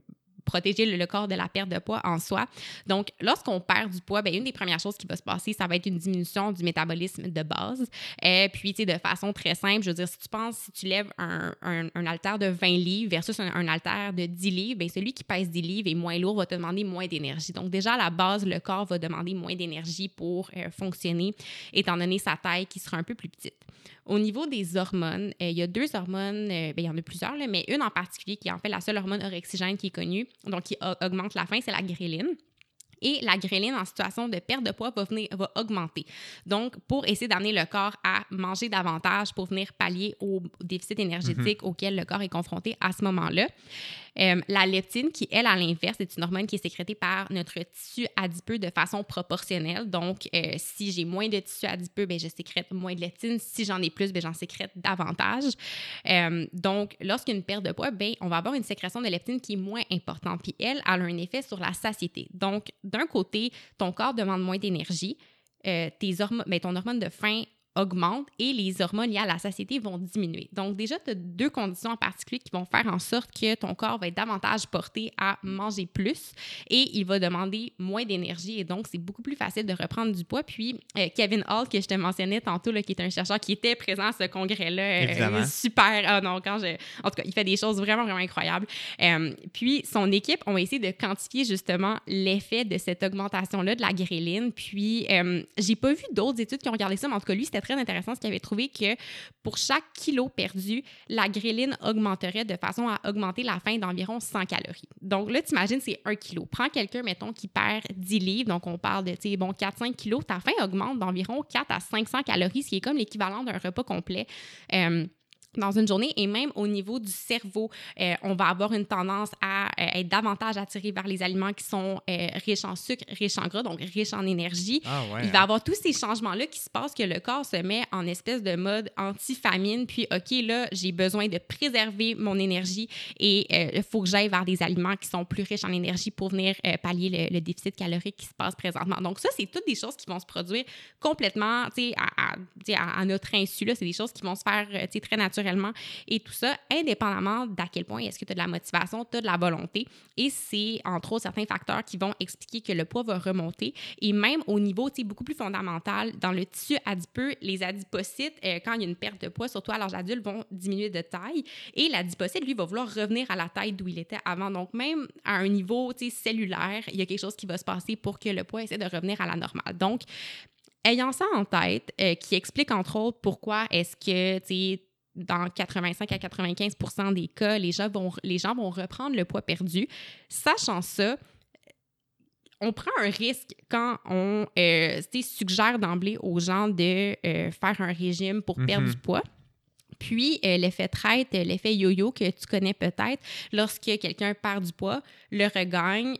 protéger le, corps de la perte de poids en soi. Donc, lorsqu'on perd du poids, ben, une des premières choses qui va se passer, ça va être une diminution du métabolisme de base. Euh, puis, de façon très simple, je veux dire, si tu penses, si tu lèves un, un, un de 20 livres versus un, un de 10 livres, ben, celui qui pèse 10 livres est moins lourd, va te demander moins d'énergie. Donc, déjà, à la base, le corps va demander moins d'énergie pour euh, fonctionner, étant donné sa taille qui sera un peu plus petite. Au niveau des hormones, euh, il y a deux hormones, euh, ben, il y en a plusieurs, là, mais une en particulier qui est en fait la seule hormone orexigène qui est connue, donc qui augmente la faim, c'est la gréline. Et la gréline en situation de perte de poids va, venir, va augmenter. Donc, pour essayer d'amener le corps à manger davantage pour venir pallier au déficit énergétique auquel le corps est confronté à ce moment-là. Euh, la leptine, qui, elle, à l'inverse, est une hormone qui est sécrétée par notre tissu adipeux de façon proportionnelle. Donc, euh, si j'ai moins de tissu adipeux, ben, je sécrète moins de leptine. Si j'en ai plus, ben, j'en sécrète davantage. Euh, donc, lorsqu'il y a une perte de poids, ben, on va avoir une sécrétion de leptine qui est moins importante. Puis elle, elle a un effet sur la satiété. Donc, d'un côté, ton corps demande moins d'énergie. tes hormones, ben, ton hormone de faim augmente et les hormones liées à la satiété vont diminuer. Donc déjà, tu as deux conditions en particulier qui vont faire en sorte que ton corps va être davantage porté à manger plus et il va demander moins d'énergie et donc c'est beaucoup plus facile de reprendre du poids. Puis euh, Kevin Hall, que je te mentionnais tantôt, là, qui est un chercheur qui était présent à ce congrès-là, euh, super, ah non, quand je, en tout cas, il fait des choses vraiment, vraiment incroyables. Euh, puis son équipe ont essayé de quantifier justement l'effet de cette augmentation-là de la gréline. Puis j'ai pas vu d'autres études qui ont regardé ça, mais en tout cas, lui, c'était très intéressant, ce qu'il avait trouvé que pour chaque kilo perdu, la gréline augmenterait de façon à augmenter la faim d'environ 100 calories. Donc là, tu imagines, c'est un kilo. Prends quelqu'un, mettons, qui perd 10 livres, donc on parle de, tu sais, bon, 4-5 kilos, ta faim augmente d'environ 4 à 500 calories, ce qui est comme l'équivalent d'un repas complet. Euh, dans une journée et même au niveau du cerveau, euh, on va avoir une tendance à euh, être davantage attiré vers les aliments qui sont euh, riches en sucre, riches en gras, donc riches en énergie. Ah Il va y hein. avoir tous ces changements-là qui se passent que le corps se met en espèce de mode anti-famine, puis OK, là, j'ai besoin de préserver mon énergie et il faut que j'aille vers des aliments qui sont plus riches en énergie pour venir pallier le, déficit calorique qui se passe présentement. Donc ça, c'est toutes des choses qui vont se produire complètement, tu sais, à, à, à, notre insu, c'est des choses qui vont se faire, tu sais, très naturellement et tout ça, indépendamment d'à quel point est-ce que tu as de la motivation, tu as de la volonté. Et c'est entre autres certains facteurs qui vont expliquer que le poids va remonter. Et même au niveau beaucoup plus fondamental, dans le tissu adipeux, les adipocytes, euh, quand il y a une perte de poids, surtout à l'âge adulte, vont diminuer de taille. Et l'adipocyte, lui, va vouloir revenir à la taille d'où il était avant. Donc, même à un niveau cellulaire, il y a quelque chose qui va se passer pour que le poids essaie de revenir à la normale. Donc, ayant ça en tête, euh, qui explique entre autres pourquoi est-ce que, tu dans 85 à 95 des cas, les gens, vont, les gens vont reprendre le poids perdu. Sachant ça, on prend un risque quand on euh, suggère d'emblée aux gens de euh, faire un régime pour perdre du poids. Puis, euh, l'effet traite, l'effet yo-yo que tu connais peut-être, lorsque quelqu'un perd du poids, le regagne,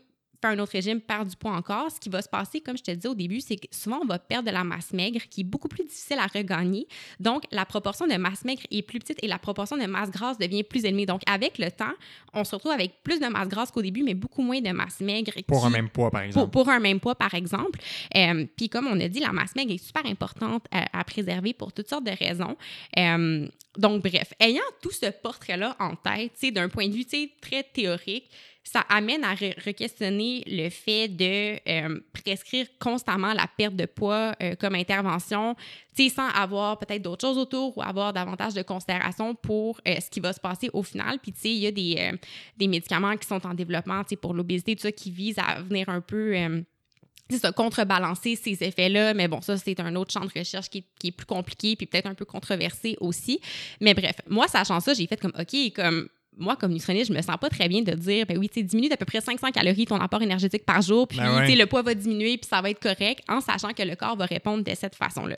un autre régime, perd du poids encore, ce qui va se passer, comme je te disais au début, c'est que souvent, on va perdre de la masse maigre qui est beaucoup plus difficile à regagner. Donc, la proportion de masse maigre est plus petite et la proportion de masse grasse devient plus élevée. Donc, avec le temps, on se retrouve avec plus de masse grasse qu'au début, mais beaucoup moins de masse maigre. Pour un même poids, par exemple. Pour, un même poids, par exemple. Euh, puis, comme on a dit, la masse maigre est super importante à, préserver pour toutes sortes de raisons. Euh, donc, bref, ayant tout ce portrait-là en tête, d'un point de vue très théorique, ça amène à re-questionner le fait de euh, prescrire constamment la perte de poids euh, comme intervention, sans avoir peut-être d'autres choses autour ou avoir davantage de considération pour euh, ce qui va se passer au final. Puis, il y a des, des, médicaments qui sont en développement pour l'obésité, tout ça, qui visent à venir un peu ça, contrebalancer ces effets-là. Mais bon, ça, c'est un autre champ de recherche qui est, qui est plus compliqué puis peut-être un peu controversé aussi. Mais bref, moi, sachant ça, j'ai fait comme, OK, comme moi, comme nutritionniste, je me sens pas très bien de dire, ben oui, tu diminue d'à peu près 500 calories ton apport énergétique par jour, puis ben le poids va diminuer, puis ça va être correct, en sachant que le corps va répondre de cette façon-là.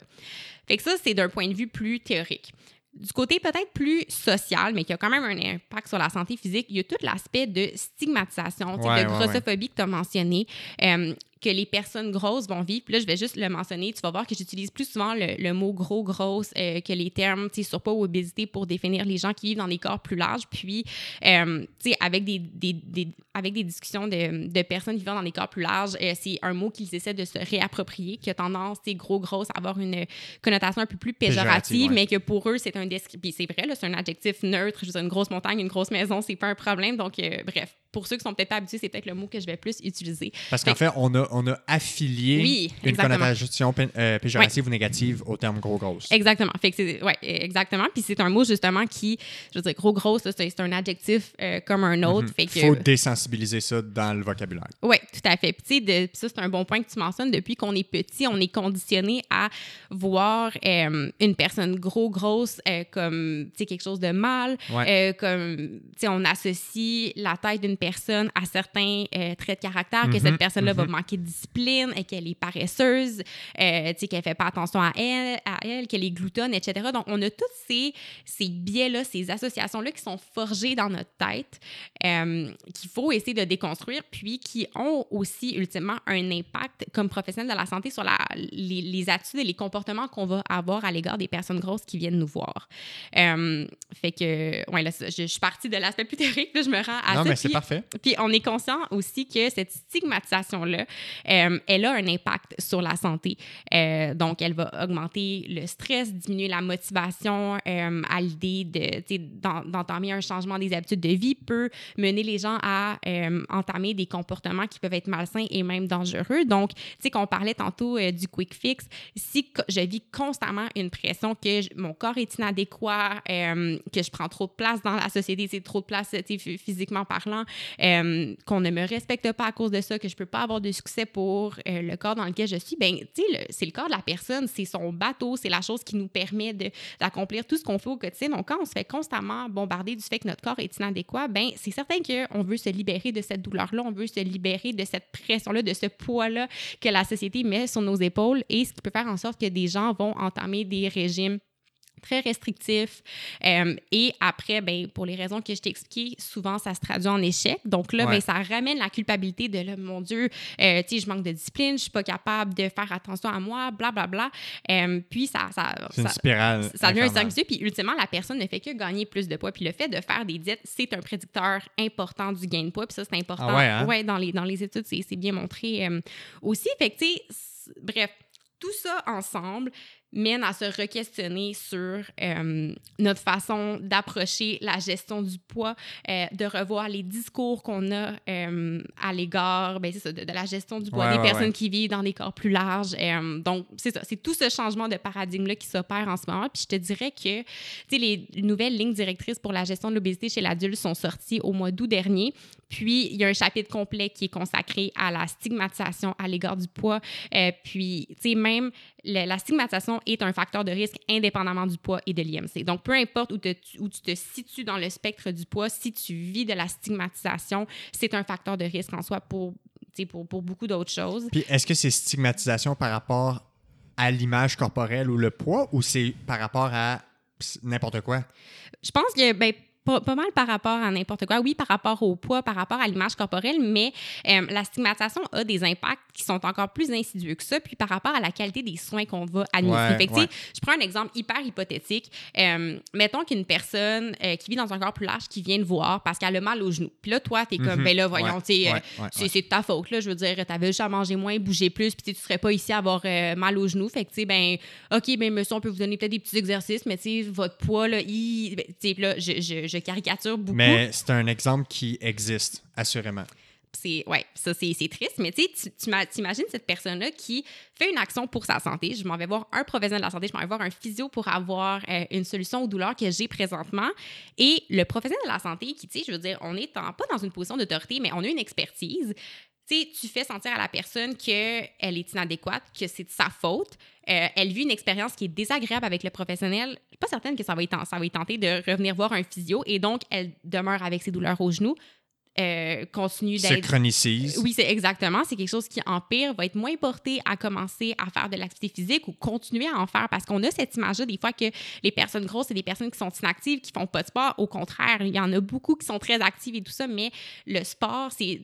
Fait que ça, c'est d'un point de vue plus théorique. Du côté peut-être plus social, mais qui a quand même un impact sur la santé physique, il y a tout l'aspect de stigmatisation, de grossophobie que tu as mentionné. Euh, que les personnes grosses vont vivre. Puis là, je vais juste le mentionner. Tu vas voir que j'utilise plus souvent le, mot gros, grosse euh, que les termes surpoids ou obésité pour définir les gens qui vivent dans des corps plus larges. Puis, euh, tu sais, avec des, des, des, avec des discussions de, de, personnes vivant dans des corps plus larges, euh, c'est un mot qu'ils essaient de se réapproprier, qui a tendance, c'est gros, grosse, à avoir une connotation un peu plus péjorative, mais que pour eux, c'est un descriptif. c'est vrai, c'est un adjectif neutre. Je veux dire, une grosse montagne, une grosse maison, c'est pas un problème. Donc, bref, pour ceux qui sont peut-être pas habitués, c'est peut-être le mot que je vais plus utiliser. Parce qu'en fait, on a, on a affilié une connotation euh, péjorative ou négative au terme gros grosse. Exactement. Fait que ouais, exactement. Puis c'est un mot justement qui, je veux dire, gros grosse, c'est un adjectif euh, comme un autre. Il faut désensibiliser ça dans le vocabulaire. Oui, tout à fait. Puis ça c'est un bon point que tu mentionnes. Depuis qu'on est petit, on est conditionné à voir euh, une personne gros grosse comme quelque chose de mal, comme tu sais, on associe la taille d'une personne personne a certains euh, traits de caractère, que cette mhm, personne-là va mhm. manquer de discipline, et qu'elle est paresseuse, euh, qu'elle ne fait pas attention à elle, à elle qu'elle est gloutonne, etc. Donc, on a tous ces, ces biais-là, ces associations-là qui sont forgées dans notre tête, euh, qu'il faut essayer de déconstruire, puis qui ont aussi, ultimement, un impact comme professionnel de la santé sur la, les, attitudes et les comportements qu'on va avoir à l'égard des personnes grosses qui viennent nous voir. fait que, ouais, là, je, suis partie de l'aspect plus théorique, là, je me rends à Non, mais c'est parfait parfait. Puis on est conscient aussi que cette stigmatisation-là, euh, elle a un impact sur la santé. Euh, donc, elle va augmenter le stress, diminuer la motivation euh, à l'idée de, d'entamer un changement des habitudes de vie, peut mener les gens à entamer des comportements qui peuvent être malsains et même dangereux. Donc, tu sais, qu'on parlait tantôt du quick fix, si je vis constamment une pression que mon corps est inadéquat, que je prends trop de place dans la société, c'est trop de place physiquement parlant, euh, qu'on ne me respecte pas à cause de ça, que je peux pas avoir de succès pour euh, le corps dans lequel je suis, ben, tu sais, c'est le corps de la personne, c'est son bateau, c'est la chose qui nous permet d'accomplir tout ce qu'on fait au quotidien. Donc, quand on se fait constamment bombarder du fait que notre corps est inadéquat, ben, c'est certain qu'on veut se libérer de cette douleur-là, on veut se libérer de cette pression-là, de ce poids-là que la société met sur nos épaules et ce qui peut faire en sorte que des gens vont entamer des régimes très restrictif. Euh, et après, ben, pour les raisons que je t'ai expliquées, souvent, ça se traduit en échec. Donc là, ben, ça ramène la culpabilité de là, mon Dieu, euh, je manque de discipline, je suis pas capable de faire attention à moi, blablabla. Bla, bla. Euh, puis ça. ça c'est une spirale. Ça, devient un cercle Puis ultimement, la personne ne fait que gagner plus de poids. Puis le fait de faire des diètes, c'est un prédicteur important du gain de poids. Puis ça, c'est important. Ah ouais, hein? ouais, dans, les, dans les études, c'est bien montré aussi. Fait que, bref, tout ça ensemble mène à se re-questionner sur euh, notre façon d'approcher la gestion du poids, euh, de revoir les discours qu'on a euh, à l'égard ben, de, de, la gestion du poids des personnes qui vivent dans des corps plus larges. donc, c'est ça, c'est tout ce changement de paradigme-là qui s'opère en ce moment. Puis je te dirais que les nouvelles lignes directrices pour la gestion de l'obésité chez l'adulte sont sorties au mois d'août dernier. Puis, il y a un chapitre complet qui est consacré à la stigmatisation à l'égard du poids. puis, tu sais, même la stigmatisation est un facteur de risque indépendamment du poids et de l'IMC. Donc, peu importe où, où, tu te situes dans le spectre du poids, si tu vis de la stigmatisation, c'est un facteur de risque en soi pour, pour, pour beaucoup d'autres choses. Puis, est-ce que c'est stigmatisation par rapport à l'image corporelle ou le poids ou c'est par rapport à n'importe quoi? Je pense que, ben, pas, mal par rapport à n'importe quoi. Oui, par rapport au poids, par rapport à l'image corporelle, mais euh, la stigmatisation a des impacts qui sont encore plus insidieux que ça, puis par rapport à la qualité des soins qu'on va administrer. Je prends un exemple hyper hypothétique. Euh, mettons qu'une personne euh, qui vit dans un corps plus large qui vient te voir parce qu'elle a mal au genou. Puis là, toi, t'es comme, mhm. ben là, voyons, c'est de ta faute. Là, je veux dire, t'avais juste à manger moins, bouger plus, puis tu serais pas ici à avoir mal au genou. Fait que, tu sais, ben, OK, ben, monsieur, on peut vous donner peut-être des petits exercices, mais tu sais, votre poids, là, il, ben, là, je je caricature beaucoup. Mais c'est un exemple qui existe, assurément. C'est, ouais, ça, c'est, triste, mais tu sais, tu imagines cette personne-là qui fait une action pour sa santé. Je m'en vais voir un professionnel de la santé, je m'en vais voir un physio pour avoir euh, une solution aux douleurs que j'ai présentement. Et le professionnel de la santé qui, tu sais, je veux dire, on est pas dans une position d'autorité, mais on a une expertise. Tu sais, tu fais sentir à la personne qu'elle est inadéquate, que c'est de sa faute. Euh, elle vit une expérience qui est désagréable avec le professionnel. Je suis pas certaine que ça va, être, ça va être tenté de revenir voir un physio et donc elle demeure avec ses douleurs au genou. Euh, continue d'être. Se chronicise. Oui, c'est exactement. C'est quelque chose qui empire, va être moins porté à commencer à faire de l'activité physique ou continuer à en faire parce qu'on a cette image-là des fois que les personnes grosses, c'est des personnes qui sont inactives, qui font pas de sport. Au contraire, il y en a beaucoup qui sont très actives et tout ça, mais le sport, c'est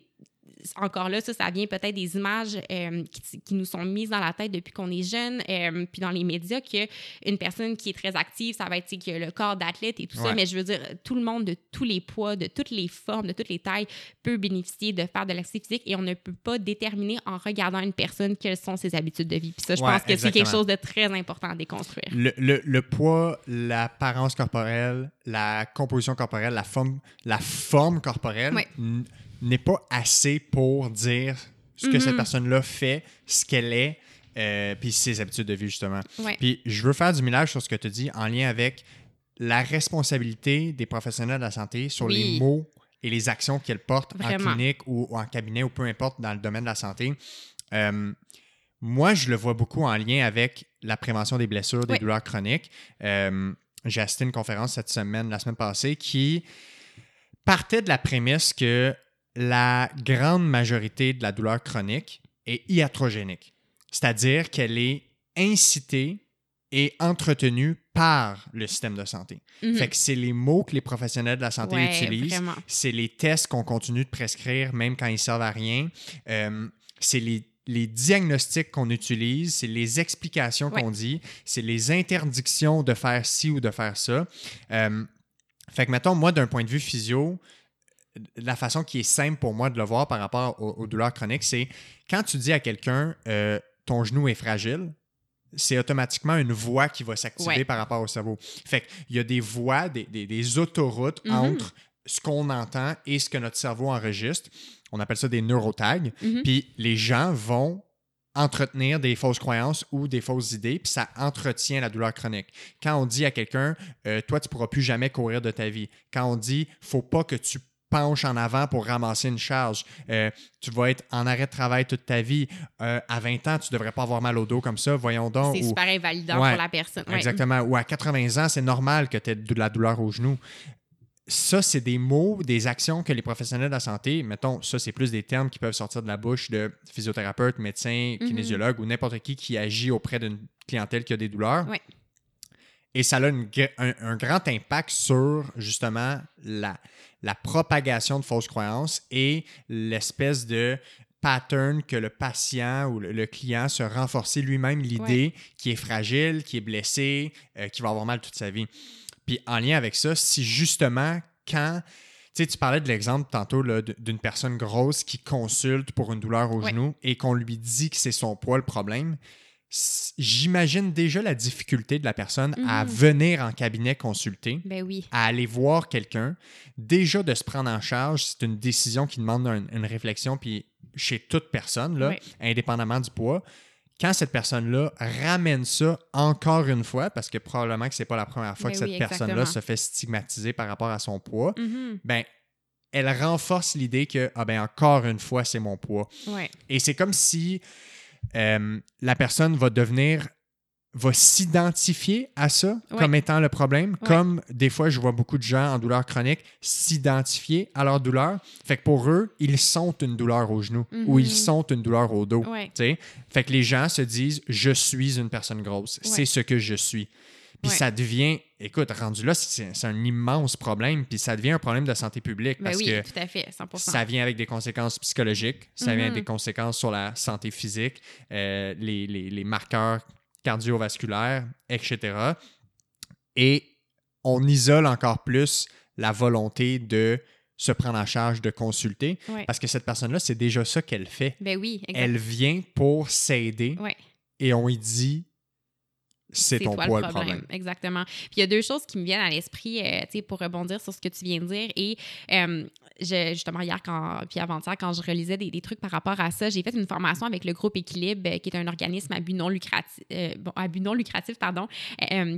encore là, ça, ça vient peut-être des images euh, qui, nous sont mises dans la tête depuis qu'on est jeune, euh, puis dans les médias, qu'une personne qui est très active, ça va être que le corps d'athlète et tout ça. Mais je veux dire, tout le monde de tous les poids, de toutes les formes, de toutes les tailles peut bénéficier de faire de l'activité physique et on ne peut pas déterminer en regardant une personne quelles sont ses habitudes de vie. Puis ça, je pense que c'est quelque chose de très important à déconstruire. Le, le, le poids, l'apparence corporelle, la composition corporelle, la forme, la forme corporelle n'est pas assez pour dire ce que cette mhm. personne-là fait, ce qu'elle est, euh, puis ses habitudes de vie, justement. Puis je veux faire du millage sur ce que tu dis en lien avec la responsabilité des professionnels de la santé sur les mots et les actions qu'elles portent en clinique ou, en cabinet ou peu importe dans le domaine de la santé. Euh, moi, je le vois beaucoup en lien avec la prévention des blessures, des douleurs chroniques. Euh, j'ai assisté à une conférence cette semaine, la semaine passée, qui partait de la prémisse que la grande majorité de la douleur chronique est iatrogénique, c'est-à-dire qu'elle est incitée et entretenue par le système de santé. Mhm. Fait que c'est les mots que les professionnels de la santé utilisent, c'est les tests qu'on continue de prescrire même quand ils servent à rien, euh, c'est les, diagnostics qu'on utilise, c'est les explications qu'on dit, c'est les interdictions de faire ci ou de faire ça. Euh, fait que, mettons, moi, d'un point de vue physio, la façon qui est simple pour moi de le voir par rapport aux, douleurs chroniques, c'est quand tu dis à quelqu'un euh, ton genou est fragile, c'est automatiquement une voie qui va s'activer par rapport au cerveau. Fait qu'il y a des voies, des, des, autoroutes mm-hmm. entre ce qu'on entend et ce que notre cerveau enregistre. On appelle ça des neurotags. Mm-hmm. Puis les gens vont entretenir des fausses croyances ou des fausses idées, puis ça entretient la douleur chronique. Quand on dit à quelqu'un, euh, toi, tu pourras plus jamais courir de ta vie. Quand on dit, faut pas que tu penches en avant pour ramasser une charge. Euh, tu vas être en arrêt de travail toute ta vie. Euh, à 20 ans, tu devrais pas avoir mal au dos comme ça. Voyons donc. C'est super invalidant pour la personne. Exactement. Ou à 80 ans, c'est normal que tu aies de la douleur au genou ça, c'est des mots, des actions que les professionnels de la santé, mettons, ça, c'est plus des termes qui peuvent sortir de la bouche de physiothérapeutes, médecins, mhm. kinésiologues ou n'importe qui qui agit auprès d'une clientèle qui a des douleurs. Et ça a un, grand impact sur, justement, la, la propagation de fausses croyances et l'espèce de pattern que le patient ou le, client se renforcer lui-même l'idée qui est fragile, qui est blessé, euh, qui va avoir mal toute sa vie. Puis en lien avec ça, si justement, quand tu sais, tu parlais de l'exemple tantôt d'une personne grosse qui consulte pour une douleur au genou et qu'on lui dit que c'est son poids le problème. J'imagine déjà la difficulté de la personne à mhm. venir en cabinet consulter, ben oui. à aller voir quelqu'un. Déjà de se prendre en charge, c'est une décision qui demande une, réflexion puis chez toute personne, là, indépendamment du poids quand cette personne-là ramène ça encore une fois, parce que probablement que c'est pas la première fois que cette personne-là se fait stigmatiser par rapport à son poids, mm-hmm. ben elle renforce l'idée que ah ben encore une fois c'est mon poids. Et c'est comme si euh, la personne va devenir va s'identifier à ça comme étant le problème, comme des fois je vois beaucoup de gens en douleur chronique s'identifier à leur douleur. Fait que pour eux, ils sont une douleur au genou ou ils mhm. sont une douleur au dos. Fait que les gens se disent je suis une personne grosse, c'est ce que je suis. Puis ça devient, écoute, rendu là, c'est un immense problème, puis ça devient un problème de santé publique ben parce oui, que tout à fait, 100%. ça vient avec des conséquences psychologiques, ça vient avec des mhm. conséquences sur la santé physique, euh, les, les, les marqueurs cardiovasculaire, etc. Et on isole encore plus la volonté de se prendre en charge, de consulter, parce que cette personne-là, c'est déjà ça qu'elle fait. Ben oui, Elle vient pour s'aider et on lui dit c'est ton poids le problème. Exactement. Puis il y a deux choses qui me viennent à l'esprit euh, pour rebondir sur ce que tu viens de dire. Et euh, justement, hier, quand, puis avant-hier, quand je relisais des, trucs par rapport à ça, j'ai fait une formation avec le groupe Équilibre, euh, qui est un organisme à but non lucratif, bon, à but non lucratif pardon,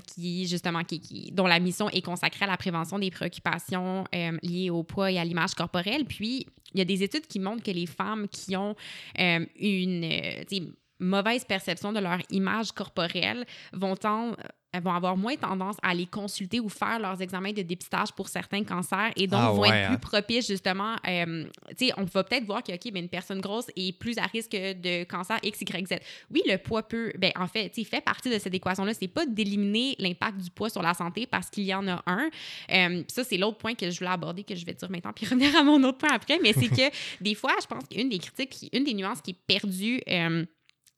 qui, justement, qui, dont la mission est consacrée à la prévention des préoccupations liées au poids et à l'image corporelle. Puis, il y a des études qui montrent que les femmes qui ont une mauvaise perception de leur image corporelle vont tendre elles vont avoir moins tendance à aller consulter ou faire leurs examens de dépistage pour certains cancers et donc ah vont être plus hein. propices justement. Euh, tu sais, on va peut-être voir que ok, mais une personne grosse est plus à risque de cancer X, Y, Z. Oui, le poids peut, ben en fait, tu fait partie de cette équation-là. C'est pas d'éliminer l'impact du poids sur la santé parce qu'il y en a un. Euh, ça, c'est l'autre point que je voulais aborder que je vais dire maintenant puis revenir à mon autre point après. Mais c'est que des fois, je pense qu'une des critiques, une des nuances qui est perdue. Euh,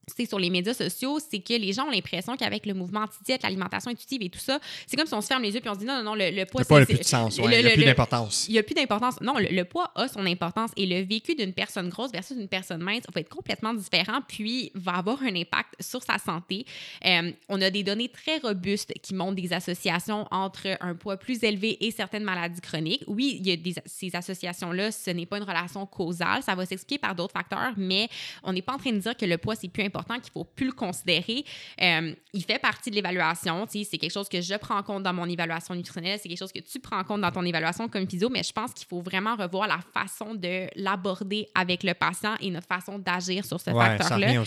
c'est sur les médias sociaux, c'est que les gens ont l'impression qu'avec le mouvement anti-diète, l'alimentation intuitive et tout ça, c'est comme si on se ferme les yeux puis on se dit non, non, non, le, le poids, c'est... Le plus de sens, il n'y a plus d'importance. Il n'y a plus d'importance. Non, le, poids a son importance et le vécu d'une personne grosse versus une personne mince va être complètement différent puis va avoir un impact sur sa santé. Euh, on a des données très robustes qui montrent des associations entre un poids plus élevé et certaines maladies chroniques. Oui, il y a des, ces associations-là, ce n'est pas une relation causale, ça va s'expliquer par d'autres facteurs, mais on n'est pas en train de dire que le poids, c'est plus important important, qu'il faut plus le considérer. Euh, il fait partie de l'évaluation. C'est quelque chose que je prends en compte dans mon évaluation nutritionnelle. C'est quelque chose que tu prends en compte dans ton évaluation comme physio, mais je pense qu'il faut vraiment revoir la façon de l'aborder avec le patient et notre façon d'agir sur ce facteur-là.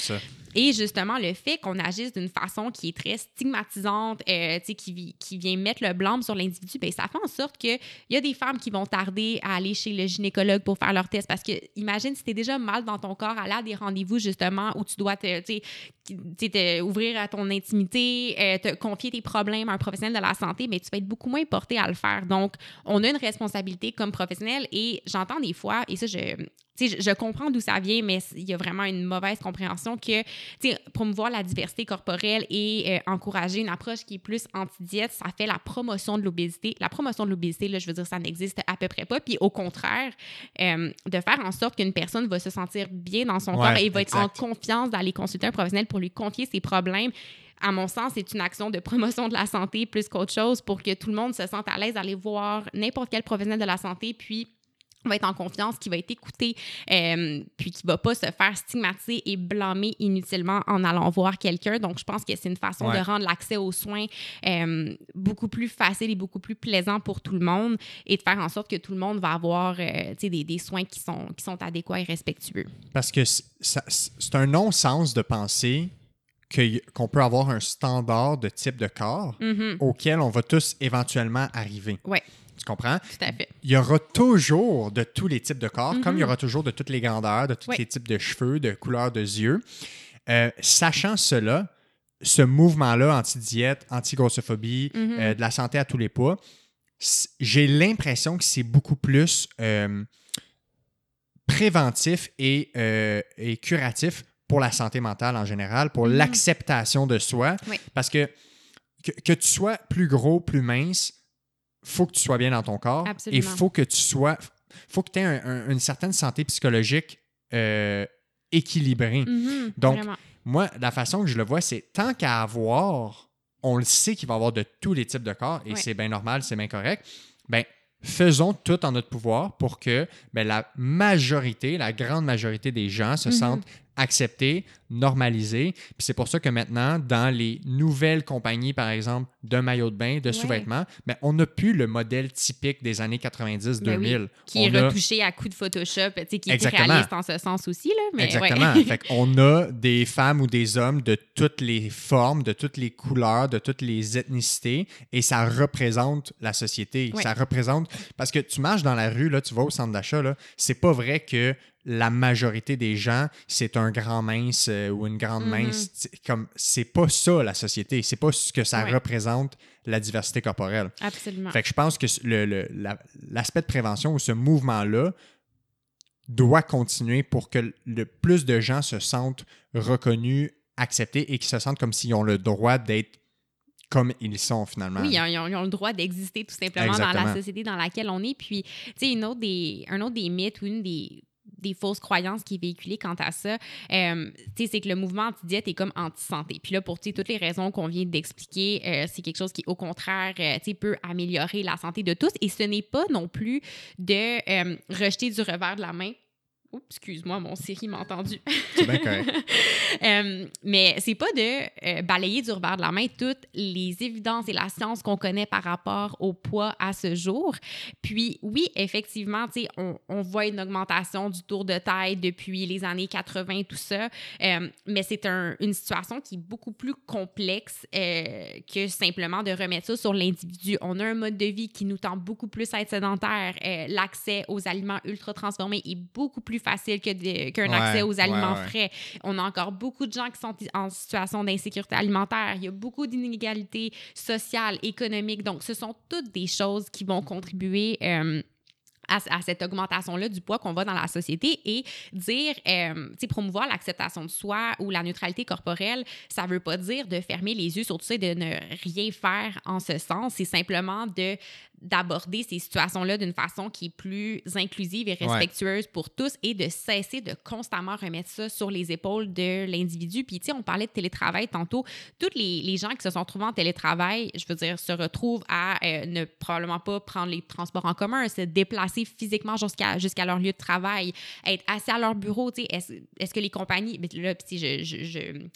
Et justement, le fait qu'on agisse d'une façon qui est très stigmatisante, euh, qui, qui vient mettre le blâme sur l'individu, ben, ça fait en sorte qu'il y a des femmes qui vont tarder à aller chez le gynécologue pour faire leur test. Parce que imagine si tu es déjà mal dans ton corps, aller à des rendez-vous justement où tu dois te, te ouvrir à ton intimité, euh, te confier tes problèmes à un professionnel de la santé, mais tu vas être beaucoup moins porté à le faire. Donc, on a une responsabilité comme professionnel et j'entends des fois, et ça, je, je, je comprends d'où ça vient, mais il y a vraiment une mauvaise compréhension que promouvoir la diversité corporelle et euh, encourager une approche qui est plus anti-diète, ça fait la promotion de l'obésité. La promotion de l'obésité, là, je veux dire, ça n'existe à peu près pas. Puis au contraire, euh, de faire en sorte qu'une personne va se sentir bien dans son corps et va être en confiance d'aller consulter un professionnel pour lui confier ses problèmes à mon sens, c'est une action de promotion de la santé plus qu'autre chose pour que tout le monde se sente à l'aise d'aller voir n'importe quel professionnel de la santé, puis va être en confiance, qui va être écouté, euh, puis qui va pas se faire stigmatiser et blâmer inutilement en allant voir quelqu'un. Donc, je pense que c'est une façon de rendre l'accès aux soins euh, beaucoup plus facile et beaucoup plus plaisant pour tout le monde et de faire en sorte que tout le monde va avoir euh, des, des, soins qui sont, qui sont adéquats et respectueux. Parce que c'est un non-sens de penser qu'on peut avoir un standard de type de corps mm-hmm. auquel on va tous éventuellement arriver. Ouais. Tu comprends? Tout à fait. Il y aura toujours de tous les types de corps, comme il y mm-hmm. aura toujours de toutes les grandeurs, de tous les types de cheveux, de couleurs de yeux. Euh, sachant cela, ce mouvement-là, anti-diète, anti-grossophobie, mm-hmm. euh, de la santé à tous les poids, j'ai l'impression que c'est beaucoup plus euh, préventif et, et, curatif pour la santé mentale en général, pour mm-hmm. l'acceptation de soi. Parce que, que, que tu sois plus gros, plus mince, faut que tu sois bien dans ton corps et il faut que tu sois faut que tu aies une certaine santé psychologique euh, équilibrée. Mm-hmm, Donc, moi, la façon que je le vois, c'est tant qu'à avoir, on le sait qu'il va y avoir de tous les types de corps et c'est bien normal, c'est bien correct. Ben, faisons tout en notre pouvoir pour que ben, la majorité, la grande majorité des gens se mm-hmm. sentent accepté, normalisé. Puis c'est pour ça que maintenant, dans les nouvelles compagnies, par exemple, de maillots de bain, de sous-vêtements, mais on n'a plus le modèle typique des années 90-2000. Ben qui est retouché à coup de Photoshop, qui est réaliste en ce sens aussi. Là, mais Exactement. fait on a des femmes ou des hommes de toutes les formes, de toutes les couleurs, de toutes les ethnicités, et ça représente la société. Ça représente... Parce que tu marches dans la rue, là, tu vas au centre d'achat, c'est pas vrai que la majorité des gens, c'est un grand mince euh, ou une grande mm-hmm. mince. Comme c'est pas ça la société, c'est pas ce que ça représente la diversité corporelle. Absolument. Fait que je pense que l'aspect de prévention ou ce mouvement-là doit continuer pour que le plus de gens se sentent reconnus, acceptés et qu'ils se sentent comme s'ils ont le droit d'être comme ils sont finalement. Oui, ils ont, le droit d'exister tout simplement dans la société dans laquelle on est. Puis, tu sais, un autre des mythes ou une des, des fausses croyances qui est véhiculée quant à ça, euh, c'est que le mouvement anti-diète est comme anti-santé. Puis là, pour toutes les raisons qu'on vient d'expliquer, euh, c'est quelque chose qui, au contraire, euh, peut améliorer la santé de tous. Et ce n'est pas non plus de rejeter du revers de la main Oups, excuse-moi, mon Siri m'a entendu. C'est bien correct. euh, mais c'est pas de euh, balayer du revers de la main toutes les évidences et la science qu'on connaît par rapport au poids à ce jour. Puis oui, effectivement, on, on voit une augmentation du tour de taille depuis les années 80, tout ça. Euh, mais c'est un, une situation qui est beaucoup plus complexe que simplement de remettre ça sur l'individu. On a un mode de vie qui nous tend beaucoup plus à être sédentaire. L'accès aux aliments ultra transformés est beaucoup plus facile qu'un accès aux aliments frais. On a encore beaucoup de gens qui sont en situation d'insécurité alimentaire. Il y a beaucoup d'inégalités sociales, économiques. Donc, ce sont toutes des choses qui vont contribuer. Euh, à, cette augmentation-là du poids qu'on voit dans la société et dire, euh, tu sais, promouvoir l'acceptation de soi ou la neutralité corporelle, ça veut pas dire de fermer les yeux sur tout ça et de ne rien faire en ce sens. C'est simplement de d'aborder ces situations-là d'une façon qui est plus inclusive et respectueuse pour tous et de cesser de constamment remettre ça sur les épaules de l'individu. Puis, tu sais, on parlait de télétravail tantôt. Tous les, les, gens qui se sont trouvés en télétravail, je veux dire, se retrouvent à euh, ne probablement pas prendre les transports en commun, se déplacer physiquement jusqu'à jusqu'à leur lieu de travail, être assis à leur bureau. Tu sais, est-ce est que les compagnies... Là, je, je, je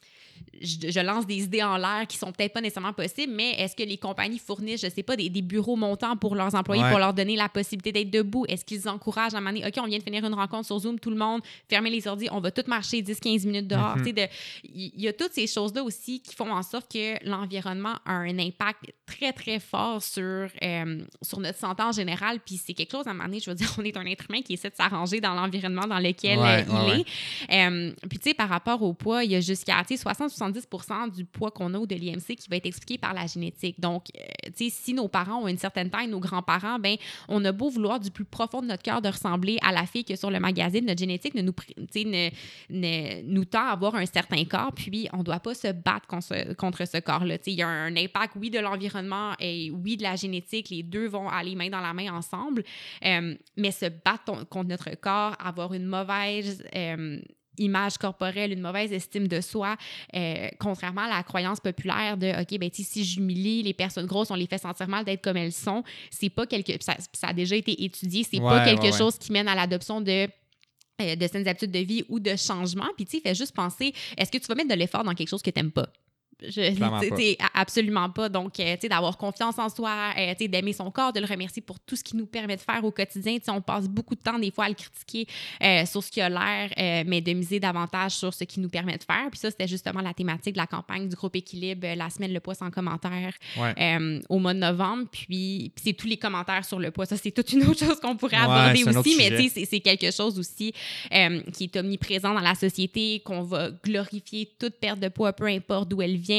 je, lance des idées en l'air qui sont peut-être pas nécessairement possibles, mais est-ce que les compagnies fournissent, je sais pas, des, bureaux montants pour leurs employés pour leur donner la possibilité d'être debout? Est-ce qu'ils encouragent à un OK, on vient de finir une rencontre sur Zoom, tout le monde, fermez les ordi, on va tout marcher 10-15 minutes dehors. Mm-hmm. Il y, a toutes ces choses-là aussi qui font en sorte que l'environnement a un impact très, très fort sur, euh, sur notre santé en général. Puis c'est quelque chose à un moment donné, je veux dire, on est un être humain qui essaie de s'arranger dans l'environnement dans lequel Ouais, il ouais, est. Euh, puis, tu sais, par rapport au poids, il y a jusqu'à 60-70 du poids qu'on a ou de l'IMC qui va être expliqué par la génétique. Donc, euh, si nos parents ont une certaine taille, nos grands-parents, ben, on a beau vouloir du plus profond de notre cœur de ressembler à la fille que sur le magazine, notre génétique ne nous, ne, tend à avoir un certain corps, puis on ne doit pas se battre contre ce, corps-là. Il y a un impact, oui, de l'environnement et oui, de la génétique. Les deux vont aller main dans la main ensemble. Euh, mais se battre contre notre corps, avoir une mauvaise euh, image corporelle, une mauvaise estime de soi, euh, contrairement à la croyance populaire de OK, ben si j'humilie les personnes grosses, on les fait sentir mal d'être comme elles sont, c'est pas quelque ça, ça a déjà été étudié, c'est pas quelque ouais, ouais. chose qui mène à l'adoption de euh, de saines habitudes de vie ou de changement. Puis, tu sais, fais juste penser, est-ce que tu vas mettre de l'effort dans quelque chose que tu n'aimes pas? Je, pas. absolument pas. Donc, euh, tu sais, d'avoir confiance en soi, euh, tu sais, d'aimer son corps, de le remercier pour tout ce qu'il nous permet de faire au quotidien. Tu sais, on passe beaucoup de temps, des fois, à le critiquer euh, sur ce qui a l'air, euh, mais de miser davantage sur ce qui nous permet de faire. Puis ça, c'était justement la thématique de la campagne du groupe Équilibre, la semaine Le poids sans commentaire Ouais. euh, au mois de novembre. Puis, puis c'est tous les commentaires sur le poids. Ça, c'est toute une autre chose qu'on pourrait aborder aussi, mais tu sais, c'est- quelque chose aussi qui est omniprésent dans la société, qu'on va glorifier toute perte de poids, peu importe d'où elle vient.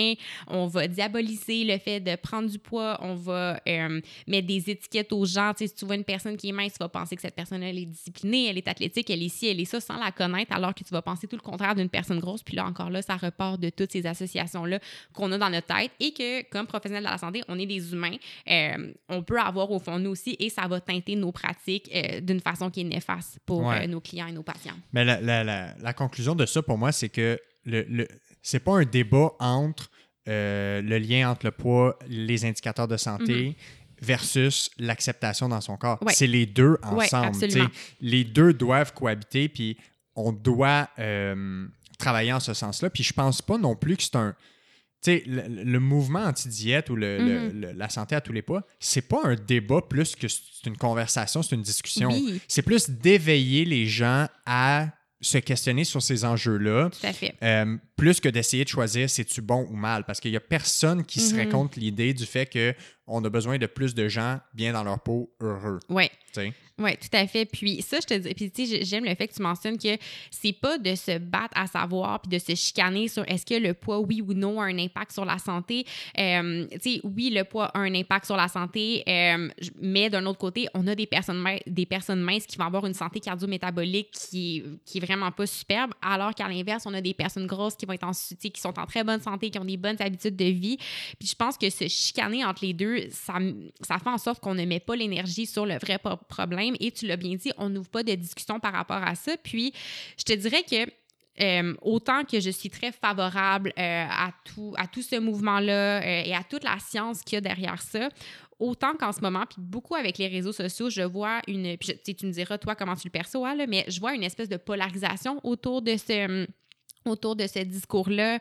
On va diaboliser le fait de prendre du poids. On va euh, mettre des étiquettes aux gens. Tu sais, si tu vois une personne qui est mince, tu vas penser que cette personne-là, elle est disciplinée, elle est athlétique, elle est ci, elle est ça, sans la connaître, alors que tu vas penser tout le contraire d'une personne grosse. Puis là, encore là, ça repart de toutes ces associations-là qu'on a dans notre tête et que, comme professionnels de la santé, on est des humains. Euh, on peut avoir au fond de nous aussi et ça va teinter nos pratiques euh, d'une façon qui est néfaste pour Ouais. nos clients et nos patients. Mais la, la- la- la conclusion de ça pour moi, c'est que le, le- c'est pas un débat entre euh, le lien entre le poids, les indicateurs de santé versus l'acceptation dans son corps. Ouais. C'est les deux ensemble. les deux doivent cohabiter, puis on doit euh, travailler en ce sens-là. Puis je pense pas non plus que c'est un. Tu sais, le, le mouvement anti-diète ou le- le- le- la santé à tous les poids, c'est pas un débat plus que c'est une conversation, c'est une discussion. Oui. C'est plus d'éveiller les gens à se questionner sur ces enjeux-là, Tout à fait. euh, plus que d'essayer de choisir c'est-tu bon ou mal, parce qu'il n'y a personne qui serait Mhm. contre l'idée du fait qu'on a besoin de plus de gens bien dans leur peau, heureux. Ouais. Oui, tout à fait. Puis ça, je te dis, puis tu sais, j'aime le fait que tu mentionnes que c'est pas de se battre à savoir puis de se chicaner sur est-ce que le poids, oui ou non, a un impact sur la santé. Tu sais, oui, le poids a un impact sur la santé, mais d'un autre côté, on a des personnes, des personnes minces qui vont avoir une santé cardio-métabolique qui, qui est vraiment pas superbe, alors qu'à l'inverse, on a des personnes grosses qui vont être en, qui sont en très bonne santé, qui ont des bonnes habitudes de vie. Puis je pense que se chicaner entre les deux, ça, ça fait en sorte qu'on ne met pas l'énergie sur le vrai pro- Et tu l'as bien dit, on n'ouvre pas de discussion par rapport à ça. Puis je te dirais que euh, autant que je suis très favorable euh, à, tout, à tout ce mouvement-là euh, et à toute la science qu'il y a derrière ça, autant qu'en ce moment, puis beaucoup avec les réseaux sociaux, je vois une. Tu me diras, toi, comment tu le perçois, mais je vois une espèce de polarisation autour de ce, autour de ce discours-là,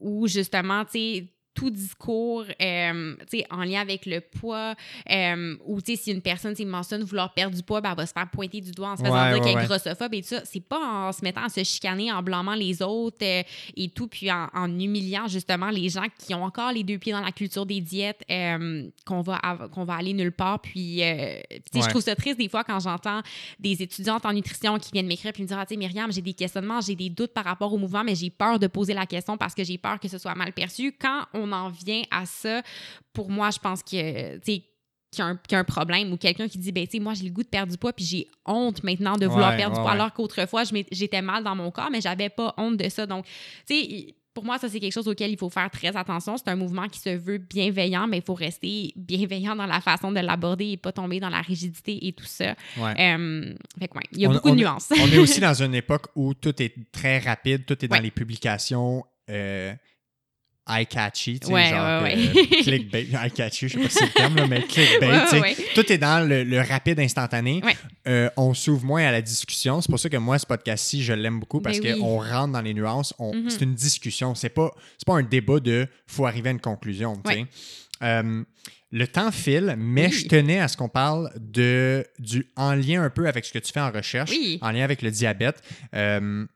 où justement, tu sais, tout discours euh, en lien avec le poids, euh, ou si une personne mentionne vouloir perdre du poids, ben, elle va se faire pointer du doigt en se faisant Ouais, dire ouais, qu'elle est ouais. grossophobe et tout ça. C'est pas en se mettant à se chicaner, en blâmant les autres euh, et tout, puis en, en humiliant justement les gens qui ont encore les deux pieds dans la culture des diètes, euh, qu'on va, qu'on va aller nulle part. Puis, euh, je trouve ça triste des fois quand j'entends des étudiantes en nutrition qui viennent m'écrire puis me dire Ah, Myriam, j'ai des questionnements, j'ai des doutes par rapport au mouvement, mais j'ai peur de poser la question parce que j'ai peur que ce soit mal perçu. Quand on en vient à ça, pour moi, je pense que, tu sais, qu'il y, a un- a problème ou quelqu'un qui dit ben tu sais moi j'ai le goût de perdre du poids puis j'ai honte maintenant de vouloir Ouais, perdre ouais, du poids ouais. alors qu'autrefois j'étais mal dans mon corps mais j'avais pas honte de ça donc tu sais pour moi, ça, c'est quelque chose auquel il faut faire très attention. C'est un mouvement qui se veut bienveillant, mais il faut rester bienveillant dans la façon de l'aborder et pas tomber dans la rigidité et tout ça. Ouais. Euh, fait que, ouais, il y a On- beaucoup on de nuances. on est aussi dans une époque où tout est très rapide, tout est dans les publications euh, eye-catchy, tu sais, Ouais, genre ouais, euh, ouais. clickbait, eye-catchy, je sais pas si c'est le terme, là, mais clickbait, Ouais, tu sais. ouais. Tout est dans le, le rapide instantané. Ouais. Euh, on s'ouvre moins à la discussion. C'est pour ça que moi, ce podcast-ci, je l'aime beaucoup parce Ben oui. qu'on rentre dans les nuances. On- Mhm. C'est une discussion. C'est pas, c'est pas un débat de faut arriver à une conclusion, tu sais. Ouais. Euh, le temps file, mais Oui. je tenais à ce qu'on parle de, du, en lien un peu avec ce que tu fais en recherche, Oui. en lien avec le diabète. Euh,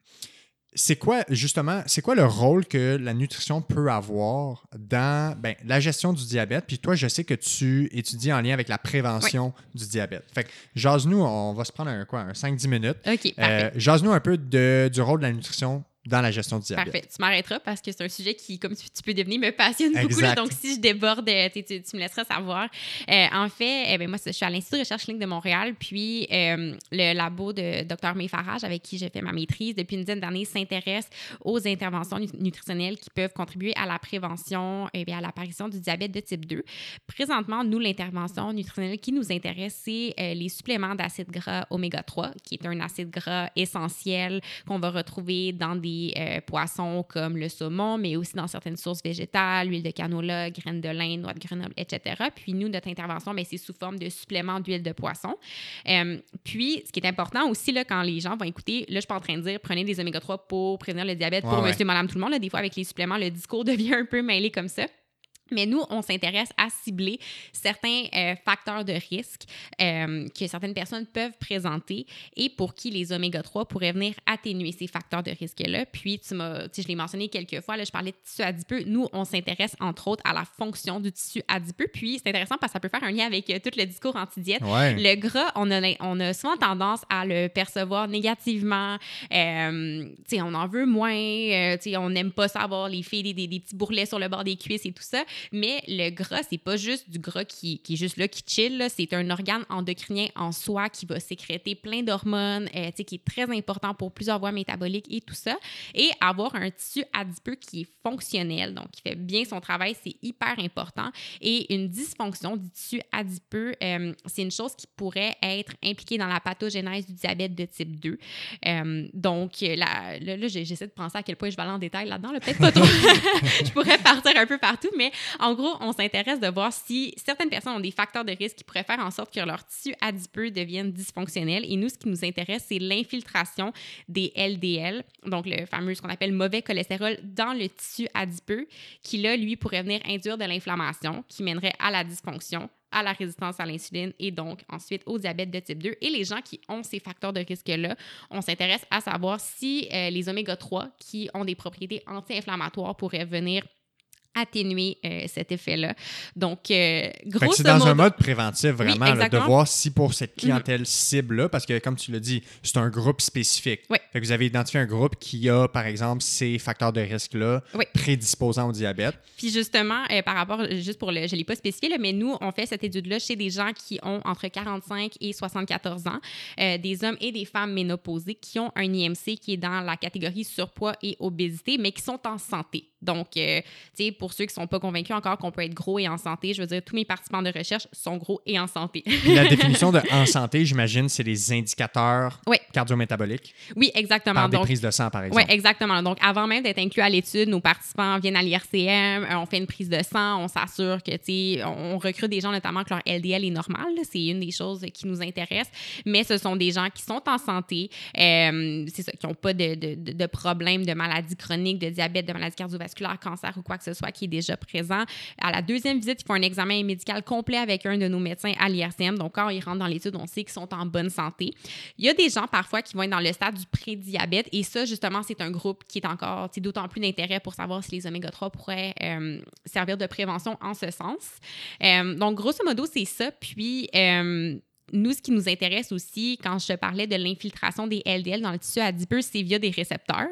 c'est quoi, justement, c'est quoi le rôle que la nutrition peut avoir dans ben, la gestion du diabète? Puis toi, je sais que tu étudies en lien avec la prévention du diabète. Fait que, jase-nous, on va se prendre un, quoi, un 5-10 minutes. OK, Euh, jase-nous un peu de- du rôle de la nutrition dans la gestion du diabète. Parfait. Tu m'arrêteras parce que c'est un sujet qui, comme tu, tu peux devenir, me passionne beaucoup. Là. donc, si je déborde, euh, tu, tu- tu me laisseras savoir. Euh, en fait, eh ben, moi, je suis à l'Institut de recherche clinique de Montréal. Puis, euh, le labo de Dr. May Farage, avec qui j'ai fait ma maîtrise depuis une dizaine d'années, s'intéresse aux interventions nu- nutritionnelles qui peuvent contribuer à la prévention et à l'apparition du diabète de type 2. Présentement, nous, l'intervention nutritionnelle qui nous intéresse, c'est euh, les suppléments d'acide gras oméga 3, qui est un acide gras essentiel qu'on va retrouver dans des euh, poissons comme le saumon, mais aussi dans certaines sources végétales, l'huile de canola, graines de lin, noix de Grenoble, etc. Puis nous, notre intervention, ben, c'est sous forme de suppléments d'huile de poisson. Euh, puis, ce qui est important aussi, là, quand les gens vont écouter, là, je suis pas en train de dire prenez des oméga 3 pour prévenir le diabète Ouais, pour ouais. monsieur, madame, tout le monde. là. des fois, avec les suppléments, le discours devient un peu mêlé comme ça. Mais nous, on s'intéresse à cibler certains euh, facteurs de risque euh, que certaines personnes peuvent présenter et pour qui les oméga 3 pourraient venir atténuer ces facteurs de risque-là. Puis, tu m'as, je l'ai mentionné quelques fois, là, je parlais de tissu adipeux. Nous, on s'intéresse entre autres à la fonction du tissu adipeux. Puis, c'est intéressant parce que ça peut faire un lien avec euh, tout le discours anti-diète. Ouais. Le gras, on a, on a souvent tendance à le percevoir négativement. Tu sais, on en veut moins. tu sais, on n'aime pas ça avoir les filles des, des- des petits bourrelets sur le bord des cuisses et tout ça. Mais le gras, c'est pas juste du gras qui, est juste là, qui chill. C'est un organe endocrinien en soi qui va sécréter plein d'hormones, euh, qui est très important pour plusieurs voies métaboliques et tout ça. Et avoir un tissu adipeux qui est fonctionnel, donc qui fait bien son travail, c'est hyper important. Et une dysfonction du tissu adipeux, euh, c'est une chose qui pourrait être impliquée dans la pathogénèse du diabète de type 2. Euh, donc, là, là, là, j'essaie de penser à quel point je vais aller en détail là-dedans. là. Peut-être pas trop. je pourrais partir un peu partout, mais en gros, on s'intéresse de voir si certaines personnes ont des facteurs de risque qui pourraient faire en sorte que leur tissu adipeux devienne dysfonctionnel. Et nous, ce qui nous intéresse, c'est l'infiltration des LDL, donc le fameux, ce qu'on appelle mauvais cholestérol, dans le tissu adipeux, qui là, lui, pourrait venir induire de l'inflammation, qui mènerait à la dysfonction à la résistance à l'insuline et donc ensuite au diabète de type 2. Et les gens qui ont ces facteurs de risque-là, on s'intéresse à savoir si euh, les oméga 3 qui ont des propriétés anti-inflammatoires pourraient venir atténuer euh, cet effet-là. Donc, euh, c'est dans un mode préventif, vraiment, là, de voir si pour cette clientèle cible-là, parce que comme tu l'as dit, c'est un groupe spécifique. Oui. Fait que vous avez identifié un groupe qui a, par exemple, ces facteurs de risque-là Oui. prédisposants au diabète. Puis justement, euh, par rapport, juste pour le, je ne l'ai pas spécifié, là, mais nous, on fait cette étude-là chez des gens qui ont entre 45 et 74 ans, euh, des hommes et des femmes ménopausés qui ont un IMC qui est dans la catégorie surpoids et obésité, mais qui sont en santé. Donc, euh, tu sais, pour ceux qui ne sont pas convaincus encore qu'on peut être gros et en santé, je veux dire, tous mes participants de recherche sont gros et en santé. La définition de en santé, j'imagine, c'est les indicateurs Oui. cardiométaboliques oui, exactement. par des Donc, prises de sang, par Oui, exemple. exactement. Donc, avant même d'être inclus à l'étude, nos participants viennent à l'IRCM, euh, on fait une prise de sang, on s'assure que, tu sais, on recrute des gens notamment que leur LDL est normal. C'est une des choses qui nous intéresse. Mais ce sont des gens qui sont en santé, euh, c'est ça, qui n'ont pas de, de, de, de problème de maladie chronique, de diabète, de maladie cardiovasculaire, cancer ou quoi que ce soit qui est déjà présent. À la deuxième visite, ils font un examen médical complet avec un de nos médecins à l'IRCM. Donc, quand ils rentrent dans l'étude, on sait qu'ils sont en bonne santé. Il y a des gens parfois qui vont être dans le stade du prédiabète et ça, justement, c'est un groupe qui est encore d'autant plus d'intérêt pour savoir si les oméga 3 pourraient euh, servir de prévention en ce sens. Euh, donc, grosso modo, c'est ça. Puis, euh, nous, ce qui nous intéresse aussi, quand je te parlais de l'infiltration des LDL dans le tissu adipeux, c'est via des récepteurs.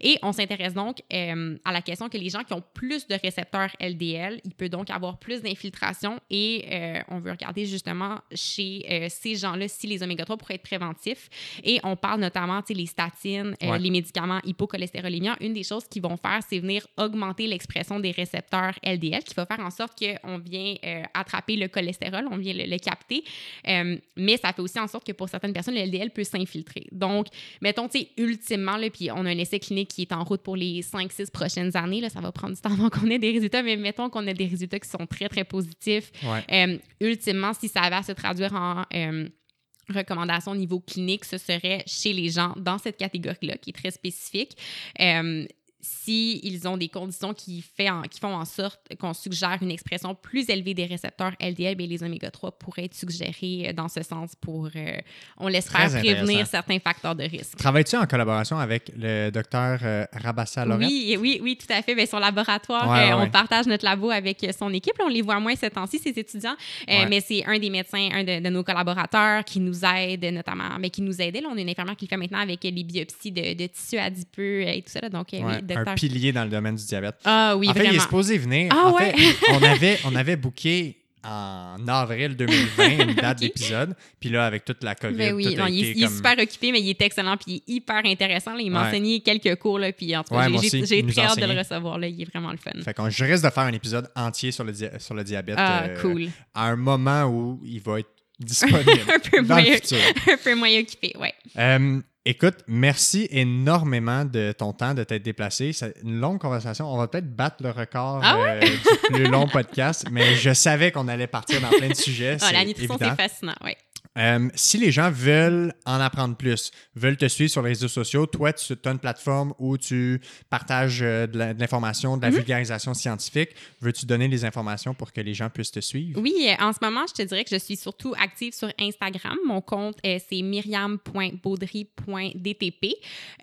Et on s'intéresse donc euh, à la question que les gens qui ont plus de récepteurs LDL, il peut donc avoir plus d'infiltration et euh, on veut regarder justement chez euh, ces gens-là si les oméga 3 pourraient être préventifs. Et on parle notamment, tu sais, les statines, Ouais. les médicaments hypocholestérolémiens. Une des choses qu'ils vont faire, c'est venir augmenter l'expression des récepteurs LDL, qui va faire en sorte qu'on vient attraper le cholestérol, on vient le, le capter. Euh, mais ça fait aussi en sorte que pour certaines personnes, le LDL peut s'infiltrer. Donc, mettons, tu sais, ultimement, là, puis on a un essai clinique qui est en route pour les 5-6 prochaines années. Là, ça va prendre du temps avant qu'on ait des résultats, mais mettons qu'on a des résultats qui sont très, très positifs. Ouais. Euh, ultimement, si ça va se traduire en euh, recommandations au niveau clinique, ce serait chez les gens dans cette catégorie-là, qui est très spécifique. Euh, si ils ont des conditions qui, fait en- qui font en sorte qu'on suggère une expression plus élevée des récepteurs LDL, bien, les oméga 3 pourraient être suggérés euh, dans ce sens pour, euh, on l'espère, prévenir certains facteurs de risque. Travailles-tu en collaboration avec le docteur euh, Rabassa Lorette? Oui, oui, oui, tout à fait. Bien, son laboratoire, Ouais, euh, ouais. on partage notre labo avec euh, son équipe. Là, on les voit moins ces temps-ci, ces étudiants. Ouais. Mais c'est un des médecins, un de, de nos collaborateurs qui nous aide notamment, mais qui nous aidait. Là, on a une infirmière qui le fait maintenant avec les biopsies de, de tissus adipeux et tout ça. là. Donc, oui, docteur. un pilier dans le domaine du diabète. Ah oui, en fait, il est supposé venir. Ah en ouais? fait, on avait, on avait booké en avril 2020 une date d'épisode. Puis là, avec toute la COVID, Ben tout oui, a non, il, est, il est super occupé, mais il est excellent, puis il est hyper intéressant. là. Il m'a Ouais. enseigné quelques cours, là, puis en tout cas, Ouais, j'ai- très hâte de le recevoir. Là. Il est vraiment le fun. Fait qu'on je risque de faire un épisode entier sur le, dia- sur le diabète Ah, euh, cool. à un moment où il va être disponible Un peu dans moins- le futur. un peu moins occupé, ouais. Euh, écoute, merci énormément de ton temps de t'être déplacé. C'est une longue conversation. On va peut-être battre le record Ah euh, du plus long podcast, mais je savais qu'on allait partir dans plein de sujets. Ah, la nutrition, c'est fascinant, ouais. Euh, si les gens veulent en apprendre plus, veulent te suivre sur les réseaux sociaux, toi, tu as une plateforme où tu partages euh, de l'information, de la Mhm. vulgarisation scientifique. Veux-tu donner les informations pour que les gens puissent te suivre? Oui, euh, en ce moment, je te dirais que je suis surtout active sur Instagram. Mon compte, c'est myriam.baudry.dtp.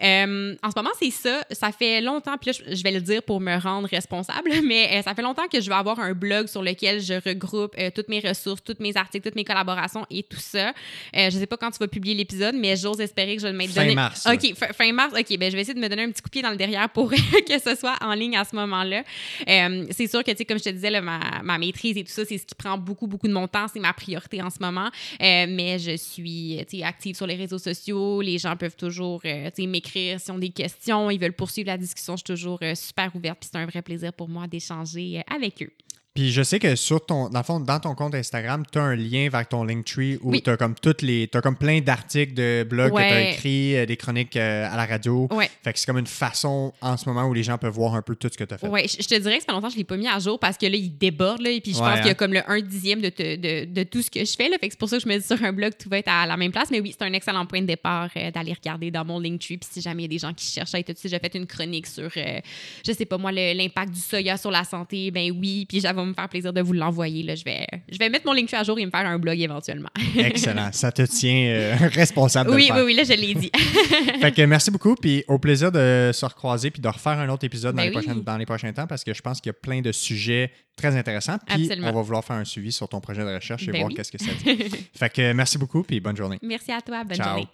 Euh, en ce moment, c'est ça. Ça fait longtemps, puis là, je- vais le dire pour me rendre responsable, mais ça fait longtemps que je vais avoir un blog sur lequel je regroupe toutes mes ressources, tous mes articles, toutes mes collaborations et tout ça. Euh, je sais pas quand tu vas publier l'épisode, mais j'ose espérer que je vais le mettre Fin mars, OK, fin, fin mars. OK, ben je vais essayer de me donner un petit coup de pied dans le derrière pour que ce soit en ligne à ce moment-là. Euh, c'est sûr que, tu sais, comme je te disais, là, ma, ma maîtrise et tout ça, c'est ce qui prend beaucoup, beaucoup de mon temps. C'est ma priorité en ce moment. Euh, mais je suis, tu sais, active sur les réseaux sociaux. Les gens peuvent toujours, euh, tu sais, m'écrire s'ils ont des questions. Ils veulent poursuivre la discussion. Je suis toujours euh, super ouverte. Puis c'est un vrai plaisir pour moi d'échanger euh, avec eux. Puis je sais que sur ton, dans, le fond, dans ton compte Instagram, tu as un lien vers ton Linktree où Oui. tu as comme toutes les. T'as comme plein d'articles de blogs que tu as écrits, euh, des chroniques euh, à la radio. Ouais. Fait que c'est comme une façon en ce moment où les gens peuvent voir un peu tout ce que tu as fait. Ouais, je, te dirais que ça fait longtemps que je l'ai pas mis à jour parce que là, il déborde, là, et puis je Ouais, pense qu'il y hein. a comme le 1 dixième de, te- de, de tout ce que je fais, là. Fait que c'est pour ça que je me dis sur un blog, tout va être à la même place. Mais oui, c'est un excellent point de départ euh, d'aller regarder dans mon Linktree. Puis si jamais il y a des gens qui cherchent à être j'ai fait une chronique sur, je sais pas moi, l'impact du soya sur la santé. Ben oui, puis ça va me faire plaisir de vous l'envoyer, là. Je vais, je vais mettre mon Linktree à jour et me faire un blog éventuellement. Excellent. Ça te tient euh, responsable de oui, le faire. oui, oui, là, je l'ai dit. Fait que merci beaucoup, puis au plaisir de se recroiser puis de refaire un autre épisode dans, Ben les, oui. prochaines- dans les prochains temps parce que je pense qu'il y a plein de sujets très intéressants. Puis Absolument. on va vouloir faire un suivi sur ton projet de recherche et Ben voir oui. qu'est-ce que ça dit. fait que merci beaucoup, puis bonne journée. Merci à toi. Bonne Ciao. journée.